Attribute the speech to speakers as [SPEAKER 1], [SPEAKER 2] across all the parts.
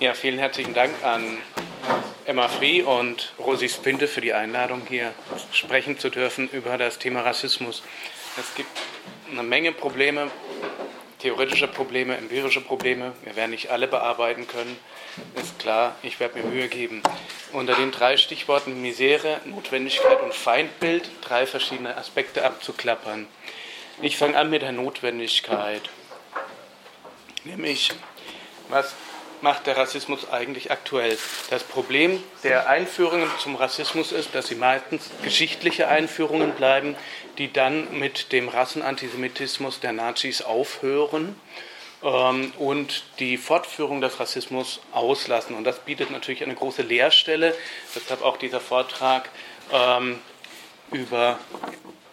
[SPEAKER 1] Ja, vielen herzlichen Dank an Emma Free und Rosi Spinte für die Einladung, hier sprechen zu dürfen über das Thema Rassismus. Es gibt eine Menge Probleme, theoretische Probleme, empirische Probleme. Wir werden nicht alle bearbeiten können, ist klar. Ich werde mir Mühe geben. Unter den drei Stichworten Misere, Notwendigkeit und Feindbild drei verschiedene Aspekte abzuklappern. Ich fange an mit der Notwendigkeit. Nämlich, was macht der Rassismus eigentlich aktuell? Das Problem der Einführungen zum Rassismus ist, dass sie meistens geschichtliche Einführungen bleiben, die dann mit dem Rassenantisemitismus der Nazis aufhören ähm, und die Fortführung des Rassismus auslassen. Und das bietet natürlich eine große Leerstelle, deshalb auch dieser Vortrag ähm, über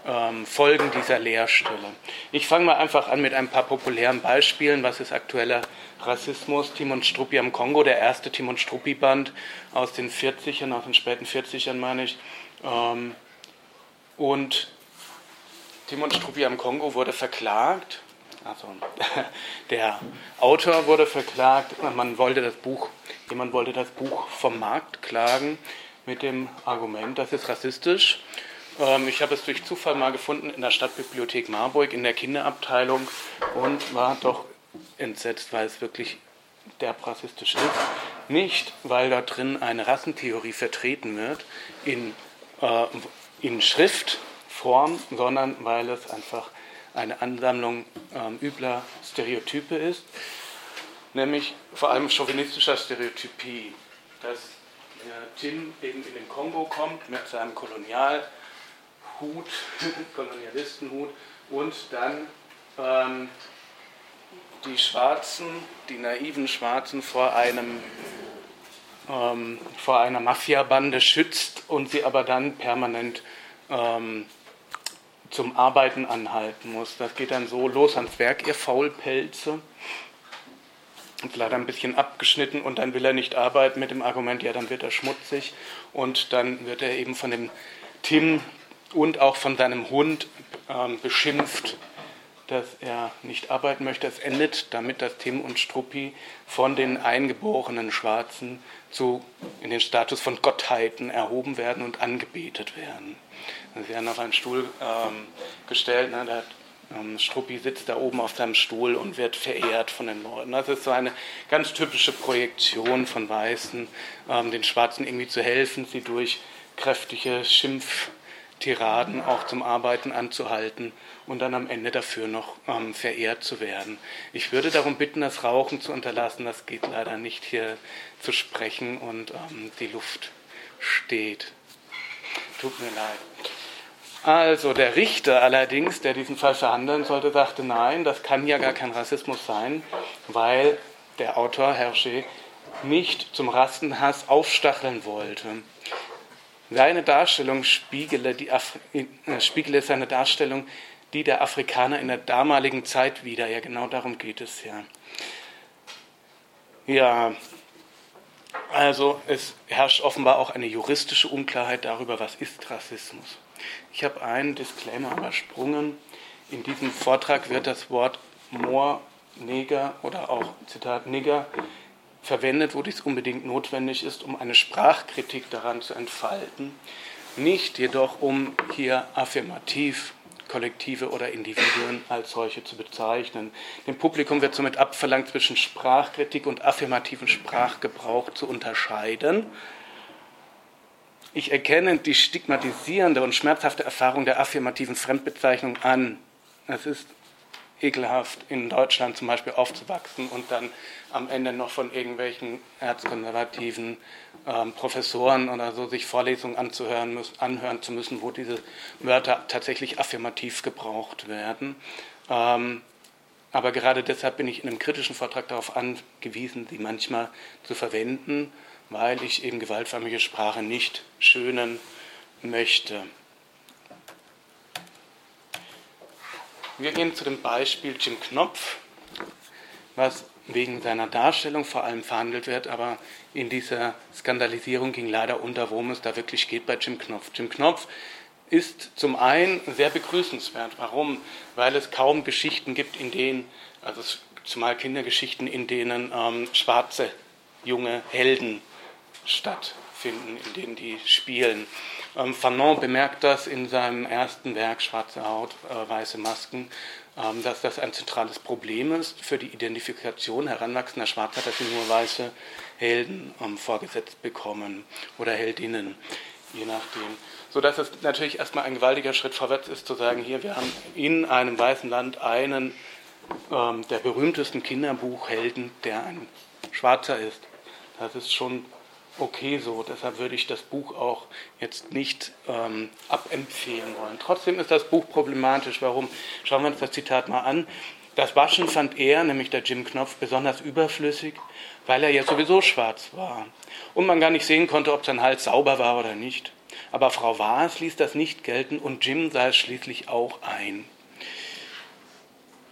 [SPEAKER 1] ähm, Folgen dieser Leerstelle. Ich fange mal einfach an mit ein paar populären Beispielen. Was ist aktueller Rassismus? Timon Struppi am Kongo, der erste Timon Struppi-Band aus den 40ern, aus den späten 40ern meine ich. Ähm, und Timon Struppi am Kongo wurde verklagt. Also der Autor wurde verklagt. Man wollte das Buch, jemand wollte das Buch vom Markt klagen mit dem Argument, das ist rassistisch. Ähm, ich habe es durch Zufall mal gefunden in der Stadtbibliothek Marburg in der Kinderabteilung und war doch entsetzt, weil es wirklich der rassistisch ist. Nicht, weil da drin eine Rassentheorie vertreten wird in, äh, in Schriftform, sondern weil es einfach eine Ansammlung äh, übler Stereotype ist, nämlich vor allem chauvinistischer Stereotypie, dass äh, Tim eben in den Kongo kommt mit seinem Kolonial Hut, Kolonialistenhut und dann ähm, die Schwarzen, die naiven Schwarzen vor einem ähm, vor einer Mafiabande schützt und sie aber dann permanent ähm, zum Arbeiten anhalten muss. Das geht dann so los ans Werk, ihr Faulpelze. Und leider ein bisschen abgeschnitten und dann will er nicht arbeiten mit dem Argument, ja, dann wird er schmutzig und dann wird er eben von dem Tim, und auch von seinem Hund ähm, beschimpft, dass er nicht arbeiten möchte. Es endet damit, dass Tim und Struppi von den eingeborenen Schwarzen zu, in den Status von Gottheiten erhoben werden und angebetet werden. Sie werden auf einen Stuhl ähm, gestellt. Ne, der, ähm, Struppi sitzt da oben auf seinem Stuhl und wird verehrt von den Leuten. Das ist so eine ganz typische Projektion von Weißen, ähm, den Schwarzen irgendwie zu helfen, sie durch kräftige Schimpf Tiraden auch zum Arbeiten anzuhalten und dann am Ende dafür noch ähm, verehrt zu werden. Ich würde darum bitten, das Rauchen zu unterlassen. Das geht leider nicht hier zu sprechen und ähm, die Luft steht. Tut mir leid. Also der Richter allerdings, der diesen Fall verhandeln sollte, sagte, nein, das kann ja gar kein Rassismus sein, weil der Autor Hergé nicht zum Rassenhass aufstacheln wollte. Seine Darstellung spiegele, äh, spiegele seine Darstellung die der Afrikaner in der damaligen Zeit wieder. Ja, genau darum geht es ja. Ja, also es herrscht offenbar auch eine juristische Unklarheit darüber, was ist Rassismus. Ich habe einen Disclaimer übersprungen. In diesem Vortrag wird das Wort Moor, Neger oder auch Zitat Nigger verwendet, wo dies unbedingt notwendig ist, um eine Sprachkritik daran zu entfalten, nicht jedoch um hier affirmativ Kollektive oder Individuen als solche zu bezeichnen. Dem Publikum wird somit abverlangt, zwischen Sprachkritik und affirmativen Sprachgebrauch zu unterscheiden. Ich erkenne die stigmatisierende und schmerzhafte Erfahrung der affirmativen Fremdbezeichnung an. Es ist ekelhaft, in Deutschland zum Beispiel aufzuwachsen und dann am Ende noch von irgendwelchen erzkonservativen ähm, Professoren oder so sich Vorlesungen anzuhören müssen, anhören zu müssen, wo diese Wörter tatsächlich affirmativ gebraucht werden. Ähm, aber gerade deshalb bin ich in einem kritischen Vortrag darauf angewiesen, sie manchmal zu verwenden, weil ich eben gewaltförmige Sprache nicht schönen möchte. Wir gehen zu dem Beispiel Jim Knopf, was wegen seiner Darstellung vor allem verhandelt wird, aber in dieser Skandalisierung ging leider unter, worum es da wirklich geht bei Jim Knopf. Jim Knopf ist zum einen sehr begrüßenswert. Warum? Weil es kaum Geschichten gibt, in denen, also zumal Kindergeschichten, in denen ähm, Schwarze junge Helden stattfinden, in denen die spielen. Ähm, Fanon bemerkt das in seinem ersten Werk Schwarze Haut, äh, weiße Masken, ähm, dass das ein zentrales Problem ist für die Identifikation heranwachsender Schwarzer, dass sie nur weiße Helden ähm, vorgesetzt bekommen oder Heldinnen, je nachdem. Sodass es natürlich erstmal ein gewaltiger Schritt vorwärts ist, zu sagen, hier, wir haben in einem weißen Land einen ähm, der berühmtesten Kinderbuchhelden, der ein Schwarzer ist. Das ist schon okay so. Deshalb würde ich das Buch auch jetzt nicht ähm, abempfehlen wollen. Trotzdem ist das Buch problematisch. Warum? Schauen wir uns das Zitat mal an. Das Waschen fand er, nämlich der Jim Knopf, besonders überflüssig, weil er ja sowieso schwarz war und man gar nicht sehen konnte, ob sein Hals sauber war oder nicht. Aber Frau Waas ließ das nicht gelten und Jim sah es schließlich auch ein.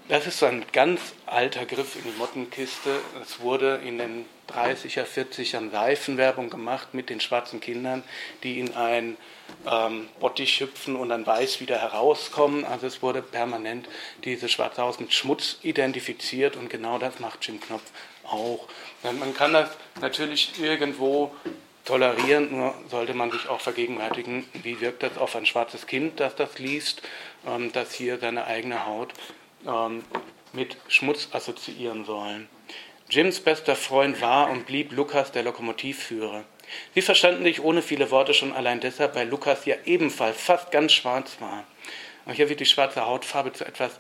[SPEAKER 1] Das ist so ein ganz alter Griff in die Mottenkiste. Es wurde in den 30er, 40ern Reifenwerbung gemacht mit den schwarzen Kindern, die in ein ähm, Bottich hüpfen und dann weiß wieder herauskommen. Also es wurde permanent dieses schwarze Haus mit Schmutz identifiziert und genau das macht Jim Knopf auch. Man kann das natürlich irgendwo tolerieren, nur sollte man sich auch vergegenwärtigen, wie wirkt das auf ein schwarzes Kind, das das liest, ähm, das hier seine eigene Haut ähm, mit Schmutz assoziieren sollen. Jims bester Freund war und blieb Lukas, der Lokomotivführer. Sie verstanden sich ohne viele Worte schon allein deshalb, weil Lukas ja ebenfalls fast ganz schwarz war. Und hier wird die schwarze Hautfarbe zu etwas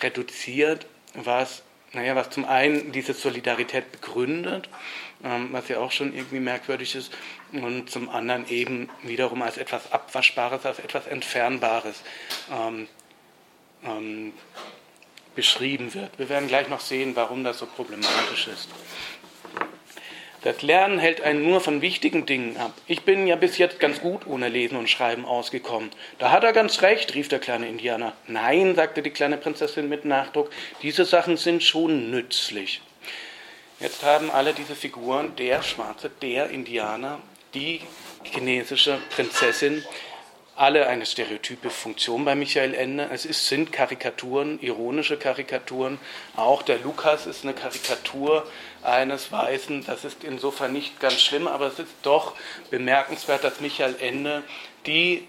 [SPEAKER 1] reduziert, was, naja, was zum einen diese Solidarität begründet, ähm, was ja auch schon irgendwie merkwürdig ist, und zum anderen eben wiederum als etwas Abwaschbares, als etwas Entfernbares ähm, ähm, beschrieben wird. Wir werden gleich noch sehen, warum das so problematisch ist. Das Lernen hält einen nur von wichtigen Dingen ab. Ich bin ja bis jetzt ganz gut ohne Lesen und Schreiben ausgekommen. Da hat er ganz recht, rief der kleine Indianer. Nein, sagte die kleine Prinzessin mit Nachdruck, diese Sachen sind schon nützlich. Jetzt haben alle diese Figuren, der Schwarze, der Indianer, die chinesische Prinzessin, alle eine stereotype Funktion bei Michael Ende. Es ist, sind Karikaturen, ironische Karikaturen. Auch der Lukas ist eine Karikatur eines Weißen. Das ist insofern nicht ganz schlimm, aber es ist doch bemerkenswert, dass Michael Ende die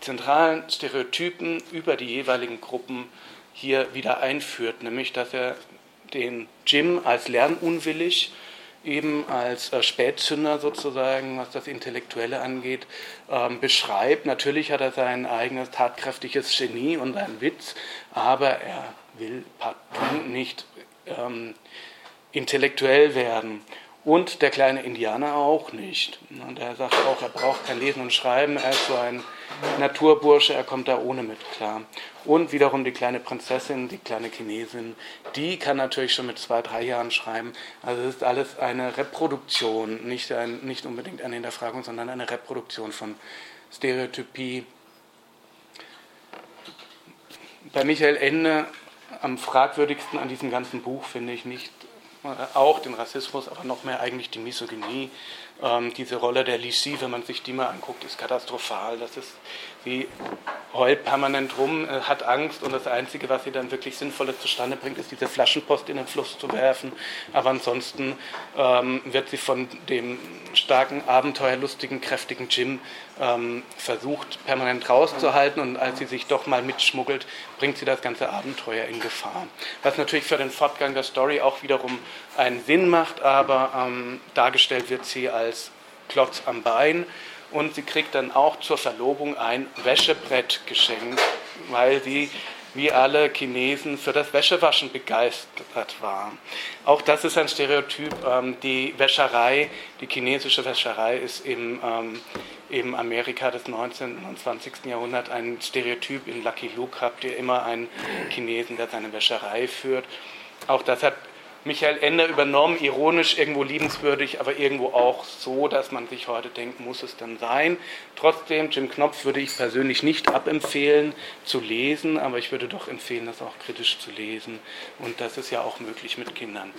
[SPEAKER 1] zentralen Stereotypen über die jeweiligen Gruppen hier wieder einführt, nämlich dass er den Jim als lernunwillig eben als äh, Spätzünder sozusagen, was das Intellektuelle angeht, ähm, beschreibt. Natürlich hat er sein eigenes tatkräftiges Genie und seinen Witz, aber er will partout nicht ähm, intellektuell werden. Und der kleine Indianer auch nicht. Und er sagt auch, er braucht kein Lesen und Schreiben, er ist so ein Naturbursche, er kommt da ohne mit klar. Und wiederum die kleine Prinzessin, die kleine Chinesin, die kann natürlich schon mit zwei, drei Jahren schreiben. Also es ist alles eine Reproduktion, nicht, ein, nicht unbedingt eine Hinterfragung, sondern eine Reproduktion von Stereotypie. Bei Michael Ende am fragwürdigsten an diesem ganzen Buch finde ich nicht auch den Rassismus, aber noch mehr eigentlich die Misogynie. Ähm, diese Rolle der Lisi, wenn man sich die mal anguckt, ist katastrophal. Das ist, sie heult permanent rum, äh, hat Angst und das Einzige, was sie dann wirklich Sinnvolles zustande bringt, ist diese Flaschenpost in den Fluss zu werfen. Aber ansonsten ähm, wird sie von dem starken, abenteuerlustigen, kräftigen Jim ähm, versucht, permanent rauszuhalten und als sie sich doch mal mitschmuggelt, bringt sie das ganze Abenteuer in Gefahr. Was natürlich für den Fortgang der Story auch wiederum einen Sinn macht, aber ähm, dargestellt wird sie als Klotz am Bein und sie kriegt dann auch zur Verlobung ein Wäschebrett geschenkt, weil sie wie alle Chinesen für das Wäschewaschen begeistert war. Auch das ist ein Stereotyp. Ähm, die Wäscherei, die chinesische Wäscherei ist im, ähm, im Amerika des 19. und 20. Jahrhunderts ein Stereotyp. In Lucky Luke habt ihr immer einen Chinesen, der seine Wäscherei führt. Auch das hat Michael Ende übernommen, ironisch, irgendwo liebenswürdig, aber irgendwo auch so, dass man sich heute denkt, muss es dann sein. Trotzdem, Jim Knopf würde ich persönlich nicht abempfehlen zu lesen, aber ich würde doch empfehlen, das auch kritisch zu lesen. Und das ist ja auch möglich mit Kindern.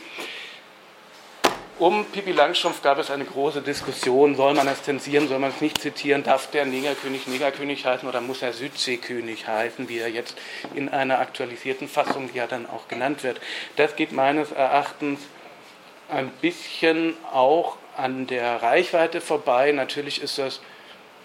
[SPEAKER 1] Um Pippi Langstrumpf gab es eine große Diskussion, soll man es zensieren, soll man es nicht zitieren, darf der Negerkönig Negerkönig heißen oder muss er Südseekönig heißen, wie er jetzt in einer aktualisierten Fassung ja dann auch genannt wird. Das geht meines Erachtens ein bisschen auch an der Reichweite vorbei. Natürlich ist es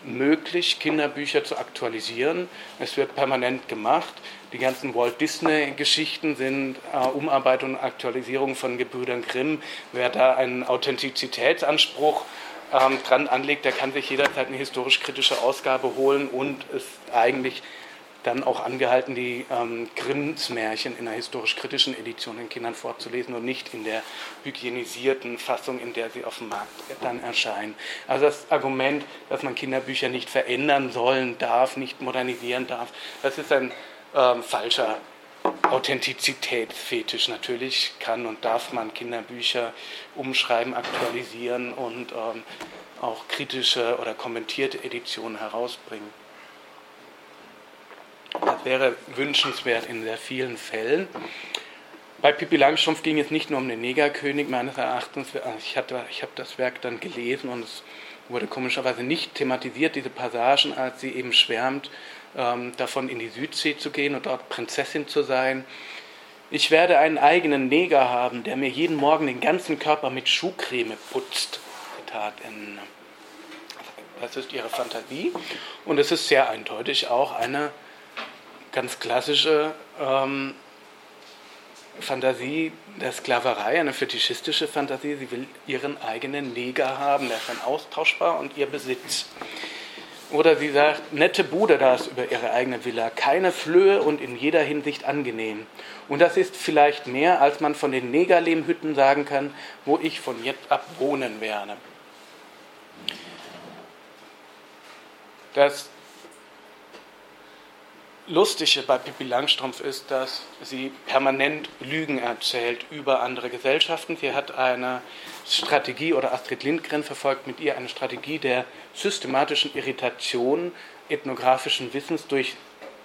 [SPEAKER 1] möglich, Kinderbücher zu aktualisieren. Es wird permanent gemacht. Die ganzen Walt Disney-Geschichten sind äh, Umarbeitung und Aktualisierung von Gebrüdern Grimm. Wer da einen Authentizitätsanspruch ähm, dran anlegt, der kann sich jederzeit eine historisch-kritische Ausgabe holen und ist eigentlich dann auch angehalten, die ähm, Grimms Märchen in einer historisch-kritischen Edition den Kindern vorzulesen und nicht in der hygienisierten Fassung, in der sie auf dem Markt dann erscheinen. Also das Argument, dass man Kinderbücher nicht verändern sollen darf, nicht modernisieren darf, das ist ein ähm, falscher Authentizitätsfetisch. Natürlich kann und darf man Kinderbücher umschreiben, aktualisieren und ähm, auch kritische oder kommentierte Editionen herausbringen. Das wäre wünschenswert in sehr vielen Fällen. Bei Pippi Langstrumpf ging es nicht nur um den Negerkönig, meines Erachtens. Ich, ich habe das Werk dann gelesen und es wurde komischerweise nicht thematisiert, diese Passagen, als sie eben schwärmt, davon in die Südsee zu gehen und dort Prinzessin zu sein. Ich werde einen eigenen Neger haben, der mir jeden Morgen den ganzen Körper mit Schuhcreme putzt. Zitat Ende. Das ist ihre Fantasie und es ist sehr eindeutig auch eine ganz klassische ähm, Fantasie der Sklaverei, eine fetischistische Fantasie. Sie will ihren eigenen Neger haben, der ist dann austauschbar und ihr Besitz. Oder sie sagt, nette Bude das über ihre eigene Villa, keine Flöhe und in jeder Hinsicht angenehm. Und das ist vielleicht mehr, als man von den Negerlehmhütten sagen kann, wo ich von jetzt ab wohnen werde. Das Lustige bei Pippi Langstrumpf ist, dass sie permanent Lügen erzählt über andere Gesellschaften. Sie hat eine Strategie, oder Astrid Lindgren verfolgt mit ihr eine Strategie der systematischen Irritation ethnografischen Wissens durch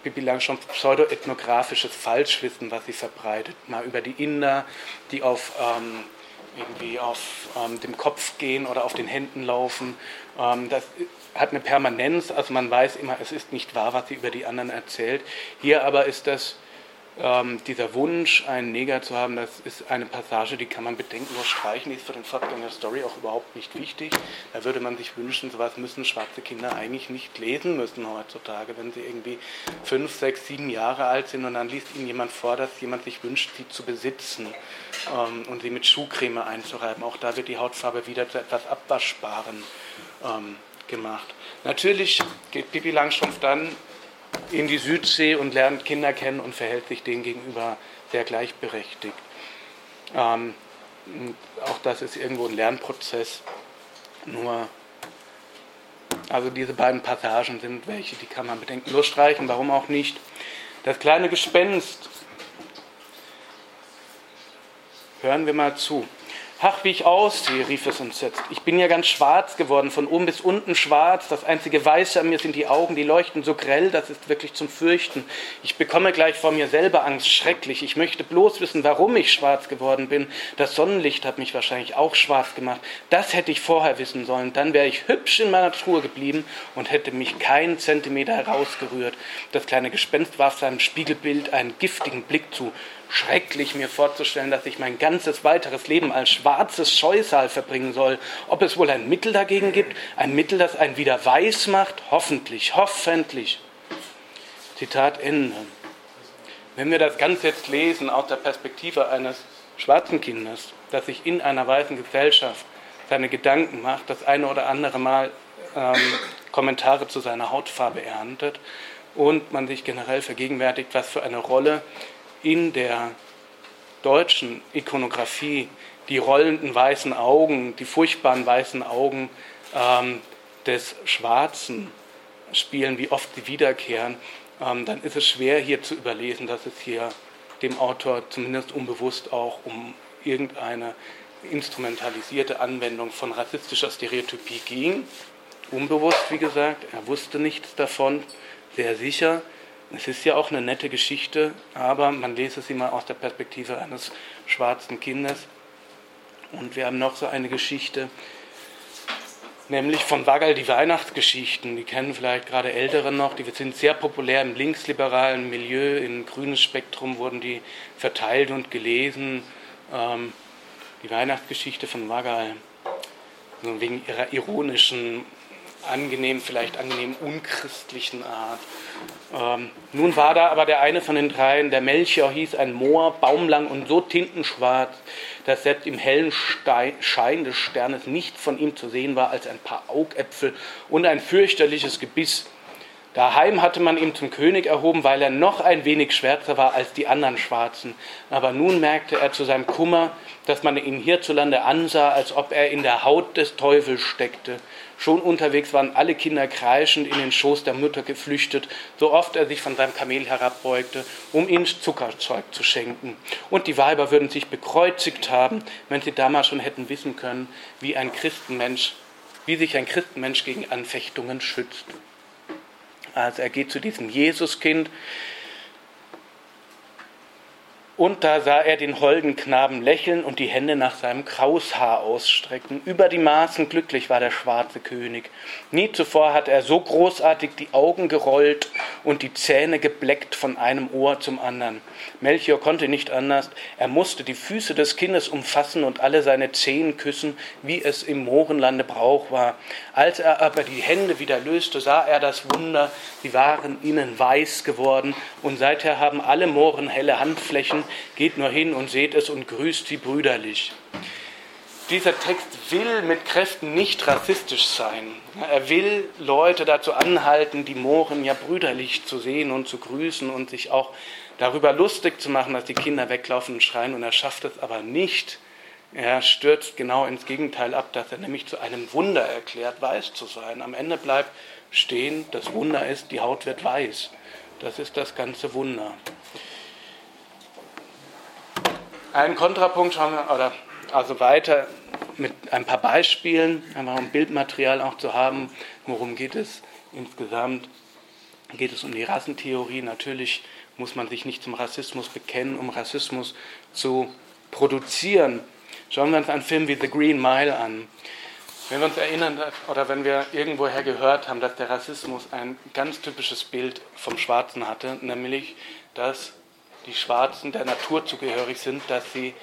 [SPEAKER 1] Pippi Langstrumpf pseudoethnografisches Falschwissen, was sie verbreitet. Mal über die Inder, die auf ähm, irgendwie auf ähm, dem Kopf gehen oder auf den Händen laufen. Ähm, das hat eine Permanenz, also man weiß immer, es ist nicht wahr, was sie über die anderen erzählt. Hier aber ist das, ähm, dieser Wunsch, einen Neger zu haben, das ist eine Passage, die kann man bedenkenlos streichen, die ist für den Fortgang der Story auch überhaupt nicht wichtig. Da würde man sich wünschen, sowas müssen schwarze Kinder eigentlich nicht lesen müssen heutzutage, wenn sie irgendwie fünf, sechs, sieben Jahre alt sind und dann liest ihnen jemand vor, dass jemand sich wünscht, sie zu besitzen ähm, und sie mit Schuhcreme einzureiben. Auch da wird die Hautfarbe wieder zu etwas Abwaschbaren ähm, gemacht. Natürlich geht Pippi Langstrumpf dann in die Südsee und lernt Kinder kennen und verhält sich denen gegenüber sehr gleichberechtigt. Ähm, auch das ist irgendwo ein Lernprozess. Nur, also diese beiden Passagen sind welche, die kann man bedenkenlos streichen, warum auch nicht. Das kleine Gespenst. Hören wir mal zu. Ach, wie ich aussehe, rief es entsetzt. Ich bin ja ganz schwarz geworden, von oben bis unten schwarz. Das einzige Weiße an mir sind die Augen, die leuchten so grell, das ist wirklich zum Fürchten. Ich bekomme gleich vor mir selber Angst, schrecklich. Ich möchte bloß wissen, warum ich schwarz geworden bin. Das Sonnenlicht hat mich wahrscheinlich auch schwarz gemacht. Das hätte ich vorher wissen sollen. Dann wäre ich hübsch in meiner Truhe geblieben und hätte mich keinen Zentimeter herausgerührt. Das kleine Gespenst warf seinem Spiegelbild einen giftigen Blick zu schrecklich mir vorzustellen, dass ich mein ganzes weiteres Leben als schwarzes Scheusal verbringen soll. Ob es wohl ein Mittel dagegen gibt, ein Mittel, das einen wieder weiß macht? Hoffentlich, hoffentlich. Zitat Ende. Wenn wir das Ganze jetzt lesen aus der Perspektive eines schwarzen Kindes, das sich in einer weißen Gesellschaft seine Gedanken macht, das eine oder andere Mal ähm, Kommentare zu seiner Hautfarbe erntet und man sich generell vergegenwärtigt, was für eine Rolle in der deutschen Ikonografie die rollenden weißen Augen, die furchtbaren weißen Augen ähm, des Schwarzen spielen, wie oft sie wiederkehren, ähm, dann ist es schwer hier zu überlesen, dass es hier dem Autor zumindest unbewusst auch um irgendeine instrumentalisierte Anwendung von rassistischer Stereotypie ging. Unbewusst, wie gesagt, er wusste nichts davon, sehr sicher. Es ist ja auch eine nette Geschichte, aber man lese sie mal aus der Perspektive eines schwarzen Kindes. Und wir haben noch so eine Geschichte, nämlich von Waggal die Weihnachtsgeschichten. Die kennen vielleicht gerade Ältere noch, die sind sehr populär im linksliberalen Milieu, im grünen Spektrum wurden die verteilt und gelesen. Ähm, die Weihnachtsgeschichte von Wagal, also wegen ihrer ironischen, angenehm, vielleicht angenehm unchristlichen Art. Ähm, nun war da aber der eine von den dreien, der Melchior hieß, ein Moor, baumlang und so tintenschwarz, dass selbst im hellen Stein, Schein des Sternes nichts von ihm zu sehen war als ein paar Augäpfel und ein fürchterliches Gebiss. Daheim hatte man ihn zum König erhoben, weil er noch ein wenig schwärzer war als die anderen Schwarzen. Aber nun merkte er zu seinem Kummer, dass man ihn hierzulande ansah, als ob er in der Haut des Teufels steckte. Schon unterwegs waren alle Kinder kreischend in den Schoß der Mutter geflüchtet, so oft er sich von seinem Kamel herabbeugte, um ihnen Zuckerzeug zu schenken. Und die Weiber würden sich bekreuzigt haben, wenn sie damals schon hätten wissen können, wie ein Christenmensch, wie sich ein Christenmensch gegen Anfechtungen schützt. Also er geht zu diesem Jesuskind, und da sah er den holden Knaben lächeln und die Hände nach seinem Kraushaar ausstrecken. Über die Maßen glücklich war der schwarze König. Nie zuvor hatte er so großartig die Augen gerollt und die Zähne gebleckt von einem Ohr zum anderen. Melchior konnte nicht anders. Er musste die Füße des Kindes umfassen und alle seine Zehen küssen, wie es im Mohrenlande Brauch war. Als er aber die Hände wieder löste, sah er das Wunder. Sie waren ihnen weiß geworden und seither haben alle Mohren helle Handflächen geht nur hin und seht es und grüßt sie brüderlich. Dieser Text will mit Kräften nicht rassistisch sein. Er will Leute dazu anhalten, die Mohren ja brüderlich zu sehen und zu grüßen und sich auch darüber lustig zu machen, dass die Kinder weglaufen und schreien. Und er schafft es aber nicht. Er stürzt genau ins Gegenteil ab, dass er nämlich zu einem Wunder erklärt, weiß zu sein. Am Ende bleibt stehen, das Wunder ist, die Haut wird weiß. Das ist das ganze Wunder. Einen Kontrapunkt schauen wir, oder also weiter mit ein paar Beispielen, einfach um Bildmaterial auch zu haben. Worum geht es insgesamt? Geht es um die Rassentheorie? Natürlich muss man sich nicht zum Rassismus bekennen, um Rassismus zu produzieren. Schauen wir uns einen Film wie The Green Mile an. Wenn wir uns erinnern oder wenn wir irgendwoher gehört haben, dass der Rassismus ein ganz typisches Bild vom Schwarzen hatte, nämlich dass die Schwarzen der Natur zugehörig sind, dass sie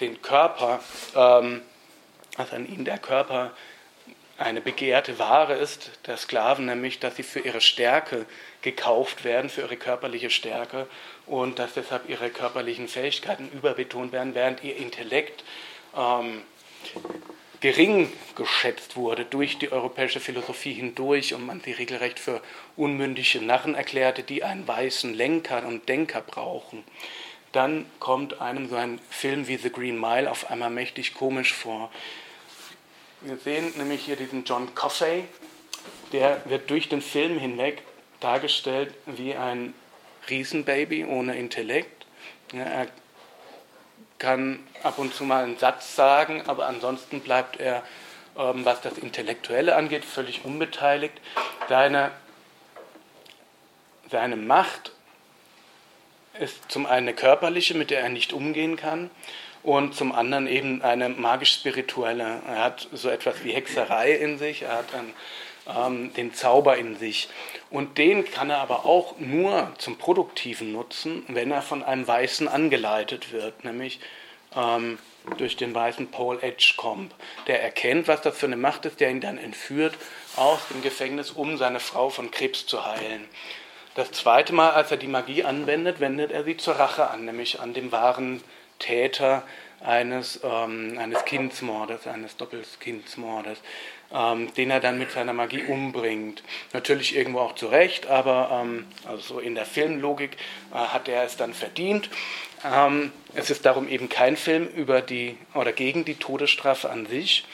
[SPEAKER 1] den Körper, ähm, dass an ihnen der Körper eine begehrte Ware ist, der Sklaven, nämlich, dass sie für ihre Stärke gekauft werden, für ihre körperliche Stärke und dass deshalb ihre körperlichen Fähigkeiten überbetont werden, während ihr Intellekt ähm, gering geschätzt wurde durch die europäische Philosophie hindurch und man sie regelrecht für unmündige Narren erklärte, die einen weißen Lenker und Denker brauchen. Dann kommt einem so ein Film wie The Green Mile auf einmal mächtig komisch vor. Wir sehen nämlich hier diesen John Coffey, der wird durch den Film hinweg dargestellt wie ein Riesenbaby ohne Intellekt. Er kann ab und zu mal einen Satz sagen, aber ansonsten bleibt er, ähm, was das Intellektuelle angeht, völlig unbeteiligt. Seine, seine Macht ist zum einen eine körperliche, mit der er nicht umgehen kann, und zum anderen eben eine magisch-spirituelle. Er hat so etwas wie Hexerei in sich, er hat ein ähm, den Zauber in sich. Und den kann er aber auch nur zum Produktiven nutzen, wenn er von einem Weißen angeleitet wird, nämlich ähm, durch den weißen Paul Edgecombe. Der erkennt, was das für eine Macht ist, der ihn dann entführt aus dem Gefängnis, um seine Frau von Krebs zu heilen. Das zweite Mal, als er die Magie anwendet, wendet er sie zur Rache an, nämlich an dem wahren Täter eines, ähm, eines Kindsmordes, eines Doppelkindsmordes ähm, den er dann mit seiner Magie umbringt. Natürlich irgendwo auch zu Recht, aber ähm, also in der Filmlogik äh, hat er es dann verdient. Ähm, es ist darum eben kein Film über die oder gegen die Todesstrafe an sich.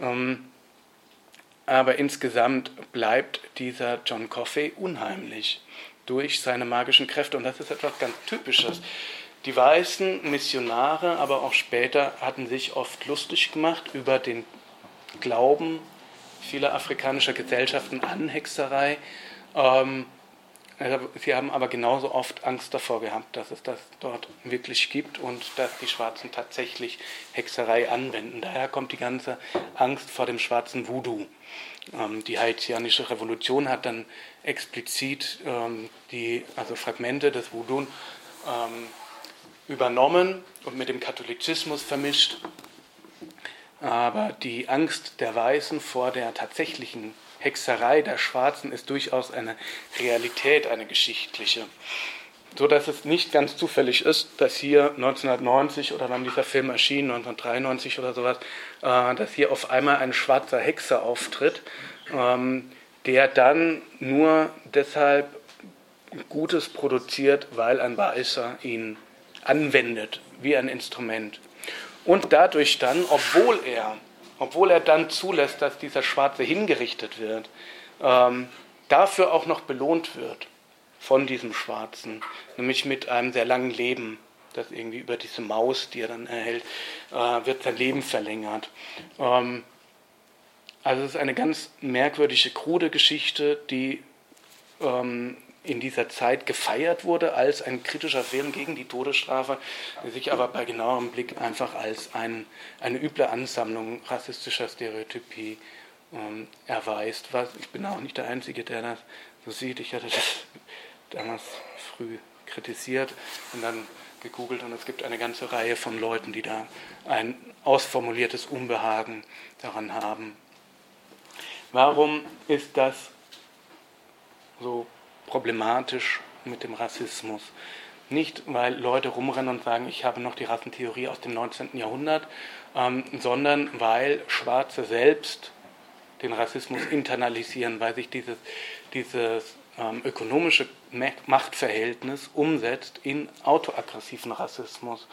[SPEAKER 1] Ähm, aber insgesamt bleibt dieser John Coffey unheimlich durch seine magischen Kräfte. Und das ist etwas ganz Typisches. Die weißen Missionare, aber auch später, hatten sich oft lustig gemacht über den Glauben vieler afrikanischer Gesellschaften an Hexerei. Ähm, sie haben aber genauso oft Angst davor gehabt, dass es das dort wirklich gibt und dass die Schwarzen tatsächlich Hexerei anwenden. Daher kommt die ganze Angst vor dem schwarzen Voodoo. Ähm, die haitianische Revolution hat dann explizit ähm, die also Fragmente des Voodoo ähm, übernommen und mit dem Katholizismus vermischt aber die Angst der Weißen vor der tatsächlichen Hexerei der Schwarzen ist durchaus eine Realität, eine geschichtliche. So dass es nicht ganz zufällig ist, dass hier 1990 oder wann dieser Film erschien, 1993 oder sowas, äh, dass hier auf einmal ein schwarzer Hexer auftritt, ähm, der dann nur deshalb Gutes produziert, weil ein Weißer ihn anwendet wie ein Instrument. Und dadurch dann, obwohl er, obwohl er dann zulässt, dass dieser Schwarze hingerichtet wird, ähm, dafür auch noch belohnt wird von diesem Schwarzen, nämlich mit einem sehr langen Leben, das irgendwie über diese Maus, die er dann erhält, äh, wird sein Leben verlängert. Ähm, also es ist eine ganz merkwürdige, krude Geschichte, die ähm, in dieser Zeit gefeiert wurde als ein kritischer Film gegen die Todesstrafe, sich aber bei genauerem Blick einfach als ein, eine üble Ansammlung rassistischer Stereotypie ähm, erweist. Was, ich bin auch nicht der Einzige, der das so sieht. Ich hatte das damals früh kritisiert und dann gegoogelt und es gibt eine ganze Reihe von Leuten, die da ein ausformuliertes Unbehagen daran haben. Warum ist das so problematisch mit dem Rassismus? Nicht, weil Leute rumrennen und sagen, ich habe noch die Rassentheorie aus dem 19. Jahrhundert, ähm, sondern weil Schwarze selbst den Rassismus internalisieren, weil sich dieses, dieses ähm, ökonomische Machtverhältnis umsetzt in autoaggressiven Rassismus.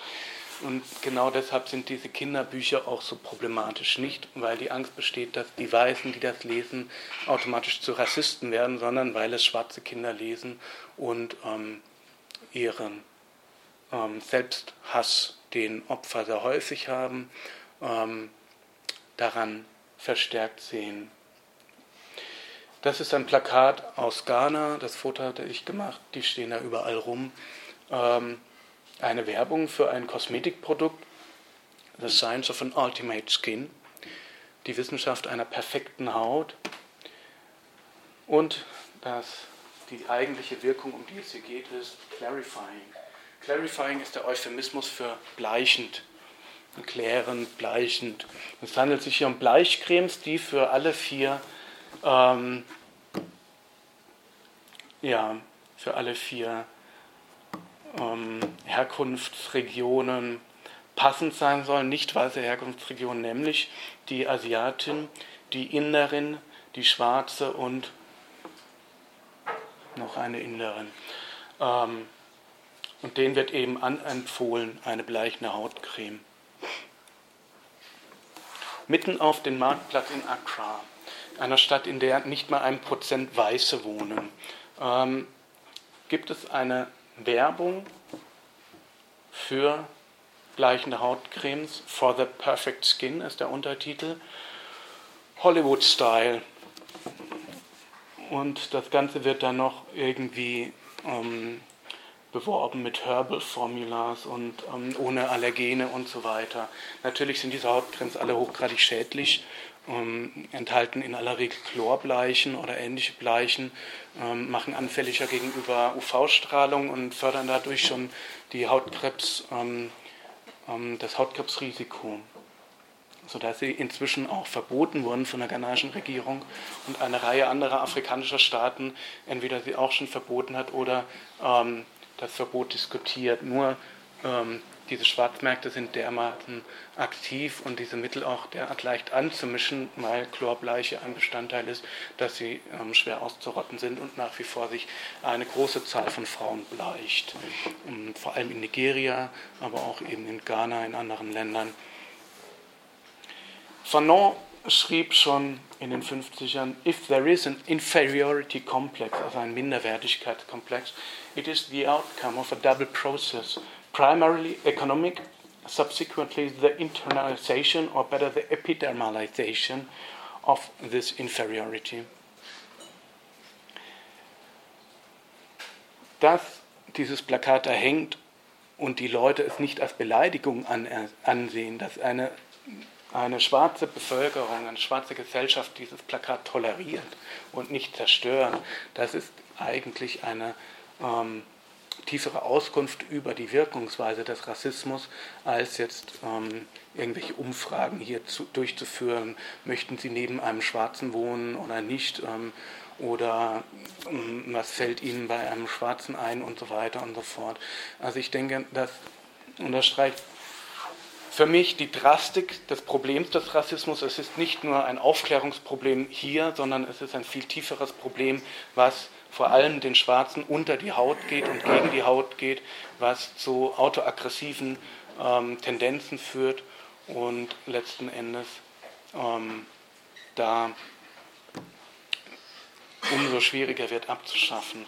[SPEAKER 1] Und genau deshalb sind diese Kinderbücher auch so problematisch. Nicht, weil die Angst besteht, dass die Weißen, die das lesen, automatisch zu Rassisten werden, sondern weil es schwarze Kinder lesen und ähm, ihren ähm, Selbsthass, den Opfer sehr häufig haben, ähm, daran verstärkt sehen. Das ist ein Plakat aus Ghana, das Foto hatte ich gemacht, die stehen da überall rum. Ähm, eine Werbung für ein Kosmetikprodukt, The Science of an Ultimate Skin, die Wissenschaft einer perfekten Haut und das, die eigentliche Wirkung, um die es hier geht, ist Clarifying. Clarifying ist der Euphemismus für bleichend, klärend, bleichend. Es handelt sich hier um Bleichcremes, die für alle vier ähm, ja, für alle vier ähm, Herkunftsregionen passend sein sollen, nicht weiße Herkunftsregionen, nämlich die Asiatin, die Inderin, die Schwarze und noch eine Inderin. Ähm, und denen wird eben anempfohlen eine bleichende Hautcreme. Mitten auf dem Marktplatz in Accra, einer Stadt, in der nicht mal ein Prozent Weiße wohnen, ähm, gibt es eine Werbung für bleichende Hautcremes. For the Perfect Skin ist der Untertitel. Hollywood Style. Und das Ganze wird dann noch irgendwie ähm, beworben mit Herbal Formulas und ähm, ohne Allergene und so weiter. Natürlich sind diese Hautcremes alle hochgradig schädlich ähm, enthalten in aller Regel Chlorbleichen oder ähnliche Bleichen, ähm, machen anfälliger gegenüber UV-Strahlung und fördern dadurch schon die Hautkrebs, ähm, ähm, das Hautkrebsrisiko, sodass sie inzwischen auch verboten wurden von der ghanaischen Regierung und eine Reihe anderer afrikanischer Staaten entweder sie auch schon verboten hat oder ähm, das Verbot diskutiert. Nur ähm, diese Schwarzmärkte sind dermaßen aktiv und diese Mittel auch derart leicht anzumischen, weil Chlorbleiche ein Bestandteil ist, dass sie ähm, schwer auszurotten sind und nach wie vor sich eine große Zahl von Frauen bleicht. Und vor allem in Nigeria, aber auch eben in Ghana, in anderen Ländern. Fanon schrieb schon in den 50ern, if there is an inferiority complex, also ein Minderwertigkeitskomplex, it is the outcome of a double process primarily economic, subsequently the internalization or better the epidermalization of this inferiority. Dass dieses Plakat da hängt und die Leute es nicht als Beleidigung an, ansehen, dass eine, eine schwarze Bevölkerung, eine schwarze Gesellschaft dieses Plakat toleriert und nicht zerstören, das ist eigentlich eine ähm, tiefere Auskunft über die Wirkungsweise des Rassismus, als jetzt ähm, irgendwelche Umfragen hier zu, durchzuführen. Möchten Sie neben einem Schwarzen wohnen oder nicht? Ähm, oder ähm, was fällt Ihnen bei einem Schwarzen ein und so weiter und so fort. Also ich denke, das unterstreicht für mich die Drastik des Problems des Rassismus. Es ist nicht nur ein Aufklärungsproblem hier, sondern es ist ein viel tieferes Problem, was vor allem den Schwarzen unter die Haut geht und gegen die Haut geht, was zu autoaggressiven ähm, Tendenzen führt und letzten Endes ähm, da umso schwieriger wird abzuschaffen.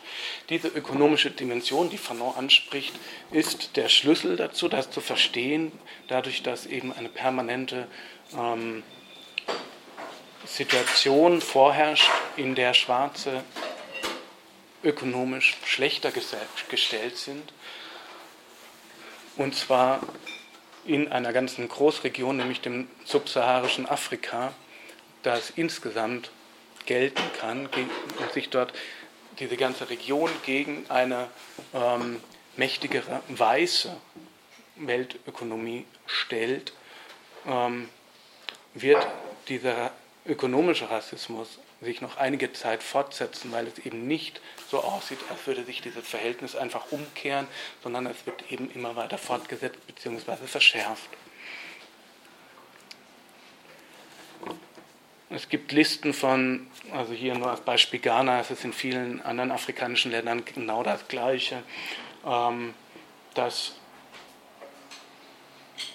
[SPEAKER 1] Diese ökonomische Dimension, die Fanon anspricht, ist der Schlüssel dazu, das zu verstehen, dadurch, dass eben eine permanente ähm, Situation vorherrscht, in der Schwarze ökonomisch schlechter gestellt sind. Und zwar in einer ganzen Großregion, nämlich dem subsaharischen Afrika, das insgesamt gelten kann und sich dort diese ganze Region gegen eine ähm, mächtigere weiße Weltökonomie stellt, ähm, wird dieser ökonomische Rassismus sich noch einige Zeit fortsetzen, weil es eben nicht so aussieht, als würde sich dieses Verhältnis einfach umkehren, sondern es wird eben immer weiter fortgesetzt bzw. verschärft. Es gibt Listen von, also hier nur als Beispiel Ghana, es ist in vielen anderen afrikanischen Ländern genau das Gleiche, ähm, dass,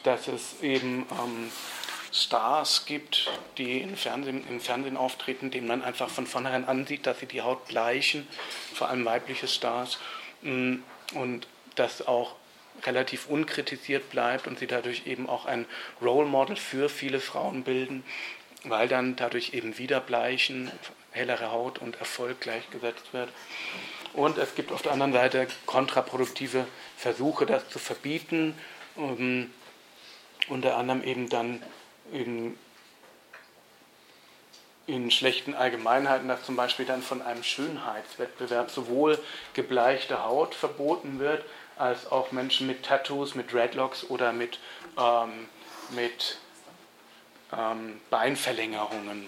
[SPEAKER 1] dass es eben ähm, Stars gibt, die im Fernsehen, im Fernsehen auftreten, denen man einfach von vornherein ansieht, dass sie die Haut bleichen, vor allem weibliche Stars, mm, und das auch relativ unkritisiert bleibt und sie dadurch eben auch ein Role Model für viele Frauen bilden, weil dann dadurch eben wieder Bleichen, hellere Haut und Erfolg gleichgesetzt wird. Und es gibt auf der anderen Seite kontraproduktive Versuche, das zu verbieten, um, ähm, unter anderem eben dann in, in schlechten Allgemeinheiten, dass zum Beispiel dann von einem Schönheitswettbewerb sowohl gebleichte Haut verboten wird, als auch Menschen mit Tattoos, mit Dreadlocks oder mit, ähm, mit ähm, Beinverlängerungen.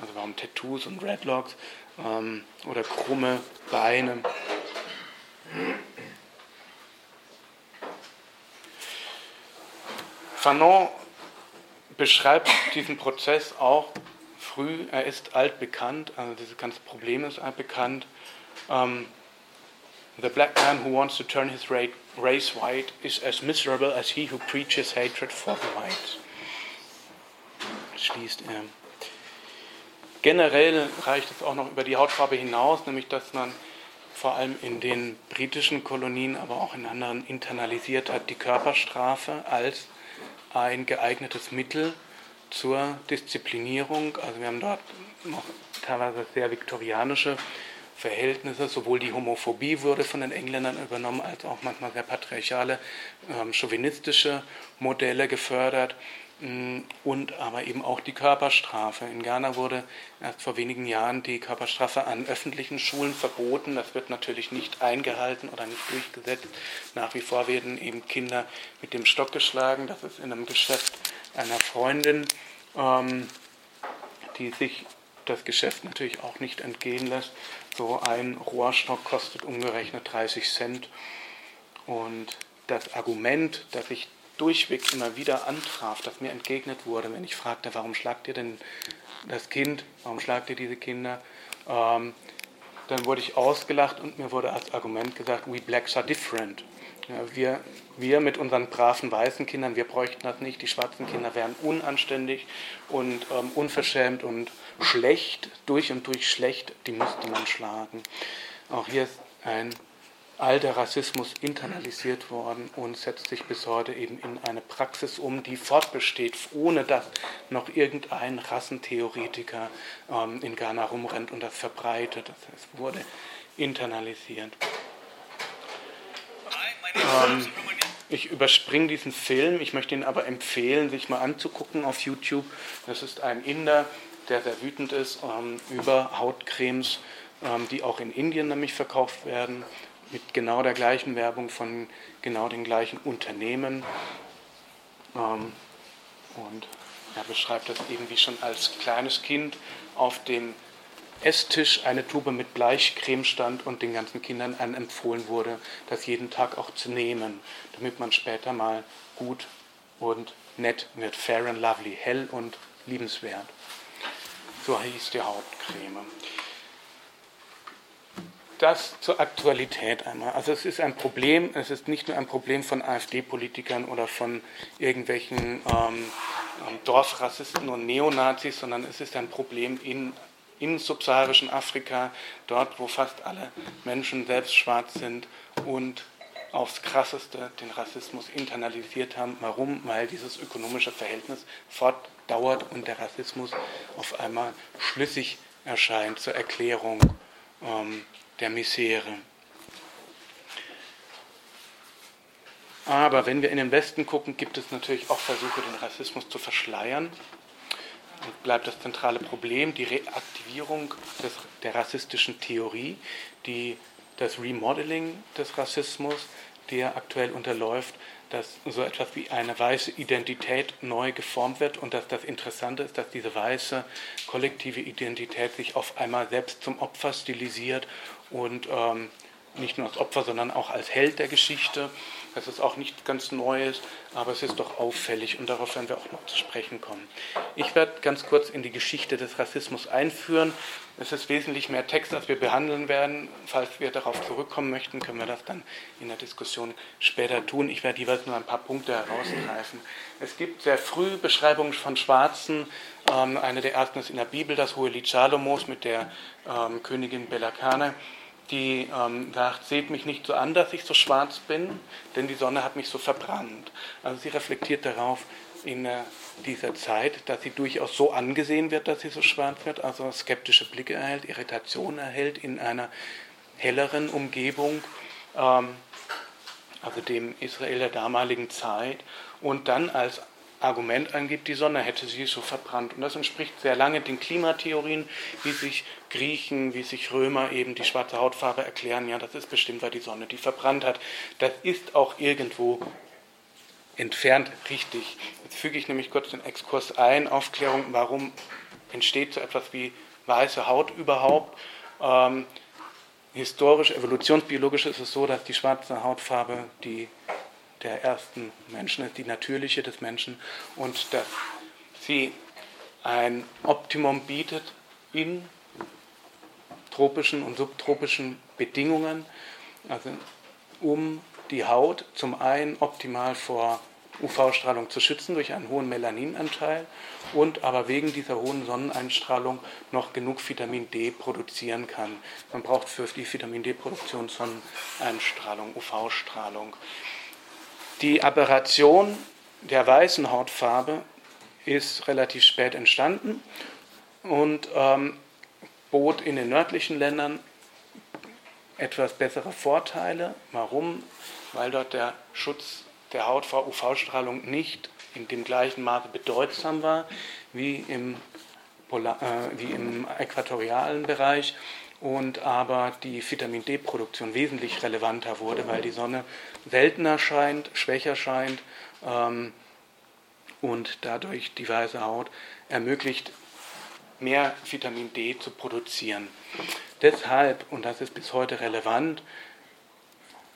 [SPEAKER 1] Also warum Tattoos und Dreadlocks ähm, oder krumme Beine. Fanon beschreibt diesen Prozess auch früh. Er ist altbekannt, also dieses ganze Problem ist altbekannt. Um, the black man who wants to turn his race white is as miserable as he who preaches hatred for the whites. Schließt er. Generell reicht es auch noch über die Hautfarbe hinaus, nämlich dass man vor allem in den britischen Kolonien, aber auch in anderen internalisiert hat, die Körperstrafe als ein geeignetes Mittel zur Disziplinierung. Also wir haben dort noch teilweise sehr viktorianische Verhältnisse. Sowohl die Homophobie wurde von den Engländern übernommen, als auch manchmal sehr patriarchale, ähm, chauvinistische Modelle gefördert. Mm, und aber eben auch die Körperstrafe. In Ghana wurde erst vor wenigen Jahren die Körperstrafe an öffentlichen Schulen verboten. Das wird natürlich nicht eingehalten oder nicht durchgesetzt. Nach wie vor werden eben Kinder mit dem Stock geschlagen. Das ist in einem Geschäft einer Freundin, ähm, die sich das Geschäft natürlich auch nicht entgehen lässt. So ein Rohrstock kostet umgerechnet 30 Cent. Und das Argument, dass ich durchweg immer wieder antraf, dass mir entgegnet wurde, wenn ich fragte, warum schlagt ihr denn das Kind, warum schlagt ihr diese Kinder, ähm, dann wurde ich ausgelacht und mir wurde als Argument gesagt, we blacks are different. Ja, wir, wir mit unseren braven weißen Kindern, wir bräuchten das nicht. Die schwarzen Kinder wären unanständig und ähm, unverschämt und schlecht, durch und durch schlecht, die müsste man schlagen. Auch hier ist ein alter Rassismus internalisiert worden und setzt sich bis heute eben in eine Praxis um, die fortbesteht, ohne dass noch irgendein Rassentheoretiker ähm, in Ghana rumrennt und das verbreitet. Das heißt, wurde internalisiert. Ähm, ich überspringe diesen Film, ich möchte ihn aber empfehlen, sich mal anzugucken auf YouTube. Das ist ein Inder, der sehr wütend ist ähm, über Hautcremes, ähm, die auch in Indien nämlich verkauft werden mit genau der gleichen Werbung von genau den gleichen Unternehmen. Ähm, und er beschreibt das eben, wie schon als kleines Kind auf dem Esstisch eine Tube mit Bleichcreme stand und den ganzen Kindern empfohlen wurde, das jeden Tag auch zu nehmen, damit man später mal gut und nett wird. Fair and lovely, hell und liebenswert. So hieß die Hauptcreme. Das zur Aktualität einmal. Also es ist ein Problem, es ist nicht nur ein Problem von AfD-Politikern oder von irgendwelchen ähm, Dorfrassisten und Neonazis, sondern es ist ein Problem in in subsaharischen Afrika, dort wo fast alle Menschen selbst schwarz sind und aufs krasseste den Rassismus internalisiert haben. Warum? Weil dieses ökonomische Verhältnis fortdauert und der Rassismus auf einmal schlüssig erscheint zur Erklärung ähm, der Misere. Aber wenn wir in den Westen gucken, gibt es natürlich auch Versuche, den Rassismus zu verschleiern bleibt das zentrale Problem die Reaktivierung des, der rassistischen Theorie, die, das Remodeling des Rassismus, der aktuell unterläuft, dass so etwas wie eine weiße Identität neu geformt wird und dass das Interessante ist, dass diese weiße kollektive Identität sich auf einmal selbst zum Opfer stilisiert und ähm, nicht nur als Opfer, sondern auch als Held der Geschichte. Das ist auch nicht ganz Neues, aber es ist doch auffällig und darauf werden wir auch noch zu sprechen kommen. Ich werde ganz kurz in die Geschichte des Rassismus einführen. Es ist wesentlich mehr Text, als wir behandeln werden. Falls wir darauf zurückkommen möchten, können wir das dann in der Diskussion später tun. Ich werde jeweils nur ein paar Punkte herausgreifen. Es gibt sehr früh Beschreibungen von Schwarzen. Ähm, eine der ersten ist in der Bibel, das hohe Lied Salomos mit der ähm, Königin Belakane die ähm, sagt, seht mich nicht so an, dass ich so schwarz bin, denn die Sonne hat mich so verbrannt. Also sie reflektiert darauf in äh, dieser Zeit, dass sie durchaus so angesehen wird, dass sie so schwarz wird, also skeptische Blicke erhält, Irritation erhält in einer helleren Umgebung, ähm, also dem Israel der damaligen Zeit, und dann als Argument angibt, die Sonne hätte sie so verbrannt. Und das entspricht sehr lange den Klimatheorien, wie sich Griechen, wie sich Römer eben die schwarze Hautfarbe erklären. Ja, das ist bestimmt, weil die Sonne die verbrannt hat. Das ist auch irgendwo entfernt richtig. Jetzt füge ich nämlich kurz den Exkurs ein, Aufklärung, warum entsteht so etwas wie weiße Haut überhaupt. Ähm, historisch, evolutionsbiologisch ist es so, dass die schwarze Hautfarbe die der ersten Menschen ist, die natürliche des Menschen und dass sie ein Optimum bietet in tropischen und subtropischen Bedingungen, also um die Haut zum einen optimal vor UV-Strahlung zu schützen durch einen hohen Melaninanteil und aber wegen dieser hohen Sonneneinstrahlung noch genug Vitamin D produzieren kann. Man braucht für die Vitamin D-Produktion Sonneneinstrahlung, UV-Strahlung. Die Aberration der weißen Hautfarbe ist relativ spät entstanden und ähm, bot in den nördlichen Ländern etwas bessere Vorteile. Warum? Weil dort der Schutz der Haut vor UV-Strahlung nicht in dem gleichen Maße bedeutsam war wie im, Polar, äh, wie im äquatorialen Bereich und aber die Vitamin D-Produktion wesentlich relevanter wurde, weil die Sonne seltener scheint, schwächer scheint ähm, und dadurch die weiße Haut ermöglicht, mehr Vitamin D zu produzieren. Deshalb, und das ist bis heute relevant,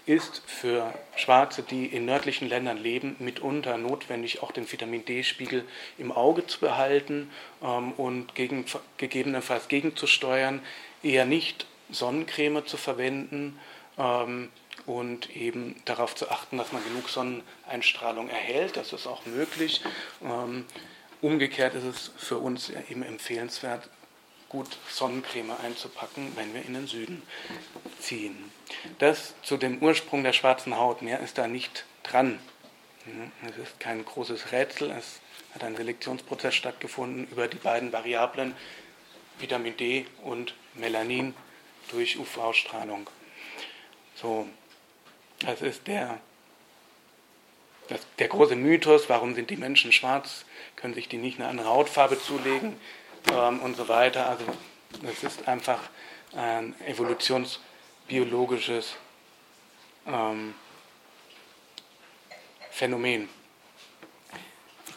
[SPEAKER 1] ist für Schwarze, die in nördlichen Ländern leben, mitunter notwendig, auch den Vitamin D-Spiegel im Auge zu behalten ähm, und gegen, gegebenenfalls gegenzusteuern, eher nicht Sonnencreme zu verwenden ähm, und eben darauf zu achten, dass man genug Sonneneinstrahlung erhält. Das ist auch möglich. Ähm, umgekehrt ist es für uns eben empfehlenswert, gut Sonnencreme einzupacken, wenn wir in den Süden ziehen. Das zu dem Ursprung der schwarzen Haut, mehr ist da nicht dran. Es ist kein großes Rätsel, es hat ein Selektionsprozess stattgefunden über die beiden Variablen Vitamin D und Melanin durch UV-Strahlung. So, das ist der, das, der große Mythos, warum sind die Menschen schwarz, können sich die nicht eine andere Hautfarbe zulegen ähm, und so weiter. Also das ist einfach ein evolutionsbiologisches ähm, Phänomen.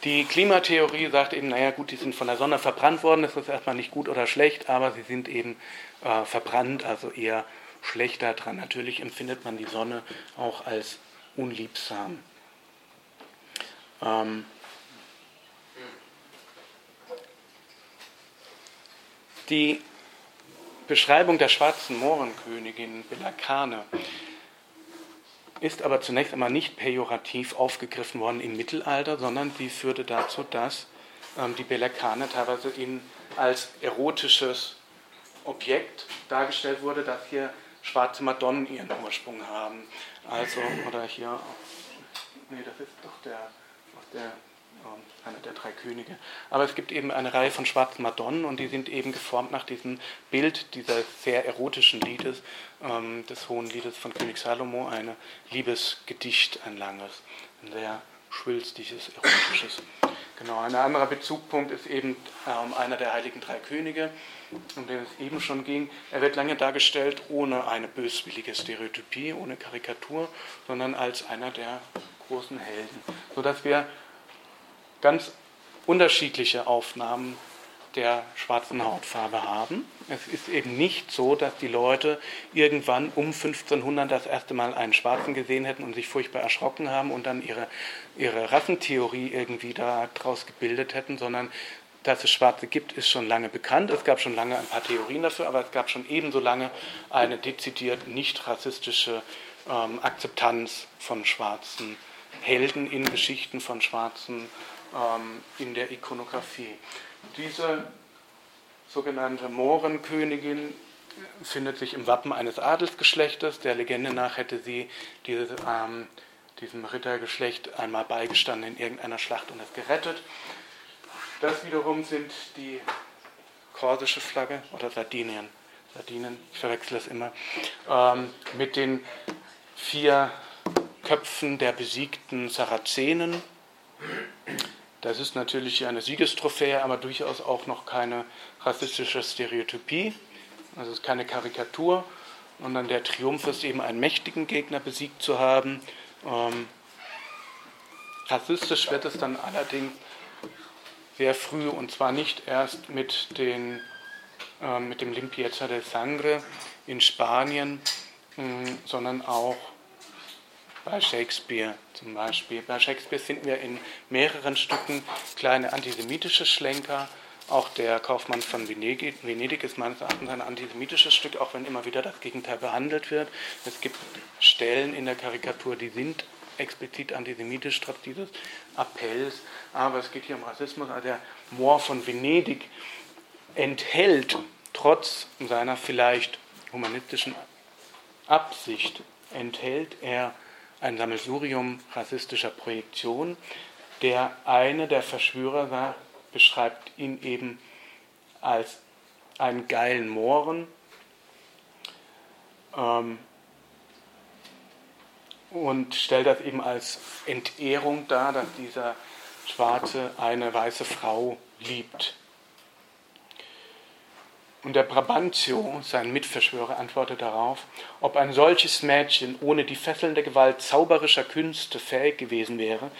[SPEAKER 1] Die Klimatheorie sagt eben, naja gut, die sind von der Sonne verbrannt worden, das ist erstmal nicht gut oder schlecht, aber sie sind eben äh, verbrannt, also eher schlechter dran. Natürlich empfindet man die Sonne auch als unliebsam. Ähm, die Beschreibung der schwarzen Mohrenkönigin Belakane ist aber zunächst einmal nicht pejorativ aufgegriffen worden im Mittelalter, sondern sie führte dazu, dass ähm, die Belakane teilweise in, als erotisches Objekt dargestellt wurde, dass hier schwarze Madonnen ihren Ursprung haben. Also, oder hier, nee, das ist doch der, der einer der drei Könige. Aber es gibt eben eine Reihe von schwarzen Madonnen und die sind eben geformt nach diesem Bild dieses sehr erotischen Liedes, ähm, des Hohen Liedes von König Salomo, ein Liebesgedicht, ein langes, ein sehr schwülstiges, erotisches. Genau, ein anderer Bezugpunkt ist eben ähm, einer der heiligen drei Könige, um den es eben schon ging. Er wird lange dargestellt ohne eine böswillige Stereotypie, ohne Karikatur, sondern als einer der großen Helden, sodass wir ganz unterschiedliche Aufnahmen der schwarzen Hautfarbe haben. Es ist eben nicht so, dass die Leute irgendwann um 1500 das erste Mal einen Schwarzen gesehen hätten und sich furchtbar erschrocken haben und dann ihre, ihre Rassentheorie irgendwie daraus gebildet hätten, sondern dass es Schwarze gibt, ist schon lange bekannt. Es gab schon lange ein paar Theorien dafür, aber es gab schon ebenso lange eine dezidiert nicht rassistische ähm, Akzeptanz von schwarzen Helden in Geschichten von schwarzen ähm, in der Ikonografie. Diese sogenannte Mohrenkönigin findet sich im Wappen eines Adelsgeschlechtes. Der Legende nach hätte sie diese, ähm, diesem Rittergeschlecht einmal beigestanden in irgendeiner Schlacht und es gerettet. Das wiederum sind die korsische Flagge oder Sardinien. Sardinen, ich verwechsel es immer, ähm, mit den vier Köpfen der besiegten Sarazenen. Das ist natürlich eine Siegestrophäe, aber durchaus auch noch keine rassistische Stereotypie. Also es ist keine Karikatur, sondern der Triumph ist eben einen mächtigen Gegner besiegt zu haben. Ähm, rassistisch wird es dann allerdings sehr früh und zwar nicht erst mit, den, äh, mit dem Limpieza del Sangre in Spanien, mh, sondern auch bei Shakespeare zum Beispiel. Bei Shakespeare finden wir in mehreren Stücken kleine antisemitische Schlenker. Auch der Kaufmann von Venedig, Venedig ist meines Erachtens ein antisemitisches Stück, auch wenn immer wieder das Gegenteil behandelt wird. Es gibt Stellen in der Karikatur, die sind explizit antisemitisch, trotz dieses Appells. Aber es geht hier um Rassismus. Also der Moor von Venedig enthält trotz seiner vielleicht humanistischen Absicht, enthält er ein Sammelsurium rassistischer Projektion. Der eine der Verschwörer war, beschreibt ihn eben als einen geilen Mohren ähm, und stellt das eben als Entehrung dar, dass dieser Schwarze eine weiße Frau liebt. Und der Brabantio, sein Mitverschwörer, antwortet darauf, ob ein solches Mädchen ohne die fesselnde Gewalt zauberischer Künste fähig gewesen wäre,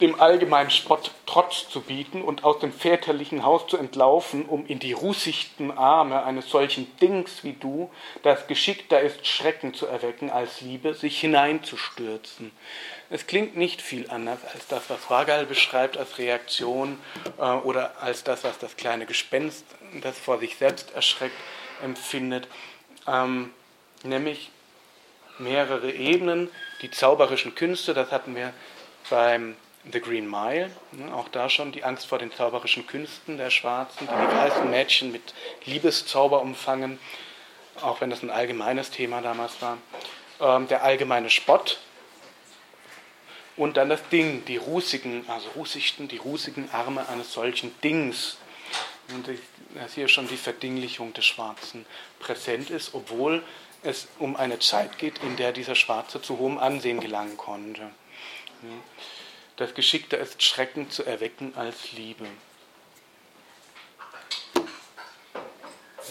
[SPEAKER 1] dem allgemeinen Spott Trotz zu bieten und aus dem väterlichen Haus zu entlaufen, um in die rußigten Arme eines solchen Dings wie du, das geschickter ist, Schrecken zu erwecken als Liebe, sich hineinzustürzen. Es klingt nicht viel anders als das, was Wagal beschreibt als Reaktion äh, oder als das, was das kleine Gespenst, das vor sich selbst erschreckt, empfindet. Ähm, nämlich mehrere Ebenen, die zauberischen Künste, das hatten wir beim The Green Mile, ne, auch da schon die Angst vor den zauberischen Künsten der Schwarzen, die die weißen Mädchen mit Liebeszauber umfangen, auch wenn das ein allgemeines Thema damals war. Ähm, der allgemeine Spott, und dann das Ding, die rußigen, also rußigten, die rußigen Arme eines solchen Dings. Und dass hier schon die Verdinglichung des Schwarzen präsent ist, obwohl es um eine Zeit geht, in der dieser Schwarze zu hohem Ansehen gelangen konnte. Das Geschickte ist, Schrecken zu erwecken als Liebe.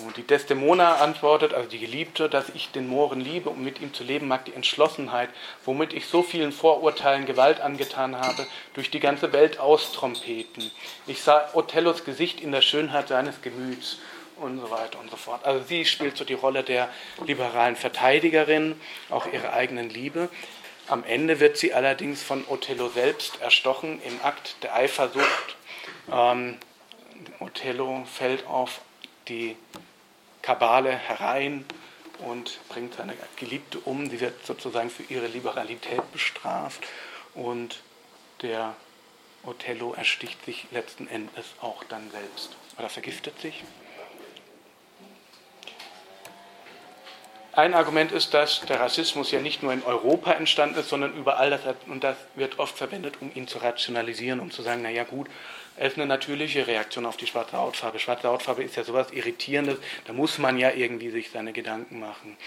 [SPEAKER 1] Und die Desdemona antwortet, also die Geliebte, dass ich den Mohren liebe, um mit ihm zu leben, mag die Entschlossenheit, womit ich so vielen Vorurteilen Gewalt angetan habe, durch die ganze Welt austrompeten. Ich sah Othellos Gesicht in der Schönheit seines Gemüts und so weiter und so fort. Also sie spielt so die Rolle der liberalen Verteidigerin, auch ihrer eigenen Liebe. Am Ende wird sie allerdings von Othello selbst erstochen im Akt der Eifersucht. Ähm, Othello fällt auf die Kabale herein und bringt seine Geliebte um. Sie wird sozusagen für ihre Liberalität bestraft und der Othello ersticht sich letzten Endes auch dann selbst oder vergiftet sich. Ein Argument ist, dass der Rassismus ja nicht nur in Europa entstanden ist, sondern überall, das hat, und das wird oft verwendet, um ihn zu rationalisieren, um zu sagen, naja gut, ist eine natürliche Reaktion auf die schwarze Hautfarbe. Schwarze Hautfarbe ist ja sowas Irritierendes, da muss man ja irgendwie sich seine Gedanken machen.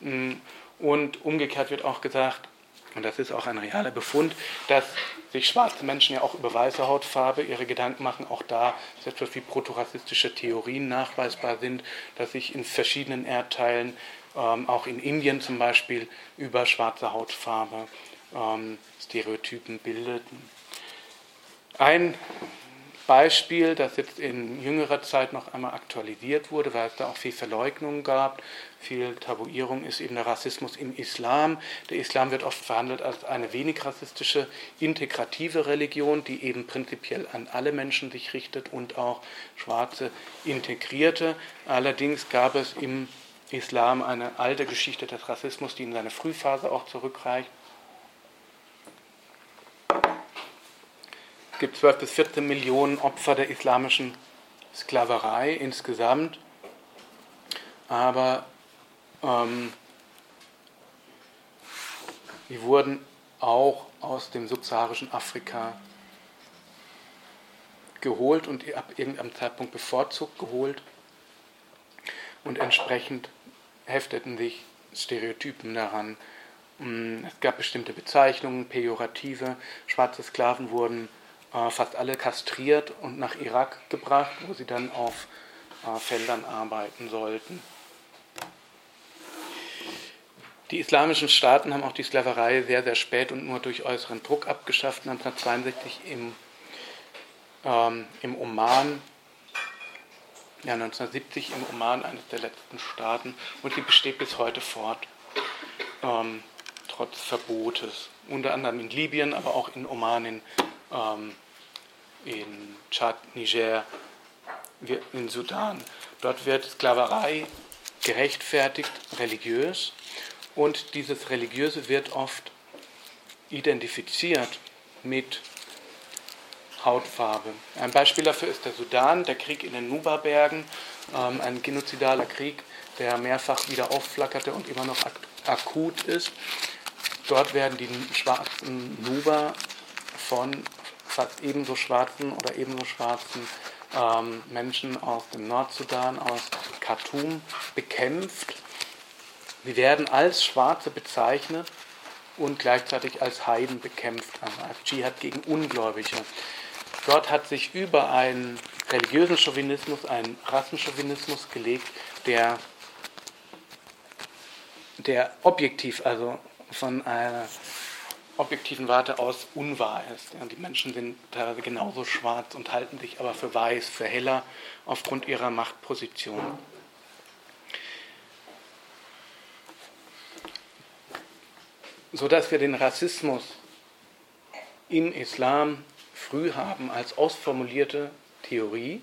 [SPEAKER 1] Mm, und umgekehrt wird auch gesagt, und das ist auch ein realer Befund, dass sich schwarze Menschen ja auch über weiße Hautfarbe ihre Gedanken machen. Auch da ist etwas wie protorassistische Theorien nachweisbar sind, dass sich in verschiedenen Erdteilen, ähm, auch in Indien zum Beispiel, über schwarze Hautfarbe ähm, Stereotypen bildeten. Ein Beispiel, das jetzt in jüngerer Zeit noch einmal aktualisiert wurde, weil es da auch viel Verleugnung gab, viel Tabuierung, ist eben der Rassismus im Islam. Der Islam wird oft verhandelt als eine wenig rassistische, integrative Religion, die eben prinzipiell an alle Menschen sich richtet und auch Schwarze integrierte. Allerdings gab es im Islam eine alte Geschichte des Rassismus, die in seine Frühphase auch zurückreicht. Es gibt 12 bis 14 Millionen Opfer der islamischen Sklaverei insgesamt. Aber ähm, die wurden auch aus dem subsaharischen Afrika geholt und ab irgendeinem Zeitpunkt bevorzugt geholt. Und entsprechend hefteten sich Stereotypen daran. Mm, es gab bestimmte Bezeichnungen, Pejorative. Schwarze Sklaven wurden äh, fast alle kastriert und nach Irak gebracht, wo sie dann auf äh, Feldern arbeiten sollten. Die islamischen Staaten haben auch die Sklaverei sehr, sehr spät und nur durch äußeren Druck abgeschafft. 1962 im, ähm, im Oman, ja 1970 im Oman, eines der letzten Staaten, und sie besteht bis heute fort, ähm, trotz Verbotes. Unter anderem in Libyen, aber auch in Oman, in ähm, in Tschad, Niger, in Sudan. Dort wird Sklaverei gerechtfertigt, religiös, und dieses Religiöse wird oft identifiziert mit Hautfarbe. Ein Beispiel dafür ist der Sudan, der Krieg in den Nuba-Bergen, ähm, ein genozidaler Krieg, der mehrfach wieder aufflackerte und immer noch ak akut ist. Dort werden die schwarzen Nuba von fast ebenso schwarzen oder ebenso schwarzen ähm, Menschen aus dem Nordsudan, aus Khartoum bekämpft. Sie werden als Schwarze bezeichnet und gleichzeitig als Heiden bekämpft, also als Dschihad gegen Ungläubige. Dort hat sich über einen religiösen Chauvinismus, einen Rassenchauvinismus gelegt, der, der objektiv, also von einer objektiven Warte aus unwahr ist. Ja, die Menschen sind teilweise genauso schwarz und halten sich aber für weiß, für heller aufgrund ihrer Machtposition. Sodass wir den Rassismus im Islam früh haben als ausformulierte Theorie,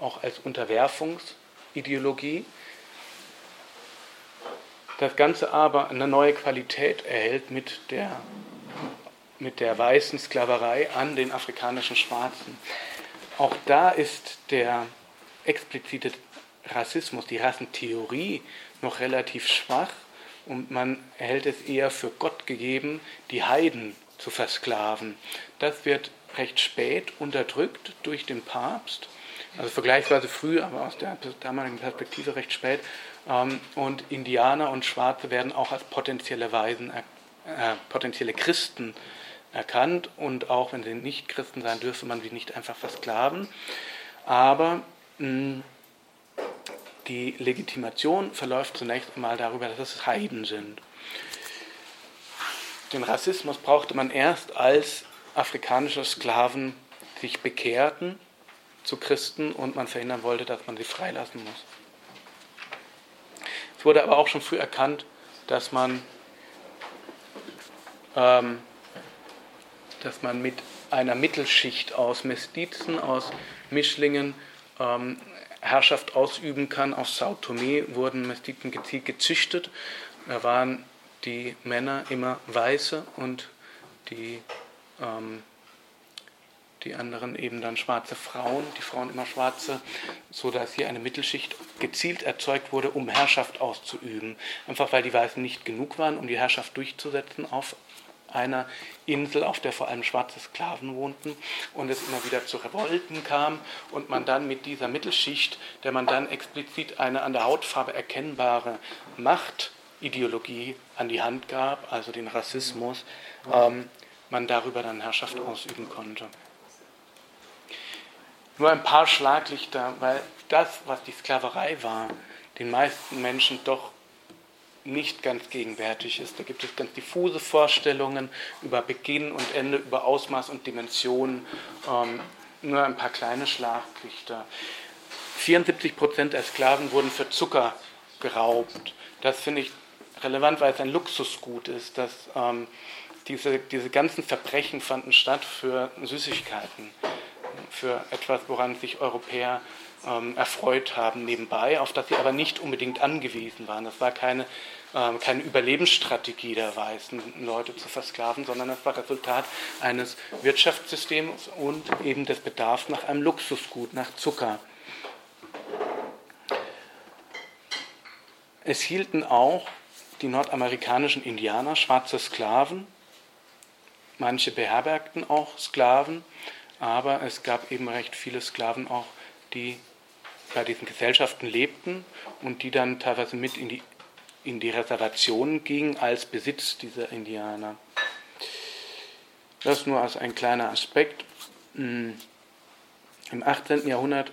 [SPEAKER 1] auch als Unterwerfungsideologie, das Ganze aber eine neue Qualität erhält mit der mit der weißen Sklaverei an den afrikanischen Schwarzen. Auch da ist der explizite Rassismus, die Rassentheorie noch relativ schwach und man hält es eher für Gott gegeben, die Heiden zu versklaven. Das wird recht spät unterdrückt durch den Papst, also vergleichsweise früh, aber aus der damaligen Perspektive recht spät. Ähm, und Indianer und Schwarze werden auch als potenzielle Weisen, äh, potenzielle Christen erkannt und auch wenn sie nicht Christen sein, dürfe man sie nicht einfach versklaven. Aber mh, hm, die Legitimation verläuft zunächst einmal darüber, dass es Heiden sind. Den Rassismus brauchte man erst, als afrikanische Sklaven sich bekehrten zu Christen und man verhindern wollte, dass man sie freilassen muss. Es wurde aber auch schon früh erkannt, dass man, ähm, dass man mit einer Mittelschicht aus Mestizen, aus Mischlingen ähm, Herrschaft ausüben kann. Auf Sao Tome wurden Mestiten gezielt gezüchtet. Da waren die Männer immer weiße und die ähm, die anderen eben dann schwarze Frauen, die Frauen immer schwarze, sodass hier eine Mittelschicht gezielt erzeugt wurde, um Herrschaft auszuüben. Einfach weil die Weißen nicht genug waren, um die Herrschaft durchzusetzen auf einer Insel, auf der vor allem schwarze Sklaven wohnten und es immer wieder zu Revolten kam und man dann mit dieser Mittelschicht, der man dann explizit eine an der Hautfarbe erkennbare Machtideologie an die Hand gab, also den Rassismus, ähm, man darüber dann Herrschaft ausüben konnte. Nur ein paar Schlaglichter, weil das, was die Sklaverei war, den meisten Menschen doch nicht ganz gegenwärtig ist. Da gibt es ganz diffuse Vorstellungen über Beginn und Ende, über Ausmaß und Dimensionen. Ähm, nur ein paar kleine Schlaglichter. 74 Prozent der Sklaven wurden für Zucker geraubt. Das finde ich relevant, weil es ein Luxusgut ist. Dass, ähm, diese, diese ganzen Verbrechen fanden statt für Süßigkeiten für etwas, woran sich Europäer ähm, erfreut haben nebenbei, auf das sie aber nicht unbedingt angewiesen waren. Das war keine, ähm, keine Überlebensstrategie der weißen Leute zu versklaven, sondern das war Resultat eines Wirtschaftssystems und eben des Bedarfs nach einem Luxusgut, nach Zucker. Es hielten auch die nordamerikanischen Indianer schwarze Sklaven, manche beherbergten auch Sklaven, aber es gab eben recht viele Sklaven auch, die bei diesen Gesellschaften lebten und die dann teilweise mit in die, in die Reservationen gingen als Besitz dieser Indianer. Das nur als ein kleiner Aspekt. Hm. Im 18. Jahrhundert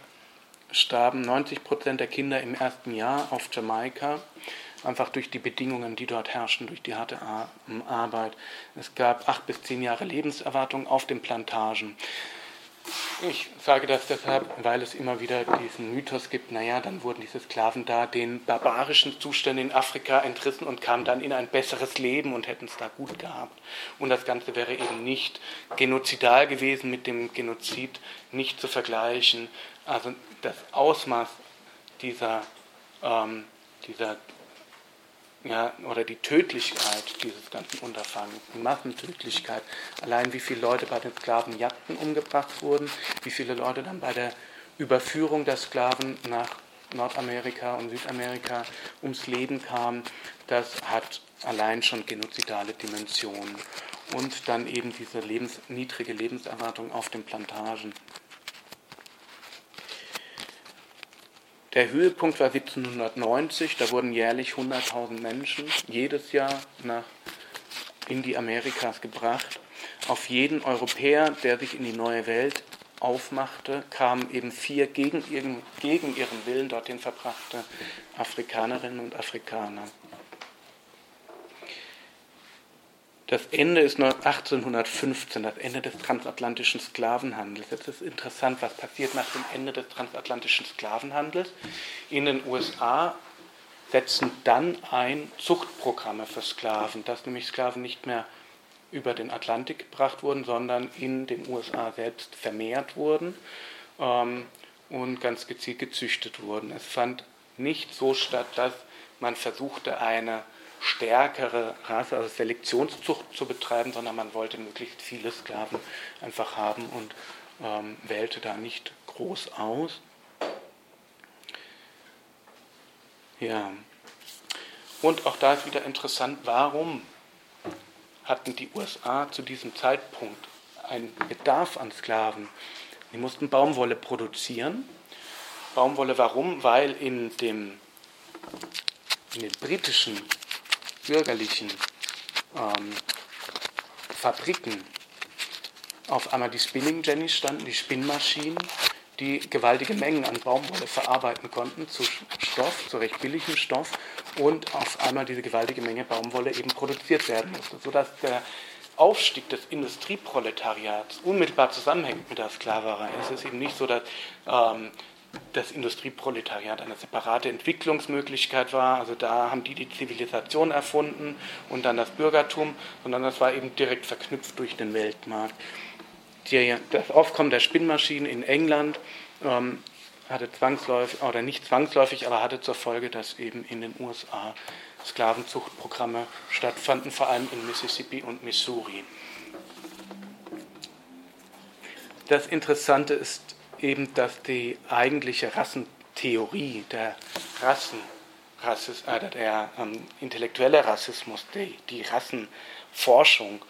[SPEAKER 1] starben 90 Prozent der Kinder im ersten Jahr auf Jamaika, einfach durch die Bedingungen, die dort herrschten, durch die harte Arbeit. Es gab acht bis zehn Jahre Lebenserwartung auf den Plantagen. Ich sage das deshalb, weil es immer wieder diesen Mythos gibt, naja, dann wurden diese Sklaven da den barbarischen Zuständen in Afrika entrissen und kamen dann in ein besseres Leben und hätten es da gut gehabt. Und das Ganze wäre eben nicht genozidal gewesen, mit dem Genozid nicht zu vergleichen. Also das Ausmaß dieser, ähm, dieser ja, oder die Tödlichkeit dieses ganzen Unterfangens, die Massentödlichkeit, allein wie viele Leute bei den Sklavenjagden umgebracht wurden, wie viele Leute dann bei der Überführung der Sklaven nach Nordamerika und Südamerika ums Leben kamen, das hat allein schon genozidale Dimensionen. Und dann eben diese lebens niedrige Lebenserwartung auf den Plantagen. Der Höhepunkt war 1790, da wurden jährlich 100.000 Menschen jedes Jahr nach, in die Amerikas gebracht. Auf jeden Europäer, der sich in die neue Welt aufmachte, kamen eben vier gegen ihren, gegen ihren Willen dorthin verbrachte Afrikanerinnen und Afrikaner. Das Ende ist 1815, das Ende des transatlantischen Sklavenhandels. Jetzt ist interessant, was passiert nach dem Ende des transatlantischen Sklavenhandels. In den USA setzen dann ein Zuchtprogramme für Sklaven, dass nämlich Sklaven nicht mehr über den Atlantik gebracht wurden, sondern in den USA selbst vermehrt wurden ähm, und ganz gezielt gezüchtet wurden. Es fand nicht so statt, dass man versuchte, eine stärkere Rasse, also Selektionszucht zu betreiben, sondern man wollte möglichst viele Sklaven einfach haben und ähm, wählte da nicht groß aus. Ja. Und auch da ist wieder interessant, warum hatten die USA zu diesem Zeitpunkt einen Bedarf an Sklaven? Die mussten Baumwolle produzieren. Baumwolle warum? Weil in, dem, in den britischen bürgerlichen ähm, Fabriken auf einmal die Spinning Jennies standen, die Spinnmaschinen, die gewaltige Mengen an Baumwolle verarbeiten konnten zu Stoff, zu recht billigem Stoff und auf einmal diese gewaltige Menge Baumwolle eben produziert werden musste, sodass der Aufstieg des Industrieproletariats unmittelbar zusammenhängt mit der Sklaverei. Es ist eben nicht so, dass ähm, das Industrieproletariat eine separate Entwicklungsmöglichkeit war. Also da haben die die Zivilisation erfunden und dann das Bürgertum, sondern das war eben direkt verknüpft durch den Weltmarkt. Das Aufkommen der Spinnmaschinen in England ähm, hatte zwangsläufig, oder nicht zwangsläufig, aber hatte zur Folge, dass eben in den USA Sklavenzuchtprogramme stattfanden, vor allem in Mississippi und Missouri. Das Interessante ist eben, dass die eigentliche Rassentheorie, der Rassen, Rassist, äh, der ähm, intellektuelle Rassismus, die, die Rassenforschung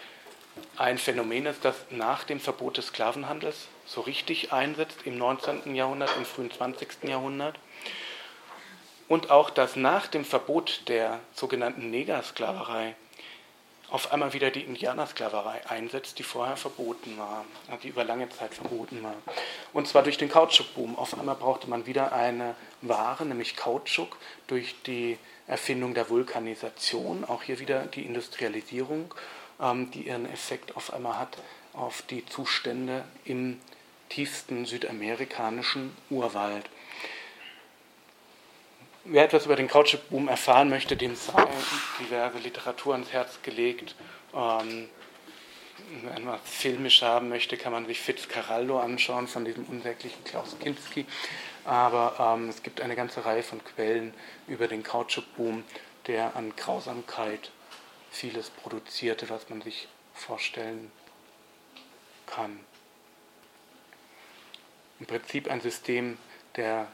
[SPEAKER 1] ein Phänomen ist, das nach dem Verbot des Sklavenhandels so richtig einsetzt im 19. Jahrhundert, im frühen 20. Jahrhundert. Und auch, dass nach dem Verbot der sogenannten Negersklaverei auf einmal wieder die Indianersklaverei einsetzt, die vorher verboten war, die über lange Zeit verboten war. Und zwar durch den Kautschukboom. Auf einmal brauchte man wieder eine Ware, nämlich Kautschuk, durch die Erfindung der Vulkanisation, auch hier wieder die Industrialisierung, ähm, die ihren Effekt auf einmal hat auf die Zustände im tiefsten südamerikanischen Urwald. Wer etwas über den Kautschukboom erfahren möchte, dem sei diverse Literatur ans Herz gelegt. Ähm, wenn man es filmisch haben möchte, kann man sich Fitzcarraldo anschauen von diesem unsäglichen Klaus Kinski. Aber ähm, es gibt eine ganze Reihe von Quellen über den Kautschukboom, der an Grausamkeit vieles produzierte, was man sich vorstellen kann. Im Prinzip ein System der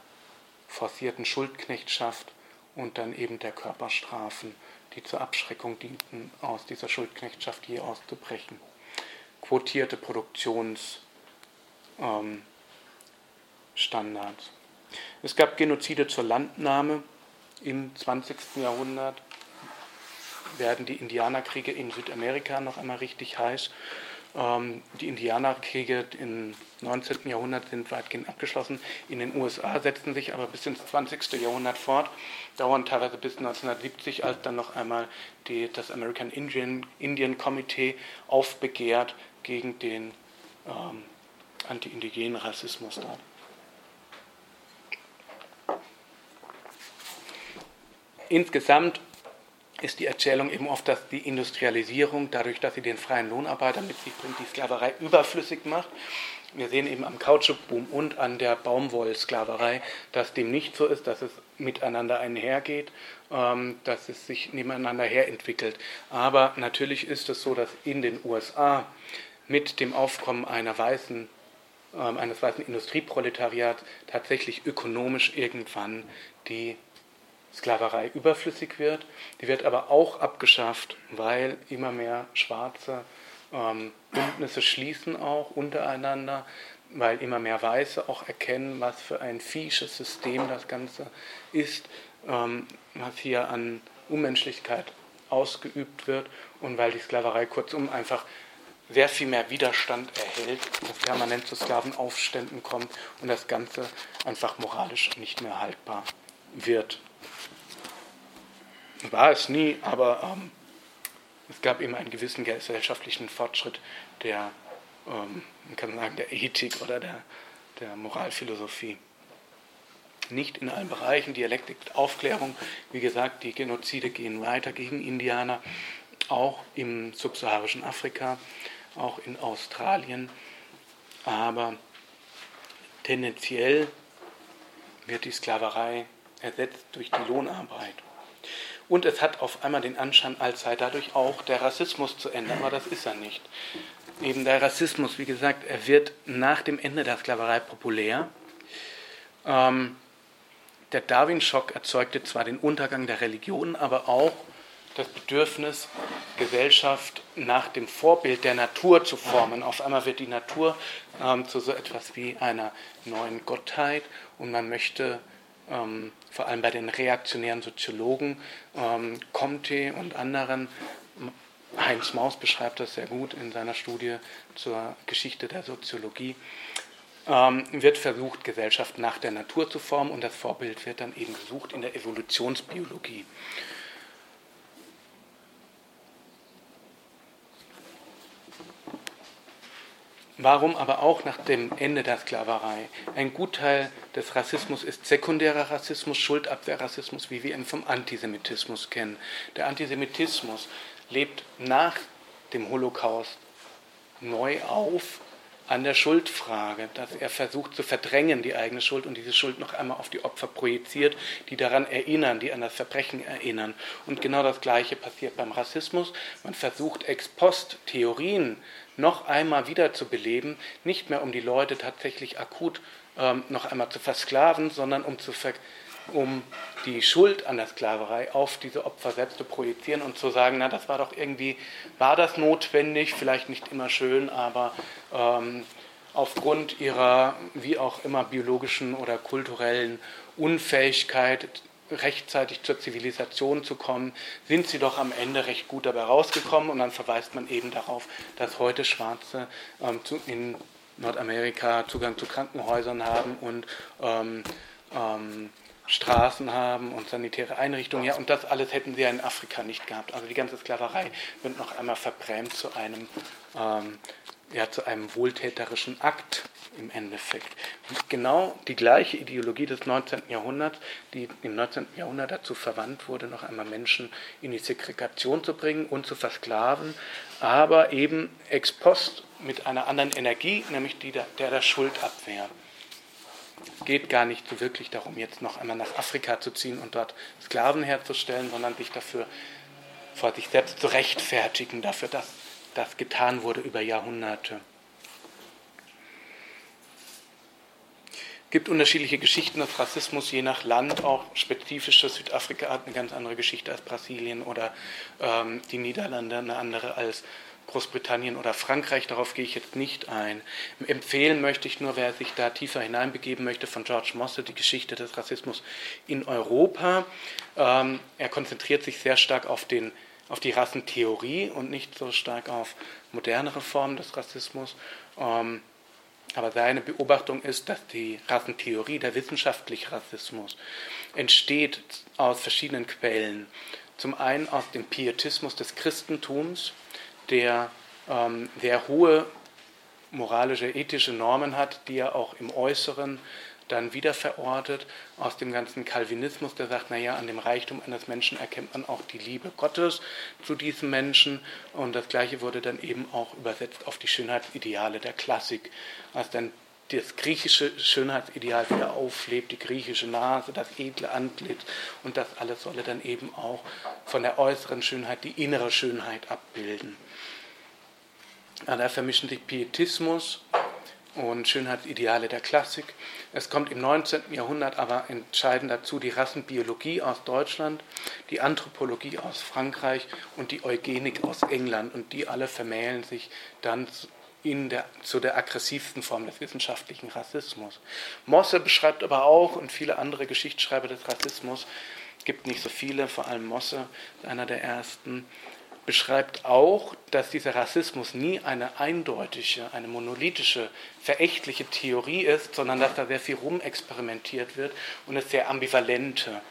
[SPEAKER 1] forcierten Schuldknechtschaft und dann eben der Körperstrafen, die zur Abschreckung dienten, aus dieser Schuldknechtschaft je auszubrechen. Quotierte Produktionsstandards. Ähm, es gab Genozide zur Landnahme im 20. Jahrhundert, werden die Indianerkriege in Südamerika noch einmal richtig heiß. Ähm, die Indianerkriege im 19. Jahrhundert sind weitgehend abgeschlossen. In den USA setzen sich aber bis ins 20. Jahrhundert fort, dauern teilweise bis 1970, als dann noch einmal die, das American Indian, Indian Committee aufbegehrt gegen den ähm, anti-indigenen Rassismus dort. Insgesamt ist die Erzählung eben oft, dass die Industrialisierung, dadurch, dass sie den freien Lohnarbeiter mit sich bringt, die Sklaverei überflüssig macht. Wir sehen eben am Kautschukboom und an der Baumwollsklaverei, dass dem nicht so ist, dass es miteinander einhergeht, ähm, dass es sich nebeneinander herentwickelt. Aber natürlich ist es so, dass in den USA mit dem Aufkommen einer weißen, ähm, eines weißen Industrieproletariats tatsächlich ökonomisch irgendwann die Sklaverei überflüssig wird. Die wird aber auch abgeschafft, weil immer mehr Schwarze ähm, Bündnisse schließen auch untereinander, weil immer mehr Weiße auch erkennen, was für ein fiesches System das Ganze ist, ähm, was hier an Unmenschlichkeit ausgeübt wird und weil die Sklaverei kurzum einfach sehr viel mehr Widerstand erhält, dass permanent zu Sklavenaufständen kommt und das Ganze einfach moralisch nicht mehr haltbar wird. War es nie, aber ähm, es gab eben einen gewissen gesellschaftlichen Fortschritt der, ähm, man kann sagen, der Ethik oder der, der Moralphilosophie. Nicht in allen Bereichen, Dialektik, Aufklärung, wie gesagt, die Genozide gehen weiter gegen Indianer, auch im subsaharischen Afrika, auch in Australien, aber tendenziell wird die Sklaverei ersetzt durch die Lohnarbeit. Und es hat auf einmal den Anschein, als sei dadurch auch der Rassismus zu Ende. Aber das ist er nicht. Eben der Rassismus, wie gesagt, er wird nach dem Ende der Sklaverei populär. Ähm, der Darwin-Schock erzeugte zwar den Untergang der Religion, aber auch das Bedürfnis, Gesellschaft nach dem Vorbild der Natur zu formen. Auf einmal wird die Natur ähm, zu so etwas wie einer neuen Gottheit und man möchte ähm, vor allem bei den reaktionären Soziologen, ähm, Comte und anderen. Heinz Maus beschreibt das sehr gut in seiner Studie zur Geschichte der Soziologie. ähm, wird versucht, Gesellschaft nach der Natur zu formen und das Vorbild wird dann eben gesucht in der Evolutionsbiologie. Warum aber auch nach dem Ende der Sklaverei? Ein Gutteil des Rassismus ist sekundärer Rassismus, Schuldabwehrrassismus, wie wir ihn vom Antisemitismus kennen. Der Antisemitismus lebt nach dem Holocaust neu auf an der Schuldfrage, dass er versucht zu verdrängen die eigene Schuld und diese Schuld noch einmal auf die Opfer projiziert, die daran erinnern, die an das Verbrechen erinnern. Und genau das Gleiche passiert beim Rassismus. Man versucht ex post Theorien noch einmal wiederzubeleben, nicht mehr um die Leute tatsächlich akut ähm, noch einmal zu versklaven, sondern um zu ver um die Schuld an der Sklaverei auf diese Opfer selbst zu projizieren und zu sagen, na, das war doch irgendwie, war das notwendig, vielleicht nicht immer schön, aber ähm, aufgrund ihrer, wie auch immer, biologischen oder kulturellen Unfähigkeit, rechtzeitig zur Zivilisation zu kommen, sind sie doch am Ende recht gut dabei rausgekommen und dann verweist man eben darauf, dass heute Schwarze ähm, zu, in Nordamerika Zugang zu Krankenhäusern haben und ähm, ähm, Straßen haben und sanitäre Einrichtungen. Ja, und das alles hätten sie ja in Afrika nicht gehabt. Also die ganze Sklaverei wird noch einmal verbrämt zu einem, ähm, ja, zu einem wohltäterischen Akt im Endeffekt. Genau die gleiche Ideologie des 19. Jahrhunderts, die im 19. Jahrhundert dazu verwandt wurde, noch einmal Menschen in die Segregation zu bringen und zu versklaven, aber eben ex post mit einer anderen Energie, nämlich die der, der, der Schuldabwehr. Es geht gar nicht so wirklich darum, jetzt noch einmal nach Afrika zu ziehen und dort Sklaven herzustellen, sondern sich dafür vor sich selbst zu rechtfertigen, dafür, dass das getan wurde über Jahrhunderte. Es gibt unterschiedliche Geschichten des Rassismus, je nach Land, auch spezifische. Südafrika hat eine ganz andere Geschichte als Brasilien oder ähm, die Niederlande eine andere als Großbritannien oder Frankreich, darauf gehe ich jetzt nicht ein. Empfehlen möchte ich nur, wer sich da tiefer hineinbegeben möchte, von George Mosse, die Geschichte des Rassismus in Europa. Ähm, er konzentriert sich sehr stark auf, den, auf die Rassentheorie und nicht so stark auf modernere Formen des Rassismus. Ähm, aber seine Beobachtung ist, dass die Rassentheorie, der wissenschaftliche Rassismus, entsteht aus verschiedenen Quellen. Zum einen aus dem Pietismus des Christentums, der ähm, sehr hohe moralische, ethische Normen hat, die er auch im Äußeren dann wieder verortet aus dem ganzen Calvinismus, der sagt, naja, an dem Reichtum eines Menschen erkennt man auch die Liebe Gottes zu diesem Menschen. Und das Gleiche wurde dann eben auch übersetzt auf die Schönheitsideale der Klassik, als dann das griechische Schönheitsideal wieder auflebt, die griechische Nase, das edle Antlitz und das alles solle dann eben auch von der äußeren Schönheit die innere Schönheit abbilden. Da vermischen sich Pietismus und Schönheitsideale der Klassik. Es kommt im 19. Jahrhundert aber entscheidend dazu die Rassenbiologie aus Deutschland, die Anthropologie aus Frankreich und die Eugenik aus England. Und die alle vermählen sich dann in der, zu der aggressivsten Form des wissenschaftlichen Rassismus. Mosse beschreibt aber auch und viele andere Geschichtsschreiber des Rassismus, gibt nicht so viele, vor allem Mosse, einer der ersten, beschreibt auch, dass dieser Rassismus nie eine eindeutige, eine monolithische, verächtliche Theorie ist, sondern dass da sehr viel rumexperimentiert wird und es sehr ambivalente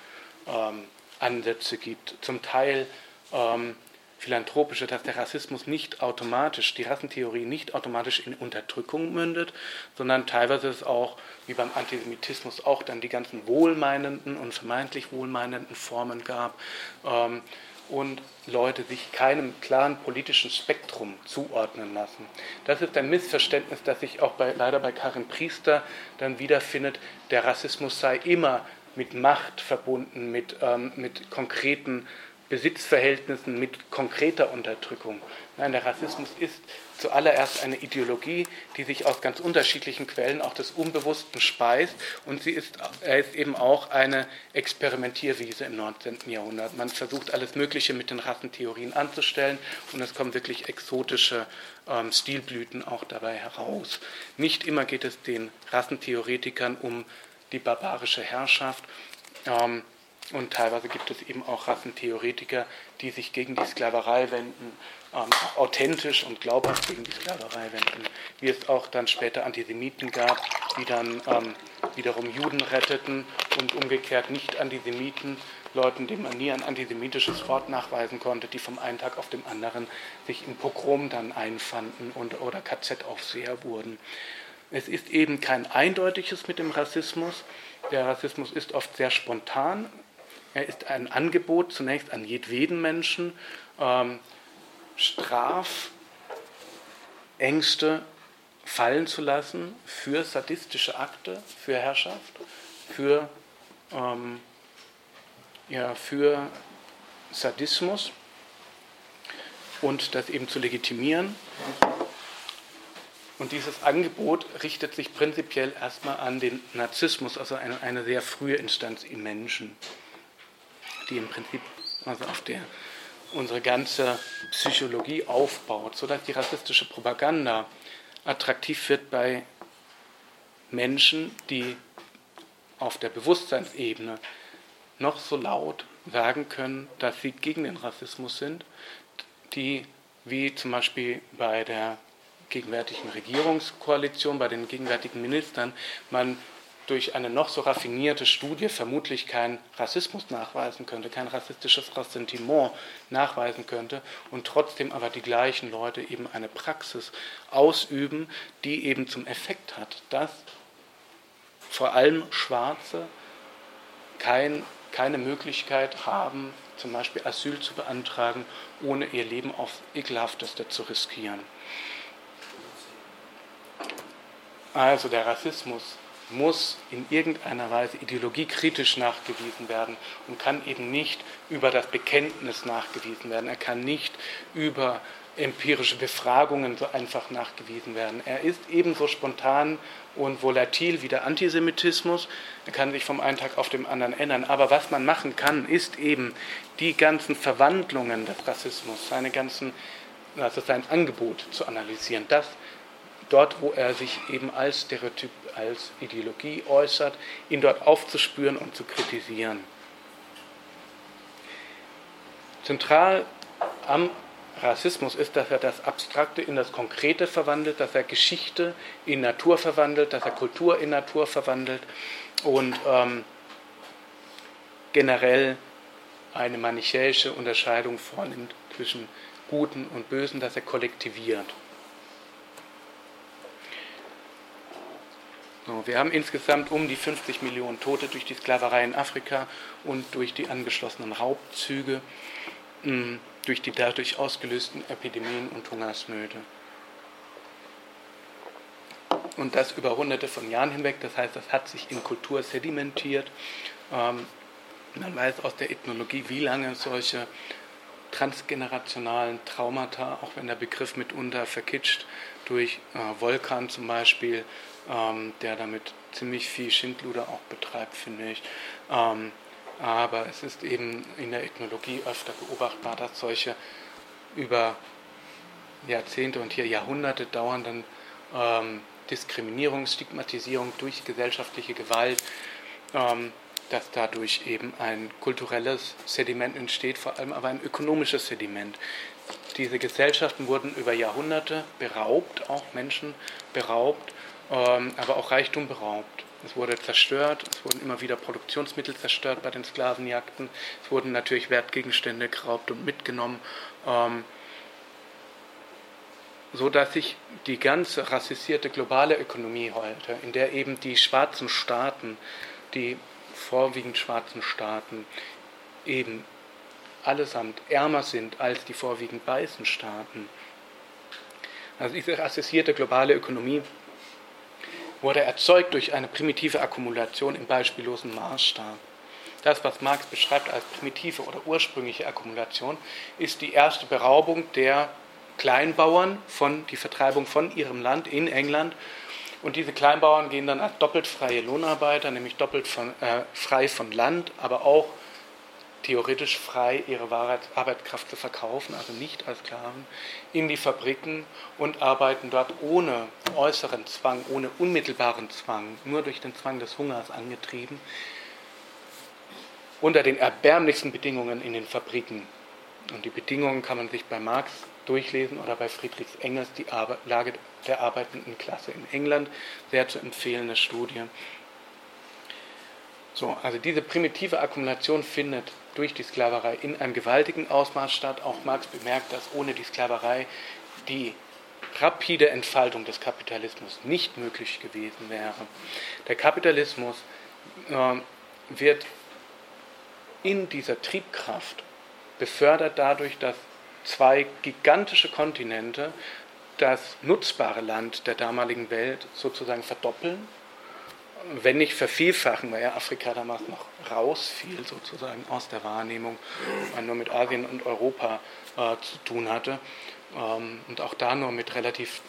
[SPEAKER 1] ähm, Ansätze gibt. Zum Teil ähm, philanthropische, dass der Rassismus nicht automatisch, die Rassentheorie nicht automatisch in Unterdrückung mündet, sondern teilweise es auch, wie beim Antisemitismus, auch dann die ganzen wohlmeinenden und vermeintlich wohlmeinenden Formen gab. Ähm, und Leute sich keinem klaren politischen Spektrum zuordnen lassen. Das ist ein Missverständnis, das sich auch bei, leider bei Karin Priester dann wiederfindet. Der Rassismus sei immer mit Macht verbunden, mit, ähm, mit konkreten Besitzverhältnissen, mit konkreter Unterdrückung. Nein, der Rassismus ist zuallererst eine Ideologie, die sich aus ganz unterschiedlichen Quellen auch des Unbewussten speist und sie ist, er ist eben auch eine Experimentierwiese im 19. Jahrhundert. Man versucht alles Mögliche mit den Rassentheorien anzustellen und es kommen wirklich exotische ähm, Stilblüten auch dabei heraus. Nicht immer geht es den Rassentheoretikern um die barbarische Herrschaft. Ähm, Und teilweise gibt es eben auch Rassentheoretiker, die sich gegen die Sklaverei wenden, ähm, authentisch und glaubhaft gegen die Sklaverei wenden. Wie es auch dann später Antisemiten gab, die dann ähm, wiederum Juden retteten und umgekehrt nicht Antisemiten, Leuten, denen man nie ein antisemitisches Wort nachweisen konnte, die vom einen Tag auf den anderen sich im Pogrom dann einfanden und, oder KZ-Aufseher wurden. Es ist eben kein eindeutiges mit dem Rassismus. Der Rassismus ist oft sehr spontan. Er ist ein Angebot zunächst an jedweden Menschen, ähm, Strafängste fallen zu lassen für sadistische Akte, für Herrschaft, für, ähm, ja, für Sadismus und das eben zu legitimieren. Und dieses Angebot richtet sich prinzipiell erstmal an den Narzissmus, also eine, eine sehr frühe Instanz im Menschen, die im Prinzip also auf der unsere ganze Psychologie aufbaut, sodass die rassistische Propaganda attraktiv wird bei Menschen, die auf der Bewusstseinsebene noch so laut sagen können, dass sie gegen den Rassismus sind, die wie zum Beispiel bei der gegenwärtigen Regierungskoalition, bei den gegenwärtigen Ministern, man durch eine noch so raffinierte Studie vermutlich keinen Rassismus nachweisen könnte, kein rassistisches Ressentiment nachweisen könnte und trotzdem aber die gleichen Leute eben eine Praxis ausüben, die eben zum Effekt hat, dass vor allem Schwarze kein, keine Möglichkeit haben, zum Beispiel Asyl zu beantragen, ohne ihr Leben aufs ekelhafteste zu riskieren. Also der Rassismus muss in irgendeiner Weise ideologiekritisch nachgewiesen werden und kann eben nicht über das Bekenntnis nachgewiesen werden. Er kann nicht über empirische Befragungen so einfach nachgewiesen werden. Er ist ebenso spontan und volatil wie der Antisemitismus. Er kann sich vom einen Tag auf den anderen ändern. Aber was man machen kann, ist eben die ganzen Verwandlungen des Rassismus, seine ganzen, also sein Angebot zu analysieren. Das dort, wo er sich eben als Stereotyp, als Ideologie äußert, ihn dort aufzuspüren und zu kritisieren. Zentral am Rassismus ist, dass er das Abstrakte in das Konkrete verwandelt, dass er Geschichte in Natur verwandelt, dass er Kultur in Natur verwandelt und ähm, generell eine manichäische Unterscheidung vornimmt zwischen Guten und Bösen, dass er kollektiviert. So, wir haben insgesamt um die 50 Millionen Tote durch die Sklaverei in Afrika und durch die angeschlossenen Raubzüge, mm, durch die dadurch ausgelösten Epidemien und Hungersnöte. Und das über hunderte von Jahren hinweg, das heißt, das hat sich in Kultur sedimentiert. Ähm, man weiß aus der Ethnologie, wie lange solche transgenerationalen Traumata, auch wenn der Begriff mitunter verkitscht, durch äh, Volkan zum Beispiel, ähm, der damit ziemlich viel Schindluder auch betreibt, finde ich. Ähm, aber es ist eben in der Ethnologie öfter beobachtbar, dass solche über Jahrzehnte und hier Jahrhunderte dauernden ähm, Diskriminierung, Stigmatisierung durch gesellschaftliche Gewalt, ähm, dass dadurch eben ein kulturelles Sediment entsteht, vor allem aber ein ökonomisches Sediment. Diese Gesellschaften wurden über Jahrhunderte beraubt, auch Menschen beraubt, aber auch Reichtum beraubt. Es wurde zerstört, es wurden immer wieder Produktionsmittel zerstört bei den Sklavenjagden, es wurden natürlich Wertgegenstände geraubt und mitgenommen, ähm, so dass sich die ganze rassisierte globale Ökonomie heute, in der eben die schwarzen Staaten, die vorwiegend schwarzen Staaten, eben allesamt ärmer sind als die vorwiegend weißen Staaten. Also diese rassisierte globale Ökonomie wurde erzeugt durch eine primitive Akkumulation im beispiellosen Maßstab. Das, was Marx beschreibt als primitive oder ursprüngliche Akkumulation, ist die erste Beraubung der Kleinbauern von die Vertreibung von ihrem Land in England. Und diese Kleinbauern gehen dann als doppelt freie Lohnarbeiter, nämlich doppelt von, äh, frei von Land, aber auch theoretisch frei ihre Arbeitskraft zu verkaufen, also nicht als Sklaven, in die Fabriken und arbeiten dort ohne äußeren Zwang, ohne unmittelbaren Zwang, nur durch den Zwang des Hungers angetrieben, unter den erbärmlichsten Bedingungen in den Fabriken. Und die Bedingungen kann man sich bei Marx durchlesen oder bei Friedrichs Engels, die Lage der arbeitenden Klasse in England, sehr zu empfehlende Studie. So, also diese primitive Akkumulation findet durch die Sklaverei in einem gewaltigen Ausmaß statt. Auch Marx bemerkt, dass ohne die Sklaverei die rapide Entfaltung des Kapitalismus nicht möglich gewesen wäre. Der Kapitalismus äh, wird in dieser Triebkraft befördert dadurch, dass zwei gigantische Kontinente das nutzbare Land der damaligen Welt sozusagen verdoppeln, wenn nicht vervielfachen, weil ja Afrika damals noch rausfiel sozusagen aus der Wahrnehmung, man nur mit Asien und Europa äh, zu tun hatte ähm, und auch da nur mit relativ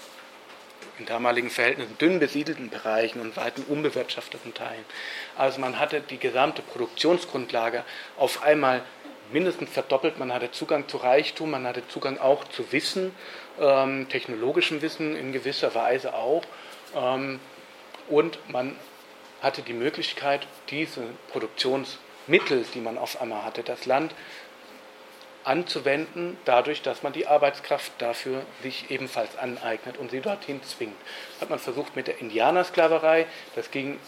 [SPEAKER 1] in damaligen Verhältnissen dünn besiedelten Bereichen und weiten unbewirtschafteten Teilen. Also man hatte die gesamte Produktionsgrundlage auf einmal mindestens verdoppelt. Man hatte Zugang zu Reichtum, man hatte Zugang auch zu Wissen, ähm, technologischem Wissen in gewisser Weise auch. Ähm, und man hatte die Möglichkeit, diese Produktionsmittel, die man auf einmal hatte, das Land anzuwenden, dadurch, dass man die Arbeitskraft dafür sich ebenfalls aneignet und sie dorthin zwingt. Hat man versucht mit der Indianersklaverei, das ging,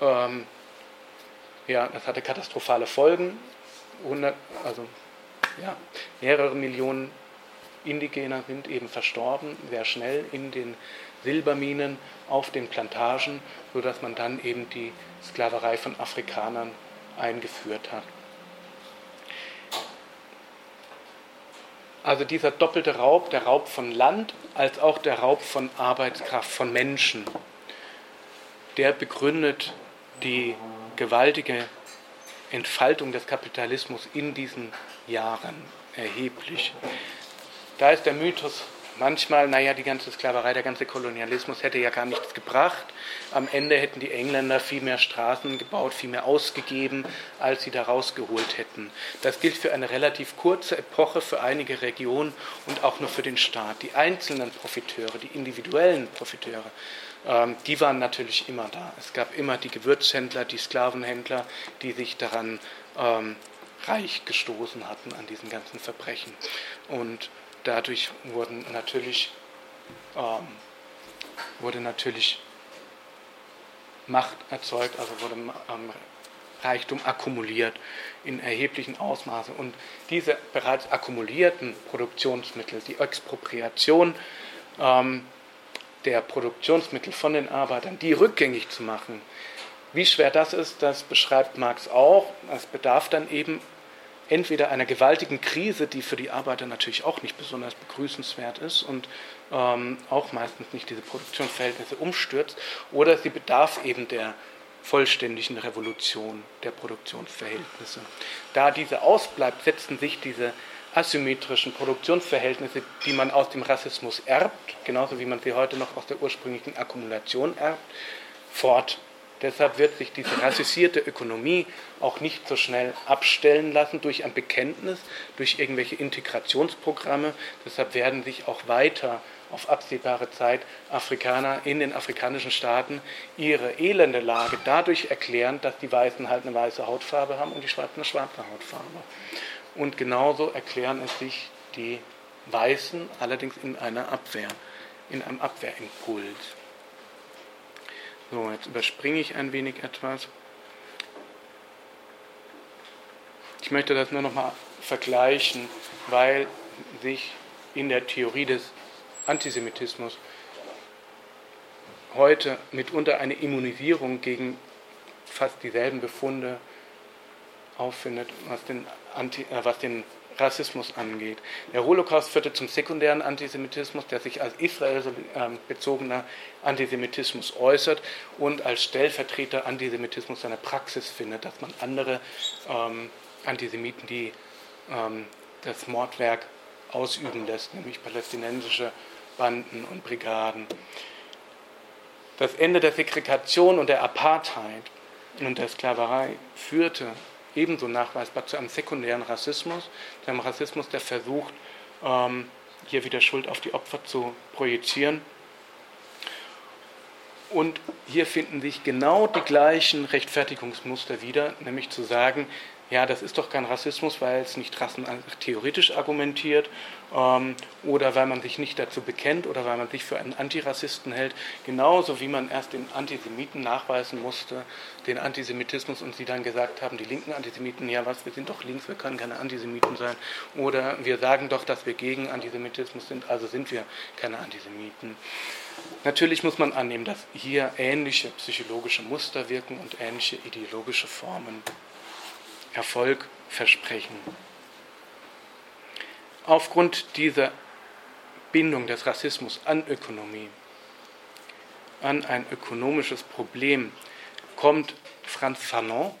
[SPEAKER 1] ähm, ja, das hatte katastrophale Folgen, 100, also ja, mehrere Millionen Indigener sind eben verstorben, sehr schnell in den Silberminen auf den Plantagen, sodass man dann eben die Sklaverei von Afrikanern eingeführt hat. Also dieser doppelte Raub, der Raub von Land als auch der Raub von Arbeitskraft, von Menschen, der begründet die gewaltige Entfaltung des Kapitalismus in diesen Jahren erheblich. Da ist der Mythos manchmal, naja, die ganze Sklaverei, der ganze Kolonialismus hätte ja gar nichts gebracht. Am Ende hätten die Engländer viel mehr Straßen gebaut, viel mehr ausgegeben, als sie da rausgeholt hätten. Das gilt für eine relativ kurze Epoche, für einige Regionen und auch nur für den Staat. Die einzelnen Profiteure, die individuellen Profiteure, ähm, die waren natürlich immer da. Es gab immer die Gewürzhändler, die Sklavenhändler, die sich daran ähm, reich gestoßen hatten an diesen ganzen Verbrechen. Und dadurch wurden natürlich, ähm, wurde natürlich Macht erzeugt, also wurde ähm, Reichtum akkumuliert in erheblichen Ausmaßen. Und diese bereits akkumulierten Produktionsmittel, die Expropriation ähm, der Produktionsmittel von den Arbeitern, die rückgängig zu machen, wie schwer das ist, das beschreibt Marx auch. Es bedarf dann eben entweder einer gewaltigen Krise, die für die Arbeiter natürlich auch nicht besonders begrüßenswert ist und ähm, auch meistens nicht diese Produktionsverhältnisse umstürzt, oder sie bedarf eben der vollständigen Revolution der Produktionsverhältnisse. Da diese ausbleibt, setzen sich diese asymmetrischen Produktionsverhältnisse, die man aus dem Rassismus erbt, genauso wie man sie heute noch aus der ursprünglichen Akkumulation erbt, fort. Deshalb wird sich diese rassisierte Ökonomie auch nicht so schnell abstellen lassen durch ein Bekenntnis, durch irgendwelche Integrationsprogramme. Deshalb werden sich auch weiter auf absehbare Zeit Afrikaner in den afrikanischen Staaten ihre elende Lage dadurch erklären, dass die Weißen halt eine weiße Hautfarbe haben und die Schwarzen eine schwarze Hautfarbe. Und genauso erklären es sich die Weißen, allerdings in einer Abwehr, in einem Abwehrimpuls. So, jetzt überspringe ich ein wenig etwas. Ich möchte das nur noch mal vergleichen, weil sich in der Theorie des Antisemitismus heute mitunter eine Immunisierung gegen fast dieselben Befunde auffindet, was den, Anti, äh, was den Rassismus angeht. Der Holocaust führte zum sekundären Antisemitismus, der sich als israelbezogener Antisemitismus äußert und als Stellvertreter Antisemitismus seine Praxis findet, dass man andere ähm, Antisemiten, die ähm, das Mordwerk ausüben lässt, nämlich palästinensische Banden und Brigaden. Das Ende der Segregation und der Apartheid und der Sklaverei führte ebenso nachweisbar zu einem sekundären Rassismus, zu einem Rassismus, der versucht, ähm, hier wieder Schuld auf die Opfer zu projizieren. Und hier finden sich genau die gleichen Rechtfertigungsmuster wieder, nämlich zu sagen, ja, das ist doch kein Rassismus, weil es nicht rassentheoretisch argumentiert ähm, oder weil man sich nicht dazu bekennt oder weil man sich für einen Antirassisten hält. Genauso wie man erst den Antisemiten nachweisen musste, den Antisemitismus und sie dann gesagt haben, die linken Antisemiten, ja was, wir sind doch links, wir können keine Antisemiten sein. Oder wir sagen doch, dass wir gegen Antisemitismus sind, also sind wir keine Antisemiten. Natürlich muss man annehmen, dass hier ähnliche psychologische Muster wirken und ähnliche ideologische Formen Erfolg versprechen. Aufgrund dieser Bindung des Rassismus an Ökonomie, an ein ökonomisches Problem, kommt Franz Fanon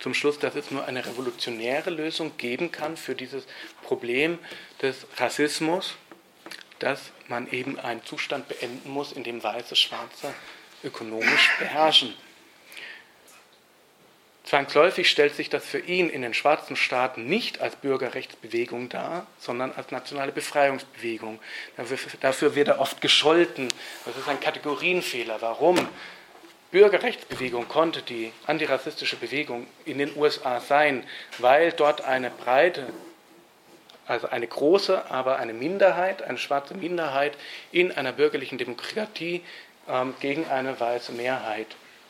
[SPEAKER 1] zum Schluss, dass es nur eine revolutionäre Lösung geben kann für dieses Problem des Rassismus, dass man eben einen Zustand beenden muss, in dem Weiße Schwarze ökonomisch beherrschen. Zwangsläufig stellt sich das für ihn in den schwarzen Staaten nicht als Bürgerrechtsbewegung dar, sondern als nationale Befreiungsbewegung. Dafür wird er oft gescholten. Das ist ein Kategorienfehler. Warum? Bürgerrechtsbewegung konnte die antirassistische Bewegung in den USA sein, weil dort eine breite, also eine große, aber eine Minderheit, eine schwarze Minderheit in einer bürgerlichen Demokratie ähm, gegen eine weiße Mehrheit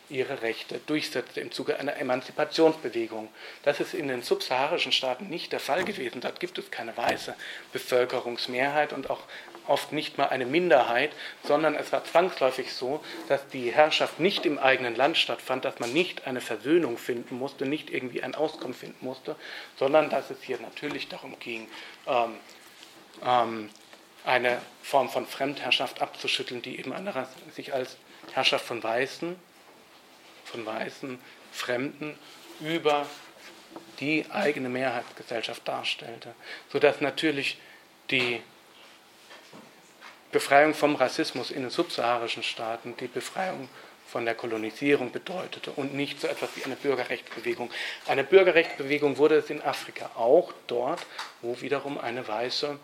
[SPEAKER 1] ihre Rechte durchsetzte im Zuge einer Emanzipationsbewegung. Das ist in den subsaharischen Staaten nicht der Fall gewesen. Dort gibt es keine weiße Bevölkerungsmehrheit und auch oft nicht mal eine Minderheit, sondern es war zwangsläufig so, dass die Herrschaft nicht im eigenen Land stattfand, dass man nicht eine Versöhnung finden musste, nicht irgendwie ein Auskommen finden musste, sondern dass es hier natürlich darum ging, ähm, ähm, eine Form von Fremdherrschaft abzuschütteln, die eben eine, sich als Herrschaft von Weißen von weißen Fremden über die eigene Mehrheitsgesellschaft darstellte, sodass natürlich die Befreiung vom Rassismus in den subsaharischen Staaten die Befreiung von der Kolonisierung bedeutete und nicht so etwas wie eine Bürgerrechtsbewegung. Eine Bürgerrechtsbewegung wurde es in Afrika auch dort, wo wiederum eine weiße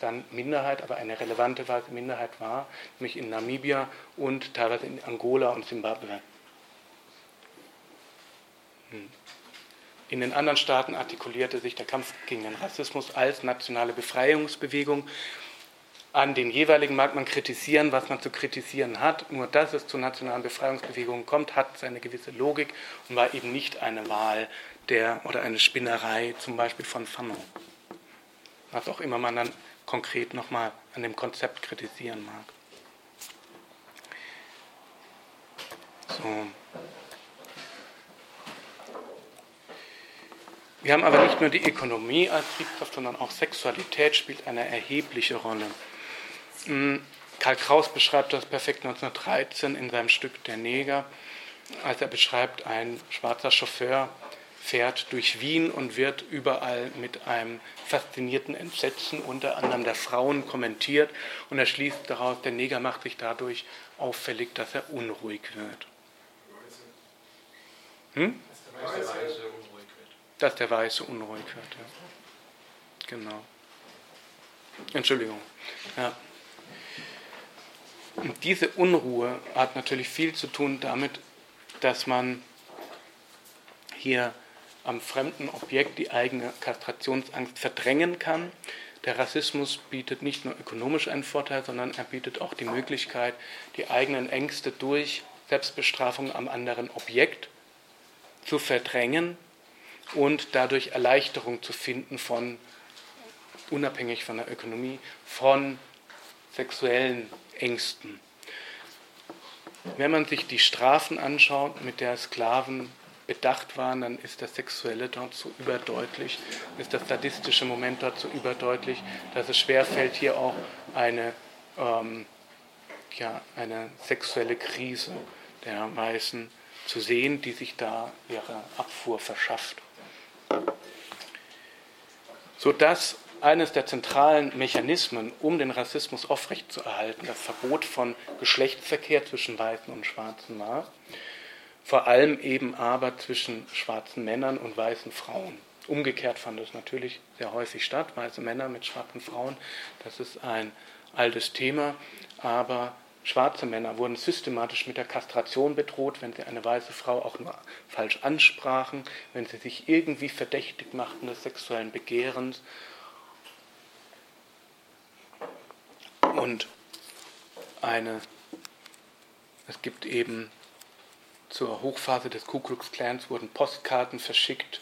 [SPEAKER 1] dann Minderheit, aber eine relevante weiße Minderheit war, nämlich in Namibia und teilweise in Angola und Simbabwe. In den anderen Staaten artikulierte sich der Kampf gegen den Rassismus als nationale Befreiungsbewegung. An den jeweiligen mag man kritisieren, was man zu kritisieren hat. Nur dass es zu nationalen Befreiungsbewegungen kommt, hat seine gewisse Logik und war eben nicht eine Wahl der oder eine Spinnerei, zum Beispiel von Fanon. Was auch immer man dann konkret nochmal an dem Konzept kritisieren mag. So. Wir haben aber nicht nur die Ökonomie als Triebkraft, sondern auch Sexualität spielt eine erhebliche Rolle. Hm, Karl Kraus beschreibt das perfekt 1913 in seinem Stück Der Neger, als er beschreibt, ein schwarzer Chauffeur fährt durch Wien und wird überall mit einem faszinierten Entsetzen unter anderem der Frauen kommentiert und er schließt daraus, der Neger macht sich dadurch auffällig, dass er unruhig wird. Hm? Dass der Weiße unruhig wird. Ja. Genau. Entschuldigung. Ja. Und diese Unruhe hat natürlich viel zu tun damit, dass man hier am fremden Objekt die eigene Kastrationsangst verdrängen kann. Der Rassismus bietet nicht nur ökonomisch einen Vorteil, sondern er bietet auch die Möglichkeit, die eigenen Ängste durch Selbstbestrafung am anderen Objekt zu verdrängen und dadurch Erleichterung zu finden von, unabhängig von der Ökonomie, von sexuellen Ängsten. Wenn man sich die Strafen anschaut, mit der Sklaven bedacht waren, dann ist das Sexuelle dort so überdeutlich, ist das sadistische Moment dort so überdeutlich, dass es schwerfällt, hier auch eine, ähm, ja, eine sexuelle Krise der Weißen zu sehen, die sich da ihre Abfuhr verschafft sodass eines der zentralen Mechanismen, um den Rassismus aufrechtzuerhalten, das Verbot von Geschlechtsverkehr zwischen Weißen und Schwarzen war, vor allem eben aber zwischen schwarzen Männern und weißen Frauen. Umgekehrt fand es natürlich sehr häufig statt, weiße Männer mit schwarzen Frauen, das ist ein altes Thema, aber Schwarze Männer wurden systematisch mit der Kastration bedroht, wenn sie eine weiße Frau auch nur falsch ansprachen, wenn sie sich irgendwie verdächtig machten des sexuellen Begehrens. Und eine, es gibt eben zur Hochphase des Ku Klux Klans wurden Postkarten verschickt,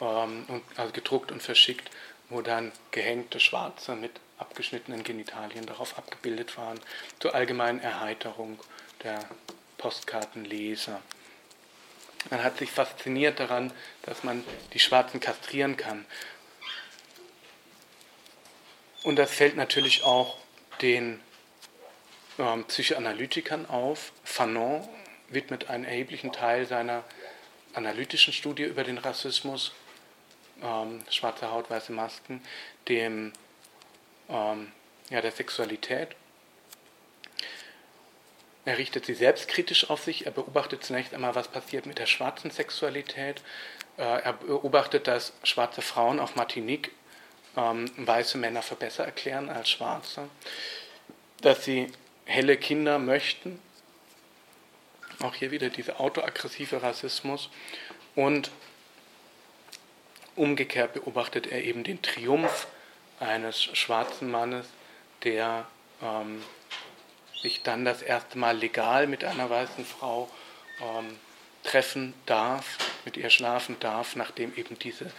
[SPEAKER 1] ähm, also gedruckt und verschickt, wo dann gehängte Schwarze mit abgeschnittenen Genitalien darauf abgebildet waren, zur allgemeinen Erheiterung der Postkartenleser. Man hat sich fasziniert daran, dass man die Schwarzen kastrieren kann. Und das fällt natürlich auch den ähm, Psychoanalytikern auf. Fanon widmet einen erheblichen Teil seiner analytischen Studie über den Rassismus, ähm, schwarze Haut, weiße Masken, dem ähm, ja, der Sexualität. Er richtet sie selbstkritisch auf sich. Er beobachtet zunächst einmal, was passiert mit der schwarzen Sexualität. Äh, er beobachtet, dass schwarze Frauen auf Martinique ähm, weiße Männer für besser erklären als schwarze. Dass sie helle Kinder möchten. Auch hier wieder dieser autoaggressive Rassismus. Und umgekehrt beobachtet er eben den Triumph eines schwarzen Mannes, der ähm, sich dann das erste Mal legal mit einer weißen Frau ähm, treffen darf, mit ihr schlafen darf, nachdem eben diese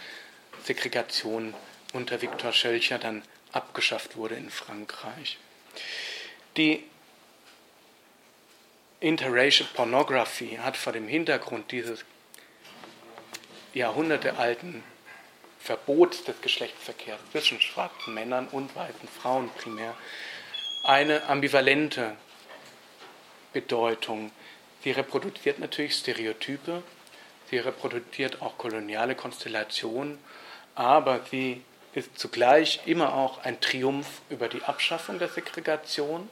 [SPEAKER 1] Segregation unter Viktor Schölcher dann abgeschafft wurde in Frankreich. Die Interracial Pornography hat vor dem Hintergrund dieses jahrhundertealten Verbots des Geschlechtsverkehrs zwischen schwarzen Männern und weißen Frauen primär eine ambivalente Bedeutung. Sie reproduziert natürlich Stereotype, sie reproduziert auch koloniale Konstellationen, aber sie ist zugleich immer auch ein Triumph über die Abschaffung der Segregation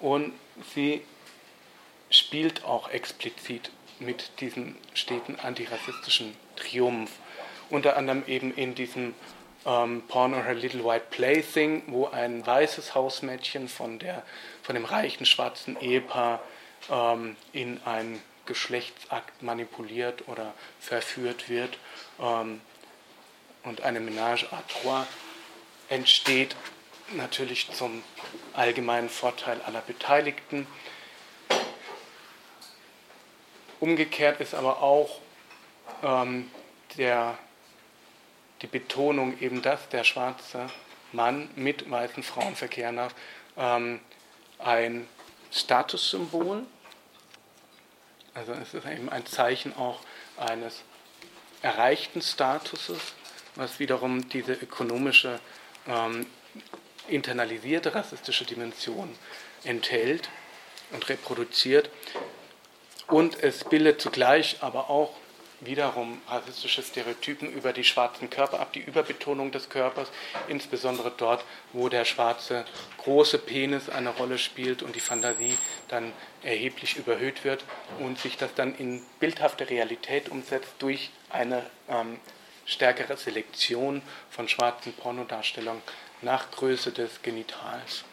[SPEAKER 1] und sie spielt auch explizit mit diesem steten antirassistischen Triumph unter anderem eben in diesem ähm, Porn or Her Little White Plaything, wo ein weißes Hausmädchen von, der, von dem reichen schwarzen Ehepaar ähm, in einen Geschlechtsakt manipuliert oder verführt wird ähm, und eine Ménage à trois entsteht, natürlich zum allgemeinen Vorteil aller Beteiligten. Umgekehrt ist aber auch ähm, der die Betonung eben, dass der schwarze Mann mit weißen Frauen verkehren darf, ähm, ein Statussymbol. Also es ist eben ein Zeichen auch eines erreichten Statuses, was wiederum diese ökonomische, ähm, internalisierte rassistische Dimension enthält und reproduziert. Und es bildet zugleich aber auch wiederum rassistische Stereotypen über die schwarzen Körper ab, die Überbetonung des Körpers, insbesondere dort, wo der schwarze große Penis eine Rolle spielt und die Fantasie dann erheblich überhöht wird und sich das dann in bildhafte Realität umsetzt durch eine ähm, stärkere Selektion von schwarzen Pornodarstellungen nach Größe des Genitals.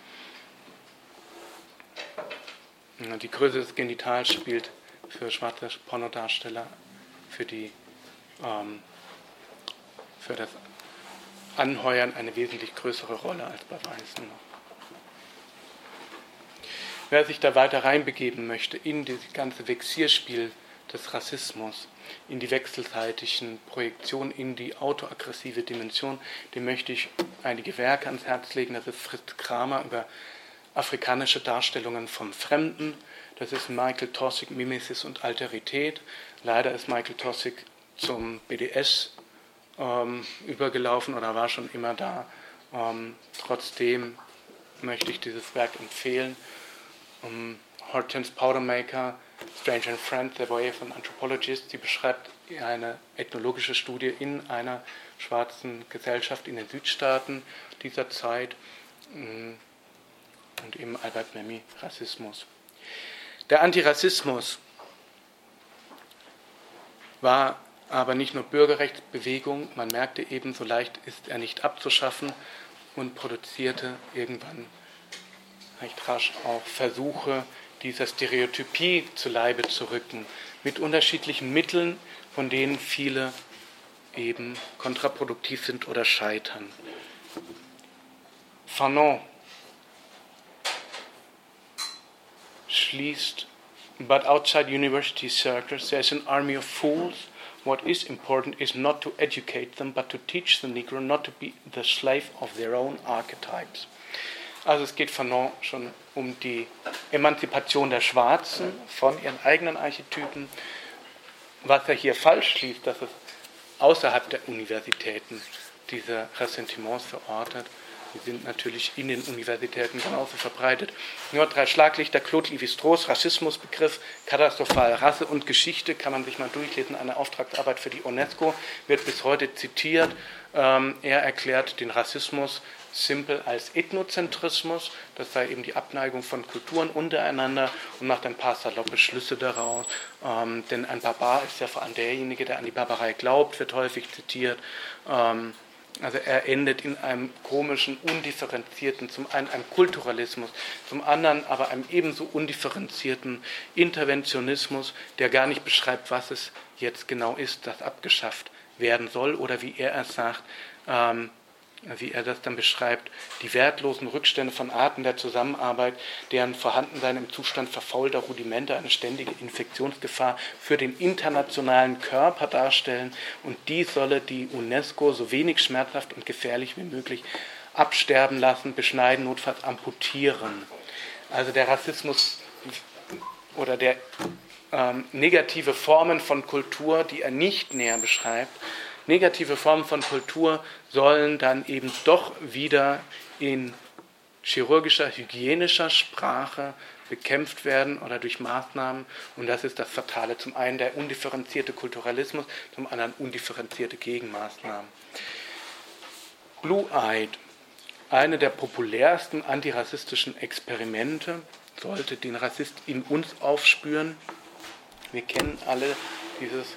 [SPEAKER 1] Die Größe des Genitals spielt für schwarze Pornodarsteller für, die, ähm, für das Anheuern eine wesentlich größere Rolle als bei Weißen. Wer sich da weiter reinbegeben möchte in dieses ganze Vexierspiel des Rassismus, in die wechselseitigen Projektionen, in die autoaggressive Dimension, dem möchte ich einige Werke ans Herz legen. Das ist Fritz Kramer über afrikanische Darstellungen vom Fremden. Das ist Michael Tossig, Mimesis und Alterität. Leider ist Michael Tossig zum BDS ähm, übergelaufen oder war schon immer da. Ähm, trotzdem möchte ich dieses Werk empfehlen. Um, Hortense Powdermaker, Strange and Friend, The Way of an Anthropologist, sie beschreibt eine ethnologische Studie in einer schwarzen Gesellschaft in den Südstaaten dieser Zeit mm, und eben Albert Memmi Rassismus. Der Antirassismus war aber nicht nur Bürgerrechtsbewegung, man merkte eben, so leicht ist er nicht abzuschaffen und produzierte irgendwann recht rasch auch Versuche, dieser Stereotypie zu Leibe zu rücken, mit unterschiedlichen Mitteln, von denen viele eben kontraproduktiv sind oder scheitern. Fanon schließt, but outside university circles there's an army of fools. What is important is not to educate them, but to teach the Negro not to be the slave of their own archetypes. Also es geht Fanon schon um die Emanzipation der Schwarzen von ihren eigenen Archetypen. Was er hier falsch schließt, dass es außerhalb der Universitäten diese Ressentiments verortet. Die sind natürlich in den Universitäten genauso verbreitet. Nur drei Schlaglichter, Claude Lévi-Strauss, Rassismusbegriff, katastrophal Rasse und Geschichte, kann man sich mal durchlesen, eine Auftragsarbeit für die UNESCO, wird bis heute zitiert. Ähm, er erklärt den Rassismus simpel als Ethnozentrismus, das sei eben die Abneigung von Kulturen untereinander und macht ein paar saloppe Schlüsse daraus. Ähm, denn ein Barbar ist ja vor allem derjenige, der an die Barbarei glaubt, wird häufig zitiert. Ähm, also er endet in einem komischen, undifferenzierten, zum einen einem Kulturalismus, zum anderen aber einem ebenso undifferenzierten Interventionismus, der gar nicht beschreibt, was es jetzt genau ist, das abgeschafft werden soll oder wie er es sagt, ähm, wie er das dann beschreibt, die wertlosen Rückstände von Arten der Zusammenarbeit, deren Vorhandensein im Zustand verfaulter Rudimente eine ständige Infektionsgefahr für den internationalen Körper darstellen und die solle die UNESCO so wenig schmerzhaft und gefährlich wie möglich absterben lassen, beschneiden, notfalls amputieren. Also der Rassismus oder der ähm, negative Formen von Kultur, die er nicht näher beschreibt, negative Formen von Kultur sollen dann eben doch wieder in chirurgischer, hygienischer Sprache bekämpft werden oder durch Maßnahmen. Und das ist das Fatale. Zum einen der undifferenzierte Kulturalismus, zum anderen undifferenzierte Gegenmaßnahmen. Blue-Eyed, eine der populärsten antirassistischen Experimente, sollte den Rassist in uns aufspüren. Wir kennen alle dieses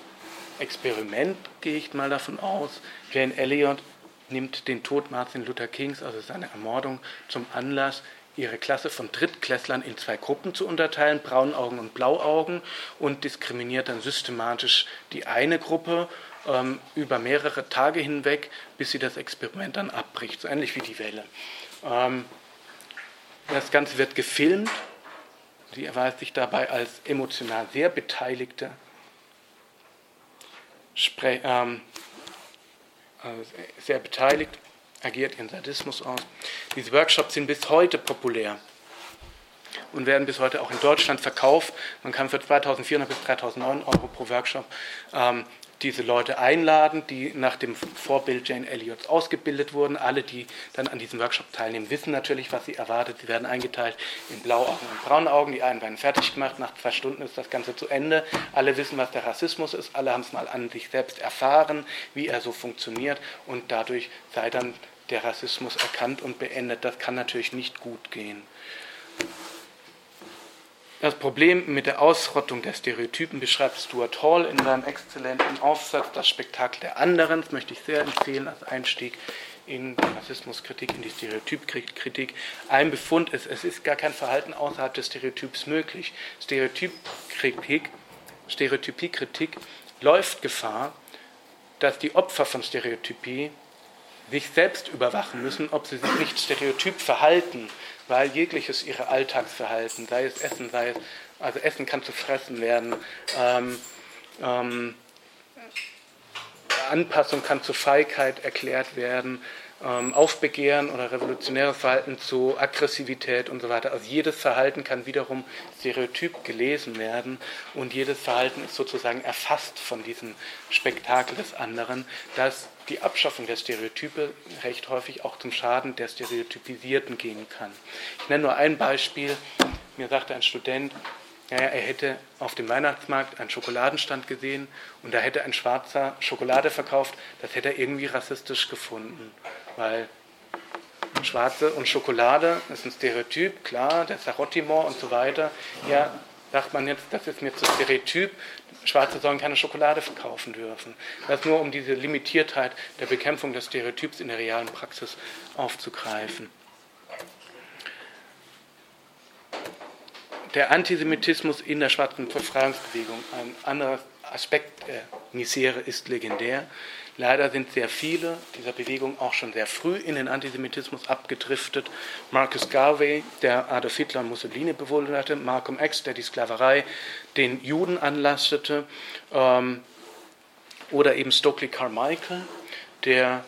[SPEAKER 1] Experiment, gehe ich mal davon aus. Jane Elliott nimmt den Tod Martin Luther Kings, also seine Ermordung, zum Anlass, ihre Klasse von Drittklässlern in zwei Gruppen zu unterteilen, Braunaugen und Blauaugen, und diskriminiert dann systematisch die eine Gruppe ähm, über mehrere Tage hinweg, bis sie das Experiment dann abbricht, so ähnlich wie die Welle. Ähm, das Ganze wird gefilmt. Sie erweist sich dabei als emotional sehr Beteiligte ähm, äh, sehr beteiligt, agiert ihren Sadismus aus. Diese Workshops sind bis heute populär und werden bis heute auch in Deutschland verkauft. Man kann für 2.400 bis 3.009 Euro pro Workshop ähm, diese Leute einladen, die nach dem Vorbild Jane Elliots ausgebildet wurden. Alle, die dann an diesem Workshop teilnehmen, wissen natürlich, was sie erwartet. Sie werden eingeteilt in Blauaugen und Braunaugen. Die einen werden fertig gemacht. Nach zwei Stunden ist das Ganze zu Ende. Alle wissen, was der Rassismus ist. Alle haben es mal an sich selbst erfahren, wie er so funktioniert. Und dadurch sei dann der Rassismus erkannt und beendet. Das kann natürlich nicht gut gehen. Das Problem mit der Ausrottung der Stereotypen beschreibt Stuart Hall in seinem exzellenten Aufsatz Das Spektakel der anderen. Das möchte ich sehr empfehlen als Einstieg in die Rassismuskritik, in die Stereotypkritik. Ein Befund ist, es ist gar kein Verhalten außerhalb des Stereotyps möglich. Stereotypkritik, Stereotypiekritik läuft Gefahr, dass die Opfer von Stereotypie sich selbst überwachen müssen, ob sie sich nicht stereotyp verhalten weil jegliches ihre Alltagsverhalten, sei es Essen, sei es, also Essen kann zu fressen werden, ähm, ähm, Anpassung kann zu Feigheit erklärt werden, Aufbegehren oder revolutionäres Verhalten zu Aggressivität und so weiter. Also jedes Verhalten kann wiederum stereotyp gelesen werden und jedes Verhalten ist sozusagen erfasst von diesem Spektakel des anderen, das die Abschaffung der Stereotype recht häufig auch zum Schaden der Stereotypisierten gehen kann. Ich nenne nur ein Beispiel. Mir sagte ein Student, naja, er hätte auf dem Weihnachtsmarkt einen Schokoladenstand gesehen und da hätte ein Schwarzer Schokolade verkauft. Das hätte er irgendwie rassistisch gefunden, weil Schwarze und Schokolade ist ein Stereotyp, klar, der Sarottimor und so weiter. Ja, sagt man jetzt, das ist mir zu Stereotyp, Schwarze sollen keine Schokolade verkaufen dürfen. Das nur um diese Limitiertheit der Bekämpfung des Stereotyps in der realen Praxis aufzugreifen. der Antisemitismus in der schwarzen Befreiungsbewegung, ein anderer Aspekt der Misere ist legendär. Leider sind sehr viele dieser Bewegung auch schon sehr früh in den Antisemitismus abgedriftet. Marcus Garvey, der Adolf Hitler und Mussolini bewunderte, Malcolm X, der die Sklaverei den Juden anlastete, ähm, oder eben Stokely Carmichael, der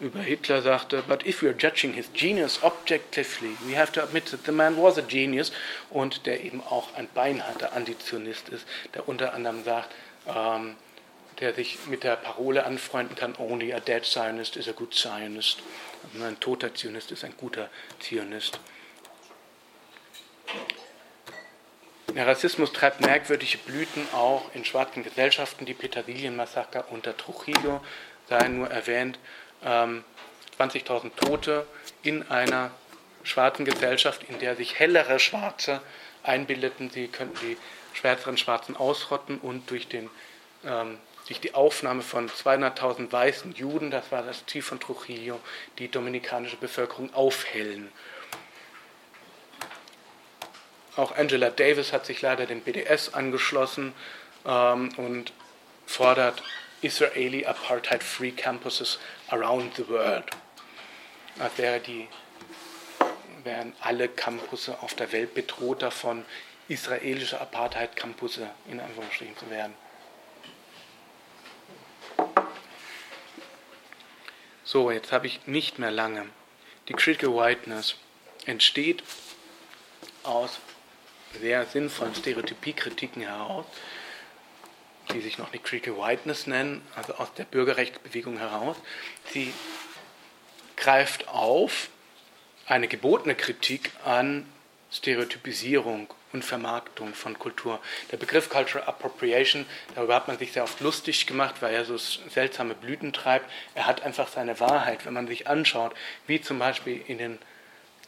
[SPEAKER 1] über Hitler sagte, but if we are judging his genius objectively, we have to admit that the man was a genius und der eben auch ein beinharter Antizionist ist, der unter anderem sagt, ähm, der sich mit der Parole anfreunden kann, only a dead Zionist is a good Zionist. Also ein toter Zionist ist ein guter Zionist. Der Rassismus treibt merkwürdige Blüten auch in schwarzen Gesellschaften. Die Petersilienmassaker unter Trujillo seien nur erwähnt. 20.000 ähm, Tote in einer schwarzen Gesellschaft, in der sich hellere Schwarze einbildeten, sie könnten die schwärzeren Schwarzen ausrotten und durch den ähm, durch die Aufnahme von 200.000 weißen Juden, das war das Ziel von Trujillo, die dominikanische Bevölkerung aufhellen. Auch Angela Davis hat sich leider dem BDS angeschlossen ähm, und fordert Israeli Apartheid-Free Campuses around the world. Als wäre die, wären alle Campusse auf der Welt bedroht davon, israelische Apartheid-Campusse in Anführungsstrichen zu werden. So, jetzt habe ich nicht mehr lange. Die Critical Whiteness entsteht aus sehr sinnvollen Stereotypiekritiken heraus, die sich noch nicht Critical Whiteness nennen, also aus der Bürgerrechtsbewegung heraus. Sie greift auf eine gebotene Kritik an Stereotypisierung und Vermarktung von Kultur. Der Begriff Cultural Appropriation, darüber hat man sich sehr oft lustig gemacht, weil er so seltsame Blüten treibt. Er hat einfach seine Wahrheit, wenn man sich anschaut, wie zum Beispiel in den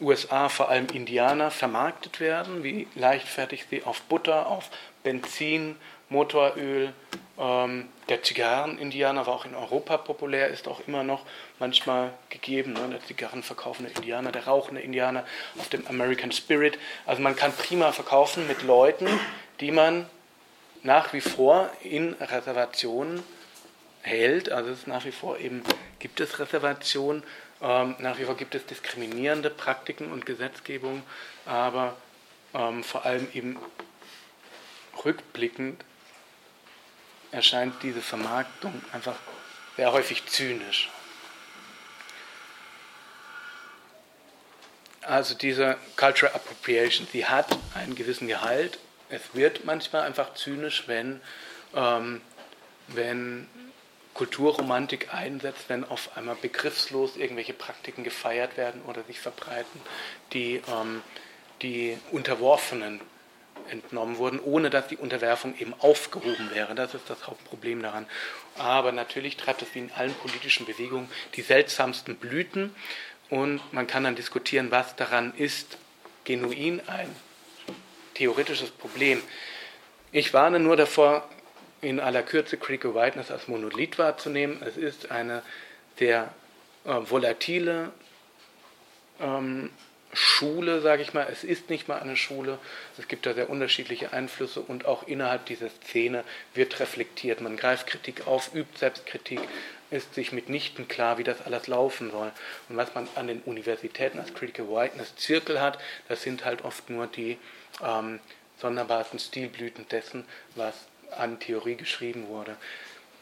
[SPEAKER 1] USA vor allem Indianer vermarktet werden, wie leichtfertig sie auf Butter, auf Benzin, Motoröl, ähm, der Zigarren-Indianer war auch in Europa populär, ist auch immer noch manchmal gegeben. Ne? Der Zigarrenverkaufende Indianer, der rauchende Indianer auf dem American Spirit. Also man kann prima verkaufen mit Leuten, die man nach wie vor in Reservationen hält. Also es nach wie vor eben, gibt es Reservationen, ähm, nach wie vor gibt es diskriminierende Praktiken und Gesetzgebung, aber ähm, vor allem eben rückblickend erscheint diese Vermarktung einfach sehr häufig zynisch. Also diese Cultural Appropriation, sie hat einen gewissen Gehalt. Es wird manchmal einfach zynisch, wenn, ähm, wenn Kulturromantik einsetzt, wenn auf einmal begriffslos irgendwelche Praktiken gefeiert werden oder sich verbreiten, die ähm, die Unterworfenen entnommen wurden, ohne dass die Unterwerfung eben aufgehoben wäre. Das ist das Hauptproblem daran. Aber natürlich treibt es wie in allen politischen Bewegungen die seltsamsten Blüten und man kann dann diskutieren, was daran ist genuin ein theoretisches Problem. Ich warne nur davor, in aller Kürze Critical Whiteness als Monolith wahrzunehmen. Es ist eine sehr äh, volatile ähm, Schule, sage ich mal. Es ist nicht mal eine Schule. Es gibt da sehr unterschiedliche Einflüsse und auch innerhalb dieser Szene wird reflektiert. Man greift Kritik auf, übt Selbstkritik, ist sich mitnichten klar, wie das alles laufen soll. Und was man an den Universitäten als Critical Whiteness Zirkel hat, das sind halt oft nur die ähm, sonderbarsten Stilblüten dessen, was an Theorie geschrieben wurde.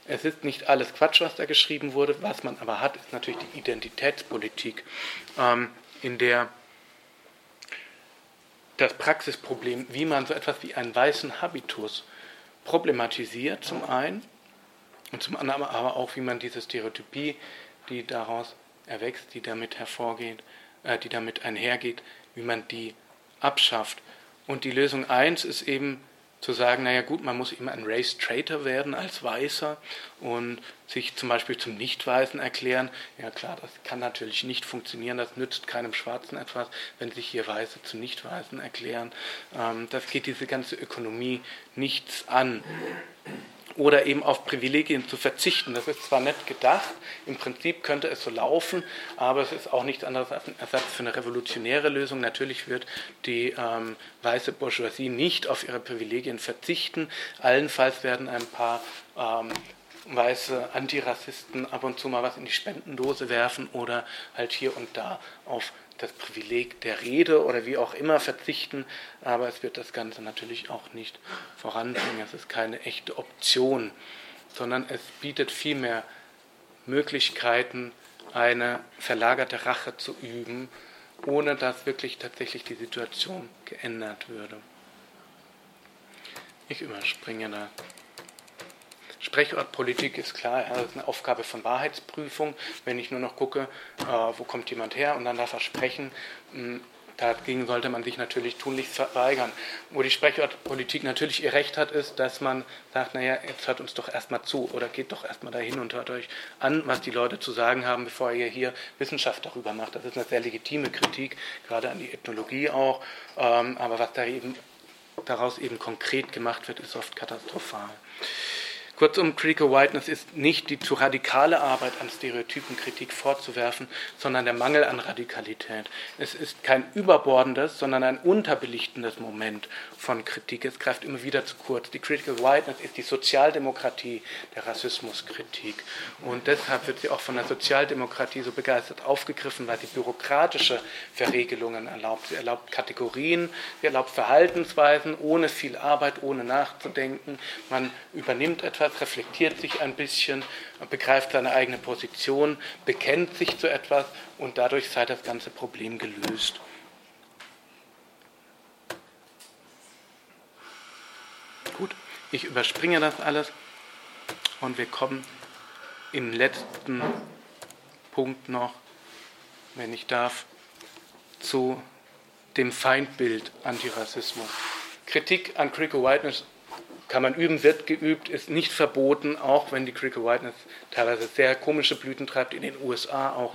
[SPEAKER 1] Es ist nicht alles Quatsch, was da geschrieben wurde. Was man aber hat, ist natürlich die Identitätspolitik, ähm, in der das Praxisproblem, wie man so etwas wie einen weißen Habitus problematisiert, zum einen, und zum anderen aber auch, wie man diese Stereotypie, die daraus erwächst, die damit hervorgeht, äh, die damit einhergeht, wie man die abschafft. Und die Lösung 1 ist eben zu sagen, naja gut, man muss immer ein Race Traitor werden als Weißer und sich zum Beispiel zum Nicht-Weißen erklären. Ja klar, das kann natürlich nicht funktionieren, das nützt keinem Schwarzen etwas, wenn sich hier Weiße zu Nicht-Weißen erklären. Ähm, das geht diese ganze Ökonomie nichts an. Oder eben auf Privilegien zu verzichten. Das ist zwar nett gedacht, im Prinzip könnte es so laufen, aber es ist auch nichts anderes als ein Ersatz für eine revolutionäre Lösung. Natürlich wird die ähm, weiße Bourgeoisie nicht auf ihre Privilegien verzichten. Allenfalls werden ein paar ähm, weiße Antirassisten ab und zu mal was in die Spendendose werfen oder halt hier und da auf das Privileg der Rede oder wie auch immer verzichten, aber es wird das Ganze natürlich auch nicht voranbringen. Es ist keine echte Option, sondern es bietet vielmehr Möglichkeiten, eine verlagerte Rache zu üben, ohne dass wirklich tatsächlich die Situation geändert würde. Ich überspringe da Sprechortpolitik ist klar, das ist eine Aufgabe von Wahrheitsprüfung. Wenn ich nur noch gucke, äh, wo kommt jemand her und dann darf er sprechen, hm, dagegen sollte man sich natürlich tunlichst verweigern. Wo die Sprechortpolitik natürlich ihr Recht hat, ist, dass man sagt, naja, jetzt hört uns doch erstmal zu oder geht doch erstmal dahin und hört euch an, was die Leute zu sagen haben, bevor ihr hier Wissenschaft darüber macht. Das ist eine sehr legitime Kritik, gerade an die Ethnologie auch. Ähm, aber was da eben, daraus eben konkret gemacht wird, ist oft katastrophal. Kurzum, Critical Whiteness ist nicht die zu radikale Arbeit an Stereotypenkritik vorzuwerfen, sondern der Mangel an Radikalität. Es ist kein überbordendes, sondern ein unterbelichtendes Moment von Kritik. Es greift immer wieder zu kurz. Die Critical Whiteness ist die Sozialdemokratie der Rassismuskritik. Und deshalb wird sie auch von der Sozialdemokratie so begeistert aufgegriffen, weil sie bürokratische Verregelungen erlaubt. Sie erlaubt Kategorien, sie erlaubt Verhaltensweisen ohne viel Arbeit, ohne nachzudenken. Man übernimmt etwas etwas, reflektiert sich ein bisschen, begreift seine eigene Position, bekennt sich zu etwas und dadurch sei das ganze Problem gelöst. Gut, ich überspringe das alles und wir kommen im letzten Punkt noch, wenn ich darf, zu dem Feindbild Antirassismus. Kritik an Critical Whiteness kann man üben, wird geübt, ist nicht verboten, auch wenn die Critical Whiteness teilweise sehr komische Blüten treibt, in den USA auch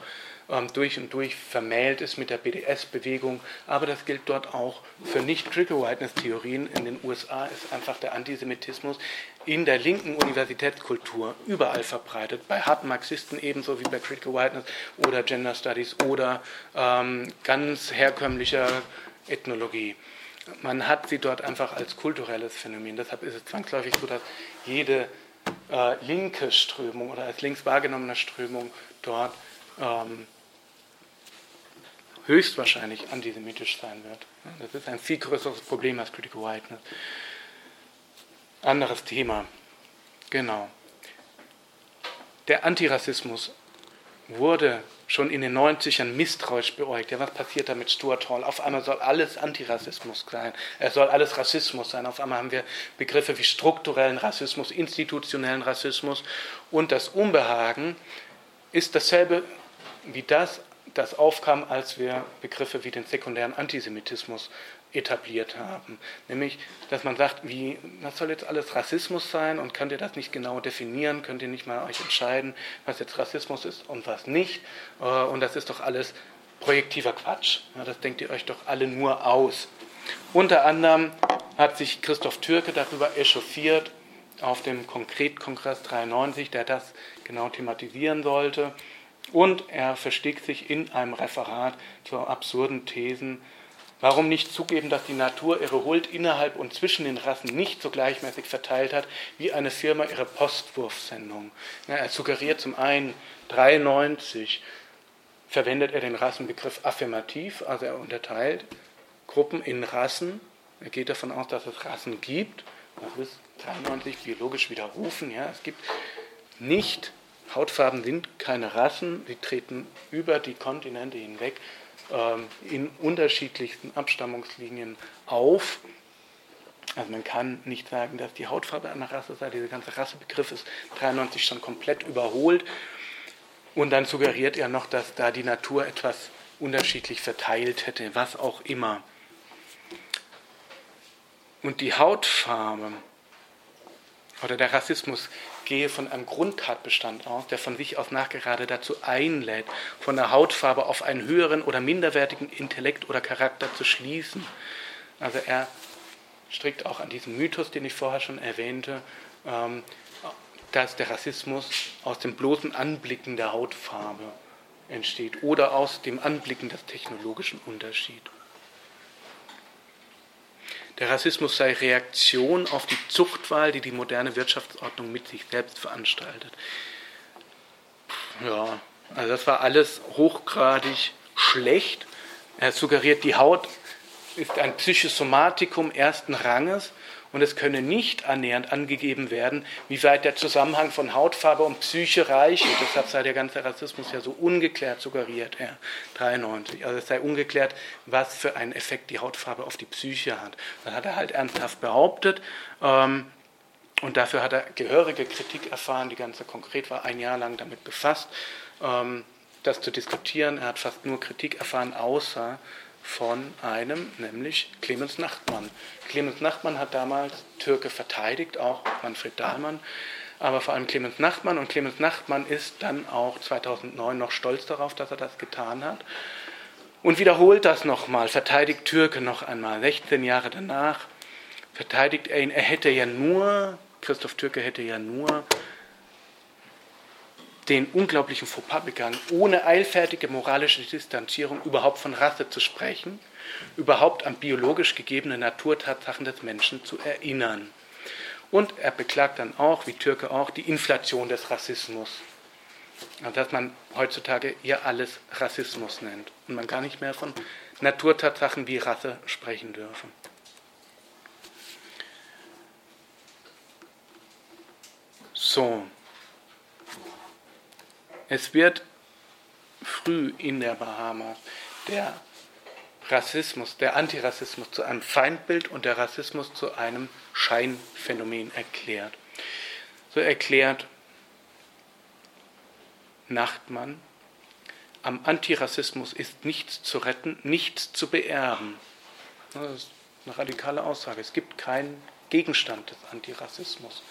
[SPEAKER 1] ähm, durch und durch vermählt ist mit der BDS-Bewegung. Aber das gilt dort auch für nicht-Critical Whiteness-Theorien. In den USA ist einfach der Antisemitismus in der linken Universitätskultur überall verbreitet, bei harten Marxisten ebenso wie bei Critical Whiteness oder Gender Studies oder ähm, ganz herkömmlicher Ethnologie man hat sie dort einfach als kulturelles Phänomen. Deshalb ist es zwangsläufig so, dass jede äh, linke Strömung oder als links wahrgenommene Strömung dort ähm, höchstwahrscheinlich antisemitisch sein wird. Das ist ein viel größeres Problem als Critical Whiteness. Anderes Thema. Genau. Der Antirassismus wurde schon in den 90ern misstrauisch beäugt. Ja, was passiert da mit Stuart Hall? Auf einmal soll alles Antirassismus sein. Es soll alles Rassismus sein. Auf einmal haben wir Begriffe wie strukturellen Rassismus, institutionellen Rassismus. Und das Unbehagen ist dasselbe wie das, das aufkam, als wir Begriffe wie den sekundären Antisemitismus etabliert haben. Nämlich, dass man sagt, wie, was soll jetzt alles Rassismus sein und könnt ihr das nicht genau definieren, könnt ihr nicht mal euch entscheiden, was jetzt Rassismus ist und was nicht. Äh, und das ist doch alles projektiver Quatsch. Das denkt ihr euch doch alle nur aus. Unter anderem hat sich Christoph Türke darüber echauffiert auf dem Konkretkongress 93, der das genau thematisieren sollte. Und er verstieg sich in einem Referat zu absurden Thesen, Warum nicht zugeben, dass die Natur ihre Huld innerhalb und zwischen den Rassen nicht so gleichmäßig verteilt hat wie eine Firma ihre Postwurfsendung? Ja, er suggeriert zum einen 93 verwendet er den Rassenbegriff affirmativ, also er unterteilt Gruppen in Rassen. Er geht davon aus, dass es Rassen gibt. Das ist 93 biologisch widerrufen. Ja, es gibt nicht, Hautfarben sind keine Rassen, sie treten über die Kontinente hinweg in unterschiedlichsten Abstammungslinien auf. Also man kann nicht sagen, dass die Hautfarbe einer Rasse sei. Dieser ganze Rassebegriff ist 93 schon komplett überholt. Und dann suggeriert er noch, dass da die Natur etwas unterschiedlich verteilt hätte, was auch immer. Und die Hautfarbe oder der Rassismus gehe von einem Grundtatbestand aus, der von sich aus nachgerade dazu einlädt, von der Hautfarbe auf einen höheren oder minderwertigen Intellekt oder Charakter zu schließen. Also er strickt auch an diesem Mythos, den ich vorher schon erwähnte, ähm, dass der Rassismus aus dem bloßen Anblicken der Hautfarbe entsteht oder aus dem Anblicken des technologischen Unterschieds. Der Rassismus sei Reaktion auf die Zuchtwahl, die die moderne Wirtschaftsordnung mit sich selbst veranstaltet. Ja, also das war alles hochgradig schlecht. Er suggeriert, die Haut ist ein Psychosomatikum ersten Ranges und es könne nicht annähernd angegeben werden, wie weit der Zusammenhang von Hautfarbe und Psyche reiche. Deshalb sei der ganze Rassismus ja so ungeklärt, suggeriert er 93. Also es sei ungeklärt, was für einen Effekt die Hautfarbe auf die Psyche hat. Das hat er halt ernsthaft behauptet. Ähm, und dafür hat er gehörige Kritik erfahren. Die ganze konkret war ein Jahr lang damit befasst, ähm, das zu diskutieren. Er hat fast nur Kritik erfahren, außer von einem, nämlich Clemens Nachtmann. Clemens Nachtmann hat damals Türke verteidigt, auch Manfred Dahlmann, aber vor allem Clemens Nachtmann. Und Clemens Nachtmann ist dann auch 2009 noch stolz darauf, dass er das getan hat. Und wiederholt das nochmal, verteidigt Türke noch einmal, 16 Jahre danach, verteidigt er ihn. Er hätte ja nur, Christoph Türke hätte ja nur den unglaublichen Fauxpas begangen, ohne eilfertige moralische Distanzierung überhaupt von Rasse zu sprechen, überhaupt an biologisch gegebene Naturtatsachen des Menschen zu erinnern. Und er beklagt dann auch, wie Türke auch, die Inflation des Rassismus. Also dass man heutzutage ja alles Rassismus nennt und man gar nicht mehr von Naturtatsachen wie Rasse sprechen dürfe. So, es wird früh in der Bahamas der Rassismus, der Antirassismus zu einem Feindbild und der Rassismus zu einem Scheinphänomen erklärt. So erklärt Nachtmann, am Antirassismus ist nichts zu retten, nichts zu beerben. Das ist eine radikale Aussage. Es gibt keinen Gegenstand des Antirassismus.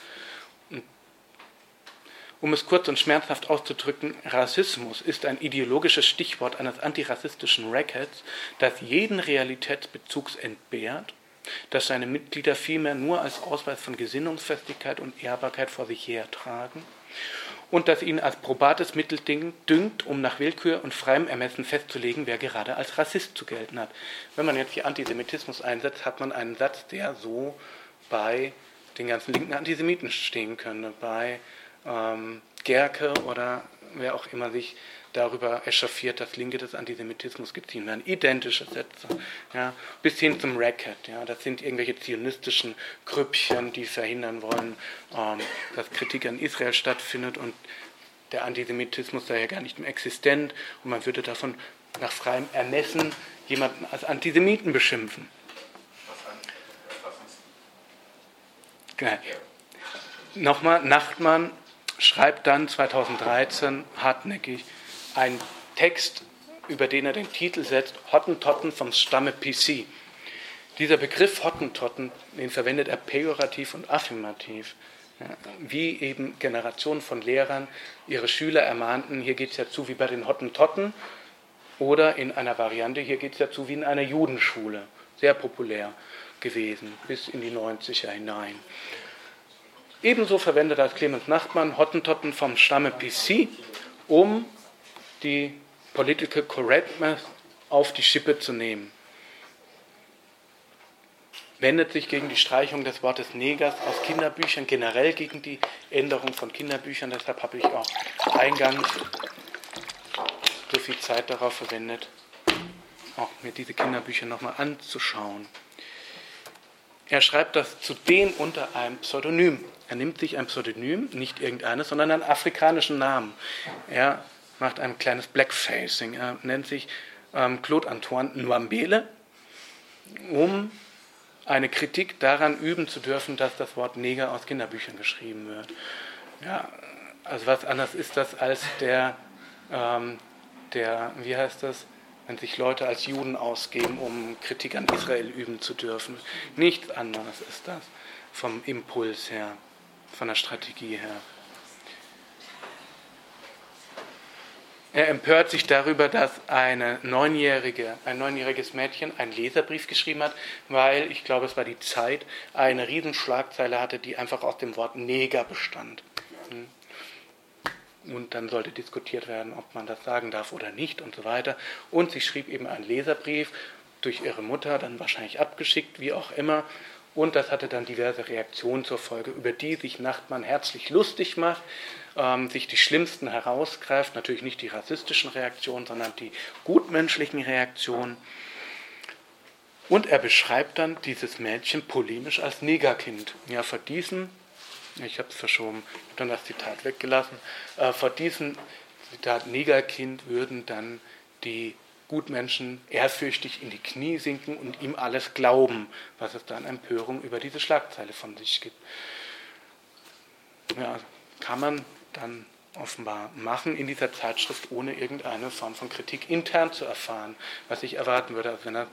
[SPEAKER 1] Um es kurz und schmerzhaft auszudrücken, Rassismus ist ein ideologisches Stichwort eines antirassistischen Rackets, das jeden Realitätsbezugs entbehrt, das seine Mitglieder vielmehr nur als Ausweis von Gesinnungsfestigkeit und Ehrbarkeit vor sich hertragen und das ihn als probates Mittel düngt, um nach Willkür und freiem Ermessen festzulegen, wer gerade als Rassist zu gelten hat. Wenn man jetzt hier Antisemitismus einsetzt, hat man einen Satz, der so bei den ganzen linken Antisemiten stehen könnte, bei ähm, Gerke oder wer auch immer sich darüber echauffiert, dass Linke des Antisemitismus geziehen werden. Identische Sätze, ja, bis hin zum Racket. Ja, das sind irgendwelche zionistischen Grüppchen, die verhindern wollen, ähm, dass Kritik an Israel stattfindet und der Antisemitismus sei ja gar nicht mehr existent und man würde davon nach freiem Ermessen jemanden als Antisemiten beschimpfen. Genau. Nochmal, Nachtmann schreibt dann 2013 hartnäckig einen Text, über den er den Titel setzt, Hottentotten vom Stamme PC. Dieser Begriff Hottentotten, den verwendet er pejorativ und affirmativ. Wie eben Generationen von Lehrern ihre Schüler ermahnten, hier geht es ja zu wie bei den Hottentotten oder in einer Variante, hier geht es ja zu wie in einer Judenschule. Sehr populär gewesen, bis in die 90er hinein. Ebenso verwendet das Clemens Nachtmann Hottentotten vom Stamme PC, um die Political Correctness auf die Schippe zu nehmen. Wendet sich gegen die Streichung des Wortes Negers aus Kinderbüchern, generell gegen die Änderung von Kinderbüchern. Deshalb habe ich auch eingangs so viel Zeit darauf verwendet, auch mir diese Kinderbücher nochmal anzuschauen. Er schreibt das zudem unter einem Pseudonym. Er nimmt sich ein Pseudonym, nicht irgendeines, sondern einen afrikanischen Namen. Er macht ein kleines Blackfacing. Er nennt sich ähm, Claude Antoine Nwambele, um eine Kritik daran üben zu dürfen, dass das Wort Neger aus Kinderbüchern geschrieben wird. Ja, also was anderes ist das als der, ähm, der wie heißt das, wenn sich Leute als Juden ausgeben, um Kritik an Israel üben zu dürfen. Nichts anderes ist das vom Impuls her, von der Strategie her. Er empört sich darüber, dass eine neunjährige, ein neunjähriges Mädchen einen Leserbrief geschrieben hat, weil, ich glaube, es war die Zeit, eine Riesenschlagzeile hatte, die einfach aus dem Wort Neger bestand. Hm. Und dann sollte diskutiert werden, ob man das sagen darf oder nicht und so weiter. Und sie schrieb eben einen Leserbrief durch ihre Mutter, dann wahrscheinlich abgeschickt, wie auch immer. Und das hatte dann diverse Reaktionen zur Folge, über die sich Nachtmann herzlich lustig macht ähm, sich die schlimmsten herausgreift, natürlich nicht die rassistischen Reaktionen, sondern die gutmenschlichen Reaktionen. Und er beschreibt dann dieses Mädchen polemisch als Negerkind. Ja, vor diesem, ich habe es verschoben, ich habe dann das Zitat weggelassen, äh, vor diesem Zitat Negerkind würden dann die Gutmenschen ehrfürchtig in die Knie sinken und ihm alles glauben, was es dann Empörung über diese Schlagzeile von sich gibt. Ja, kann man dann offenbar machen in dieser Zeitschrift, ohne irgendeine Form von Kritik intern zu erfahren, was ich erwarten würde, wenn er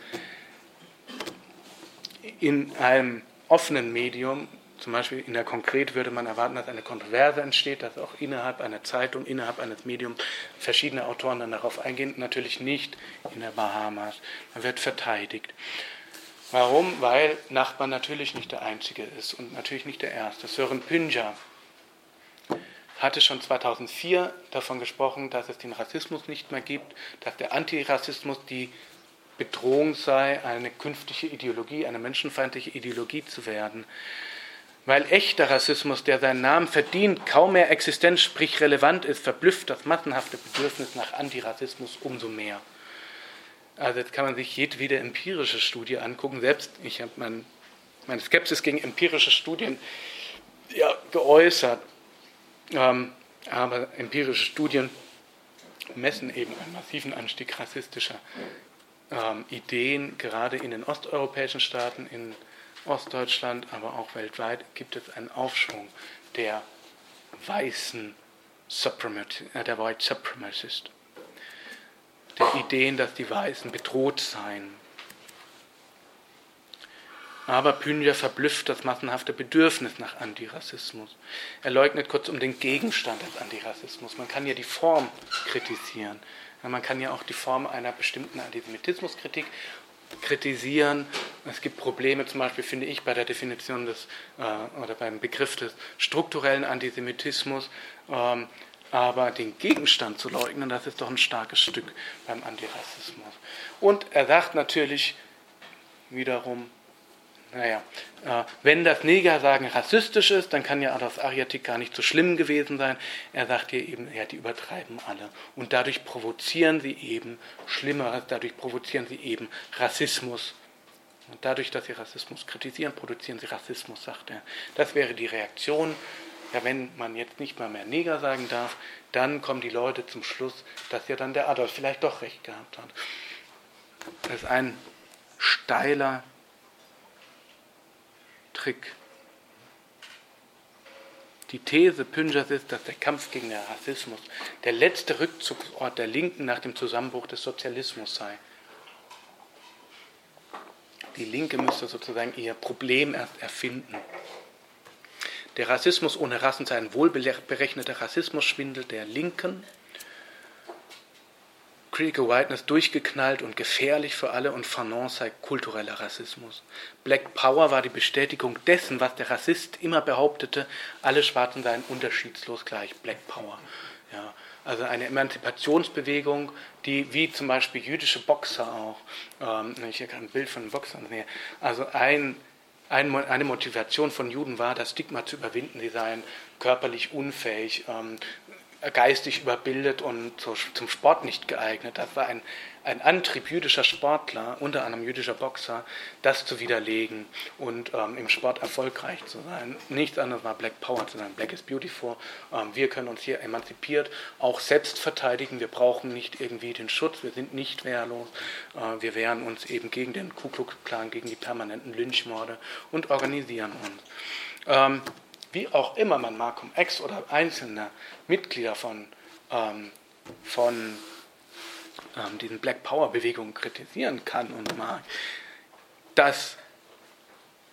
[SPEAKER 1] in einem offenen Medium, zum Beispiel in der Konkret, würde man erwarten, dass eine Kontroverse entsteht, dass auch innerhalb einer Zeitung, innerhalb eines Mediums verschiedene Autoren dann darauf eingehen, natürlich nicht in der Bahamas. Man wird verteidigt. Warum? Weil Nachbar natürlich nicht der Einzige ist und natürlich nicht der Erste. Sören Pünja, hatte schon 2004 davon gesprochen, dass es den Rassismus nicht mehr gibt, dass der Antirassismus die Bedrohung sei, eine künftige Ideologie, eine menschenfeindliche Ideologie zu werden. Weil echter Rassismus, der seinen Namen verdient, kaum mehr existent, sprich relevant ist, verblüfft das massenhafte Bedürfnis nach Antirassismus umso mehr. Also jetzt kann man sich jedwede empirische Studie angucken. Selbst ich habe mein, meine Skepsis gegen empirische Studien ja, geäußert. Ähm, aber empirische Studien messen eben einen massiven Anstieg rassistischer ähm, Ideen, gerade in den osteuropäischen Staaten, in Ostdeutschland, aber auch weltweit gibt es einen Aufschwung der weißen Supremat äh, der White Supremacist, der Ideen, dass die Weißen bedroht seien, aber Pynja verblüfft das massenhafte Bedürfnis nach Antirassismus. Er leugnet kurzum den Gegenstand des Antirassismus. Man kann ja die Form kritisieren. Man kann ja auch die Form einer bestimmten Antisemitismuskritik kritisieren. Es gibt Probleme, zum Beispiel finde ich, bei der Definition des äh, oder beim Begriff des strukturellen Antisemitismus. Ähm, aber den Gegenstand zu leugnen, das ist doch ein starkes Stück beim Antirassismus. Und er sagt natürlich wiederum, naja, äh, wenn das Negersagen rassistisch ist, dann kann ja Adolf Ariatik gar nicht so schlimm gewesen sein. Er sagt hier eben, ja, die übertreiben alle. Und dadurch provozieren sie eben Schlimmeres, dadurch provozieren sie eben Rassismus. Und dadurch, dass sie Rassismus kritisieren, produzieren sie Rassismus, sagt er. Das wäre die Reaktion. Ja, wenn man jetzt nicht mal mehr Neger sagen darf, dann kommen die Leute zum Schluss, dass ja dann der Adolf vielleicht doch recht gehabt hat. Das ist ein steiler Trick. Die These Pünjers ist, dass der Kampf gegen den Rassismus der letzte Rückzugsort der Linken nach dem Zusammenbruch des Sozialismus sei. Die Linke müsste sozusagen ihr Problem erst erfinden. Der Rassismus ohne Rassen sei ein wohlberechneter Rassismusschwindel der Linken Critical Whiteness durchgeknallt und gefährlich für alle und Fanon sei kultureller Rassismus. Black Power war die Bestätigung dessen, was der Rassist immer behauptete, alle Schwarzen seien unterschiedslos gleich. Black Power. Ja, also eine Emanzipationsbewegung, die wie zum Beispiel jüdische Boxer auch, ähm, ich hier gerade ein Bild von einem Boxer sehe, also ein, eine Motivation von Juden war, das Stigma zu überwinden, sie seien körperlich unfähig, ähm, geistig überbildet und zum Sport nicht geeignet. Das war ein, ein Antrieb jüdischer Sportler, unter anderem jüdischer Boxer, das zu widerlegen und ähm, im Sport erfolgreich zu sein. Nichts anderes war Black Power zu sein. Black is beautiful. Ähm, wir können uns hier emanzipiert auch selbst verteidigen. Wir brauchen nicht irgendwie den Schutz. Wir sind nicht wehrlos. Äh, wir wehren uns eben gegen den Ku Klux Klan, gegen die permanenten Lynchmorde und organisieren uns. Ähm, wie auch immer man Malcolm X oder einzelne Mitglieder von, ähm, von ähm, diesen Black Power Bewegungen kritisieren kann und mag, dass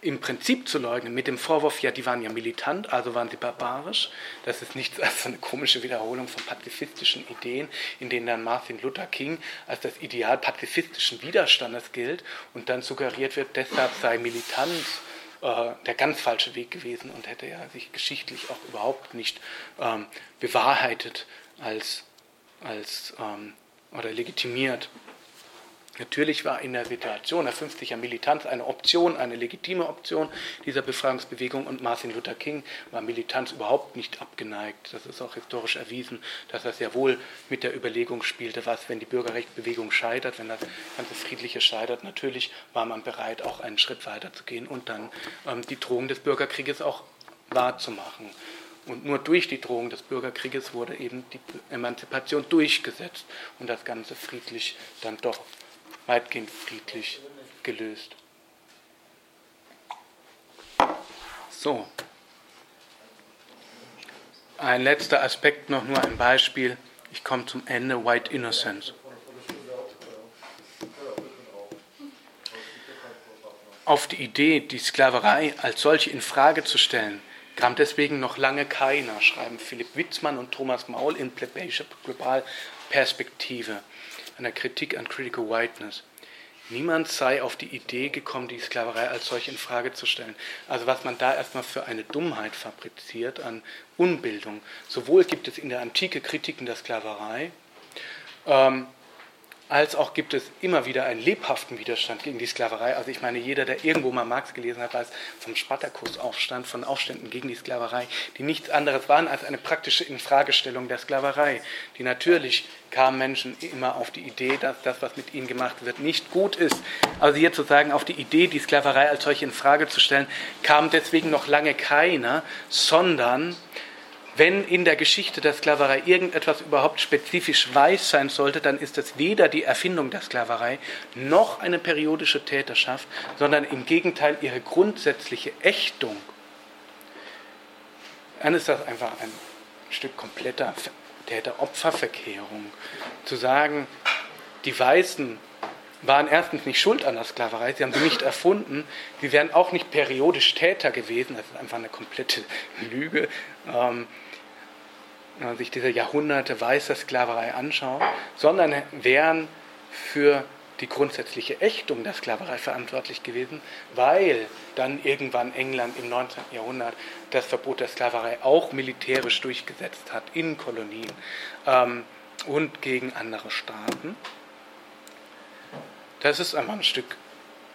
[SPEAKER 1] im Prinzip zu leugnen, mit dem Vorwurf, ja, die waren ja militant, also waren sie barbarisch. Das ist nichts als eine komische Wiederholung von pazifistischen Ideen, in denen dann Martin Luther King als das Ideal pazifistischen Widerstandes gilt und dann suggeriert wird, deshalb sei Militanz äh, der ganz falsche Weg gewesen und hätte ja sich geschichtlich auch überhaupt nicht ähm, bewahrheitet als, als ähm, oder legitimiert. Natürlich war in der Situation der 50er Militanz eine Option, eine legitime Option dieser Befreiungsbewegung und Martin Luther King war Militanz überhaupt nicht abgeneigt. Das ist auch historisch erwiesen, dass er sehr wohl mit der Überlegung spielte, was, wenn die Bürgerrechtsbewegung scheitert, wenn das ganze Friedliche scheitert. Natürlich war man bereit, auch einen Schritt weiter zu gehen und dann ähm, die Drohung des Bürgerkrieges auch wahrzumachen. Und nur durch die Drohung des Bürgerkrieges wurde eben die Emanzipation durchgesetzt und das Ganze friedlich dann doch weitgehend friedlich gelöst. So. Ein letzter Aspekt noch, nur ein Beispiel. Ich komme zum Ende. White Innocence. Auf die Idee, die Sklaverei als solche in Frage zu stellen, kam deswegen noch lange keiner, schreiben Philipp Witzmann und Thomas Maul in Plebejische Global Perspektive einer Kritik an Critical Whiteness. Niemand sei auf die Idee gekommen, die Sklaverei als solche in Frage zu stellen. Also was man da erstmal für eine Dummheit fabriziert an Unbildung. Sowohl gibt es in der Antike Kritiken der Sklaverei, ähm, als auch gibt es immer wieder einen lebhaften Widerstand gegen die Sklaverei. Also ich meine, jeder, der irgendwo mal Marx gelesen hat, weiß vom Spartakusaufstand, von Aufständen gegen die Sklaverei, die nichts anderes waren als eine praktische Infragestellung der Sklaverei, die natürlich kamen Menschen immer auf die Idee, dass das, was mit ihnen gemacht wird, nicht gut ist. Also hier zu sagen, auf die Idee, die Sklaverei als solche in Frage zu stellen, kam deswegen noch lange keiner, sondern wenn in der Geschichte der Sklaverei irgendetwas überhaupt spezifisch weiß sein sollte, dann ist es weder die Erfindung der Sklaverei noch eine periodische Täterschaft, sondern im Gegenteil ihre grundsätzliche Ächtung. Dann ist das einfach ein Stück kompletter Täter-Opfer-Verkehrung. Zu sagen, die Weißen waren erstens nicht schuld an der Sklaverei, sie haben sie nicht erfunden, sie wären auch nicht periodisch Täter gewesen, das ist einfach eine komplette Lüge. Ähm, wenn man sich diese Jahrhunderte weißer Sklaverei anschaut, sondern wären für die grundsätzliche Ächtung der Sklaverei verantwortlich gewesen, weil dann irgendwann England im 19. Jahrhundert das Verbot der Sklaverei auch militärisch durchgesetzt hat in Kolonien ähm, und gegen andere Staaten. Das ist einfach ein Stück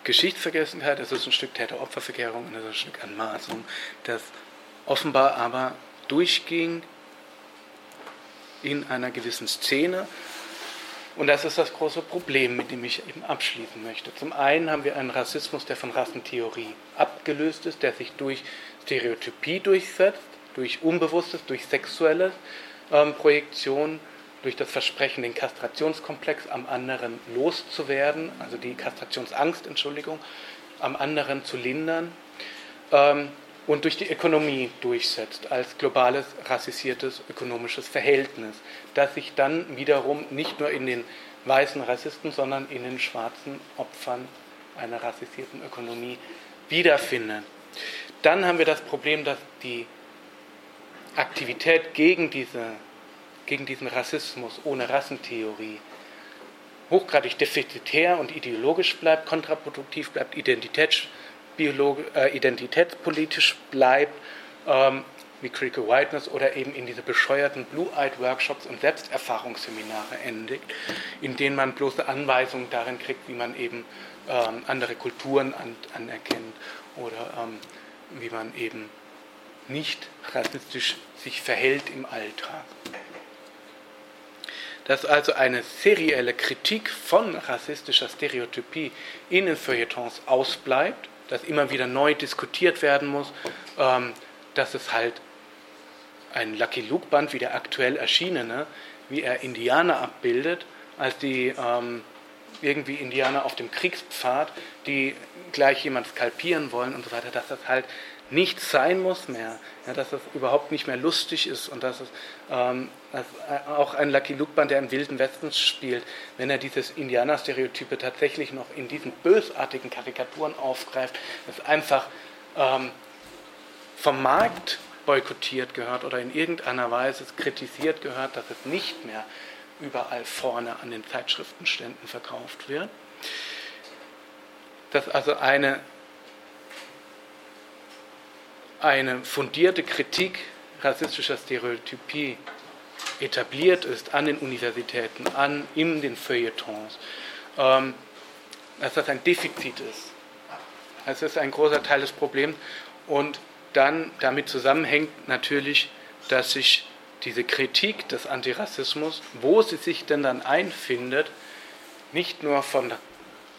[SPEAKER 1] Geschichtsvergessenheit, das ist ein Stück Täter-Opfer-Verkehrung und das ist ein Stück Anmaßung, das offenbar aber durchging in einer gewissen Szene. Und das ist das große Problem, mit dem ich eben abschließen möchte. Zum einen haben wir einen Rassismus, der von Rassentheorie abgelöst ist, der sich durch Stereotypie durchsetzt, durch Unbewusstes, durch sexuelle ähm, Projektion, durch das Versprechen, den Kastrationskomplex am anderen loszuwerden, also die Kastrationsangst, Entschuldigung, am anderen zu lindern. Ähm, und durch die Ökonomie durchsetzt als globales rassisiertes ökonomisches Verhältnis, das sich dann wiederum nicht nur in den weißen Rassisten, sondern in den schwarzen Opfern einer rassisierten Ökonomie wiederfindet. Dann haben wir das Problem, dass die Aktivität gegen, diese, gegen diesen Rassismus ohne Rassentheorie hochgradig defizitär und ideologisch bleibt, kontraproduktiv bleibt, identitäts äh, identitätspolitisch bleibt, ähm, wie Critical Whiteness oder eben in diese bescheuerten Blue-Eyed-Workshops und Selbsterfahrungsseminare endigt, in denen man bloße Anweisungen darin kriegt, wie man eben ähm, andere Kulturen an, anerkennt oder ähm, wie man eben nicht rassistisch sich verhält im Alltag. Dass also eine serielle Kritik von rassistischer Stereotypie in den Feuilletons ausbleibt dass immer wieder neu diskutiert werden muss, ähm, dass es halt ein Lucky Luke Band wie der aktuell erschienene, wie er Indianer abbildet, als die ähm, irgendwie Indianer auf dem Kriegspfad, die gleich jemand skalpieren wollen und so weiter, dass das halt nichts sein muss mehr, ja, dass es überhaupt nicht mehr lustig ist und dass es ähm, dass auch ein Lucky Luke Band, der im Wilden Westen spielt, wenn er dieses Indianer-Stereotype tatsächlich noch in diesen bösartigen Karikaturen aufgreift, ist einfach ähm, vom Markt boykottiert gehört oder in irgendeiner Weise kritisiert gehört, dass es nicht mehr überall vorne an den Zeitschriftenständen verkauft wird. Dass also eine, eine fundierte Kritik rassistischer Stereotypie etabliert ist an den Universitäten, an, in den Feuilletons, ähm, dass das ein Defizit ist. Das ist ein großer Teil des Problems und dann damit zusammenhängt natürlich, dass sich diese Kritik des Antirassismus, wo sie sich denn dann einfindet, nicht nur von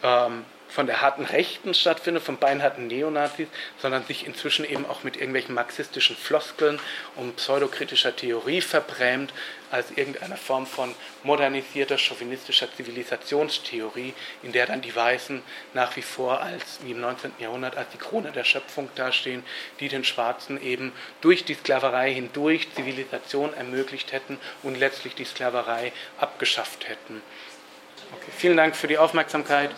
[SPEAKER 1] ähm, von der harten Rechten stattfindet, von beinharten Neonazis, sondern sich inzwischen eben auch mit irgendwelchen marxistischen Floskeln und pseudokritischer Theorie verbrämt, als irgendeine Form von modernisierter chauvinistischer Zivilisationstheorie, in der dann die Weißen nach wie vor als, wie im 19. Jahrhundert, als die Krone der Schöpfung dastehen, die den Schwarzen eben durch die Sklaverei hindurch Zivilisation ermöglicht hätten und letztlich die Sklaverei abgeschafft hätten. Okay, vielen Dank für die Aufmerksamkeit.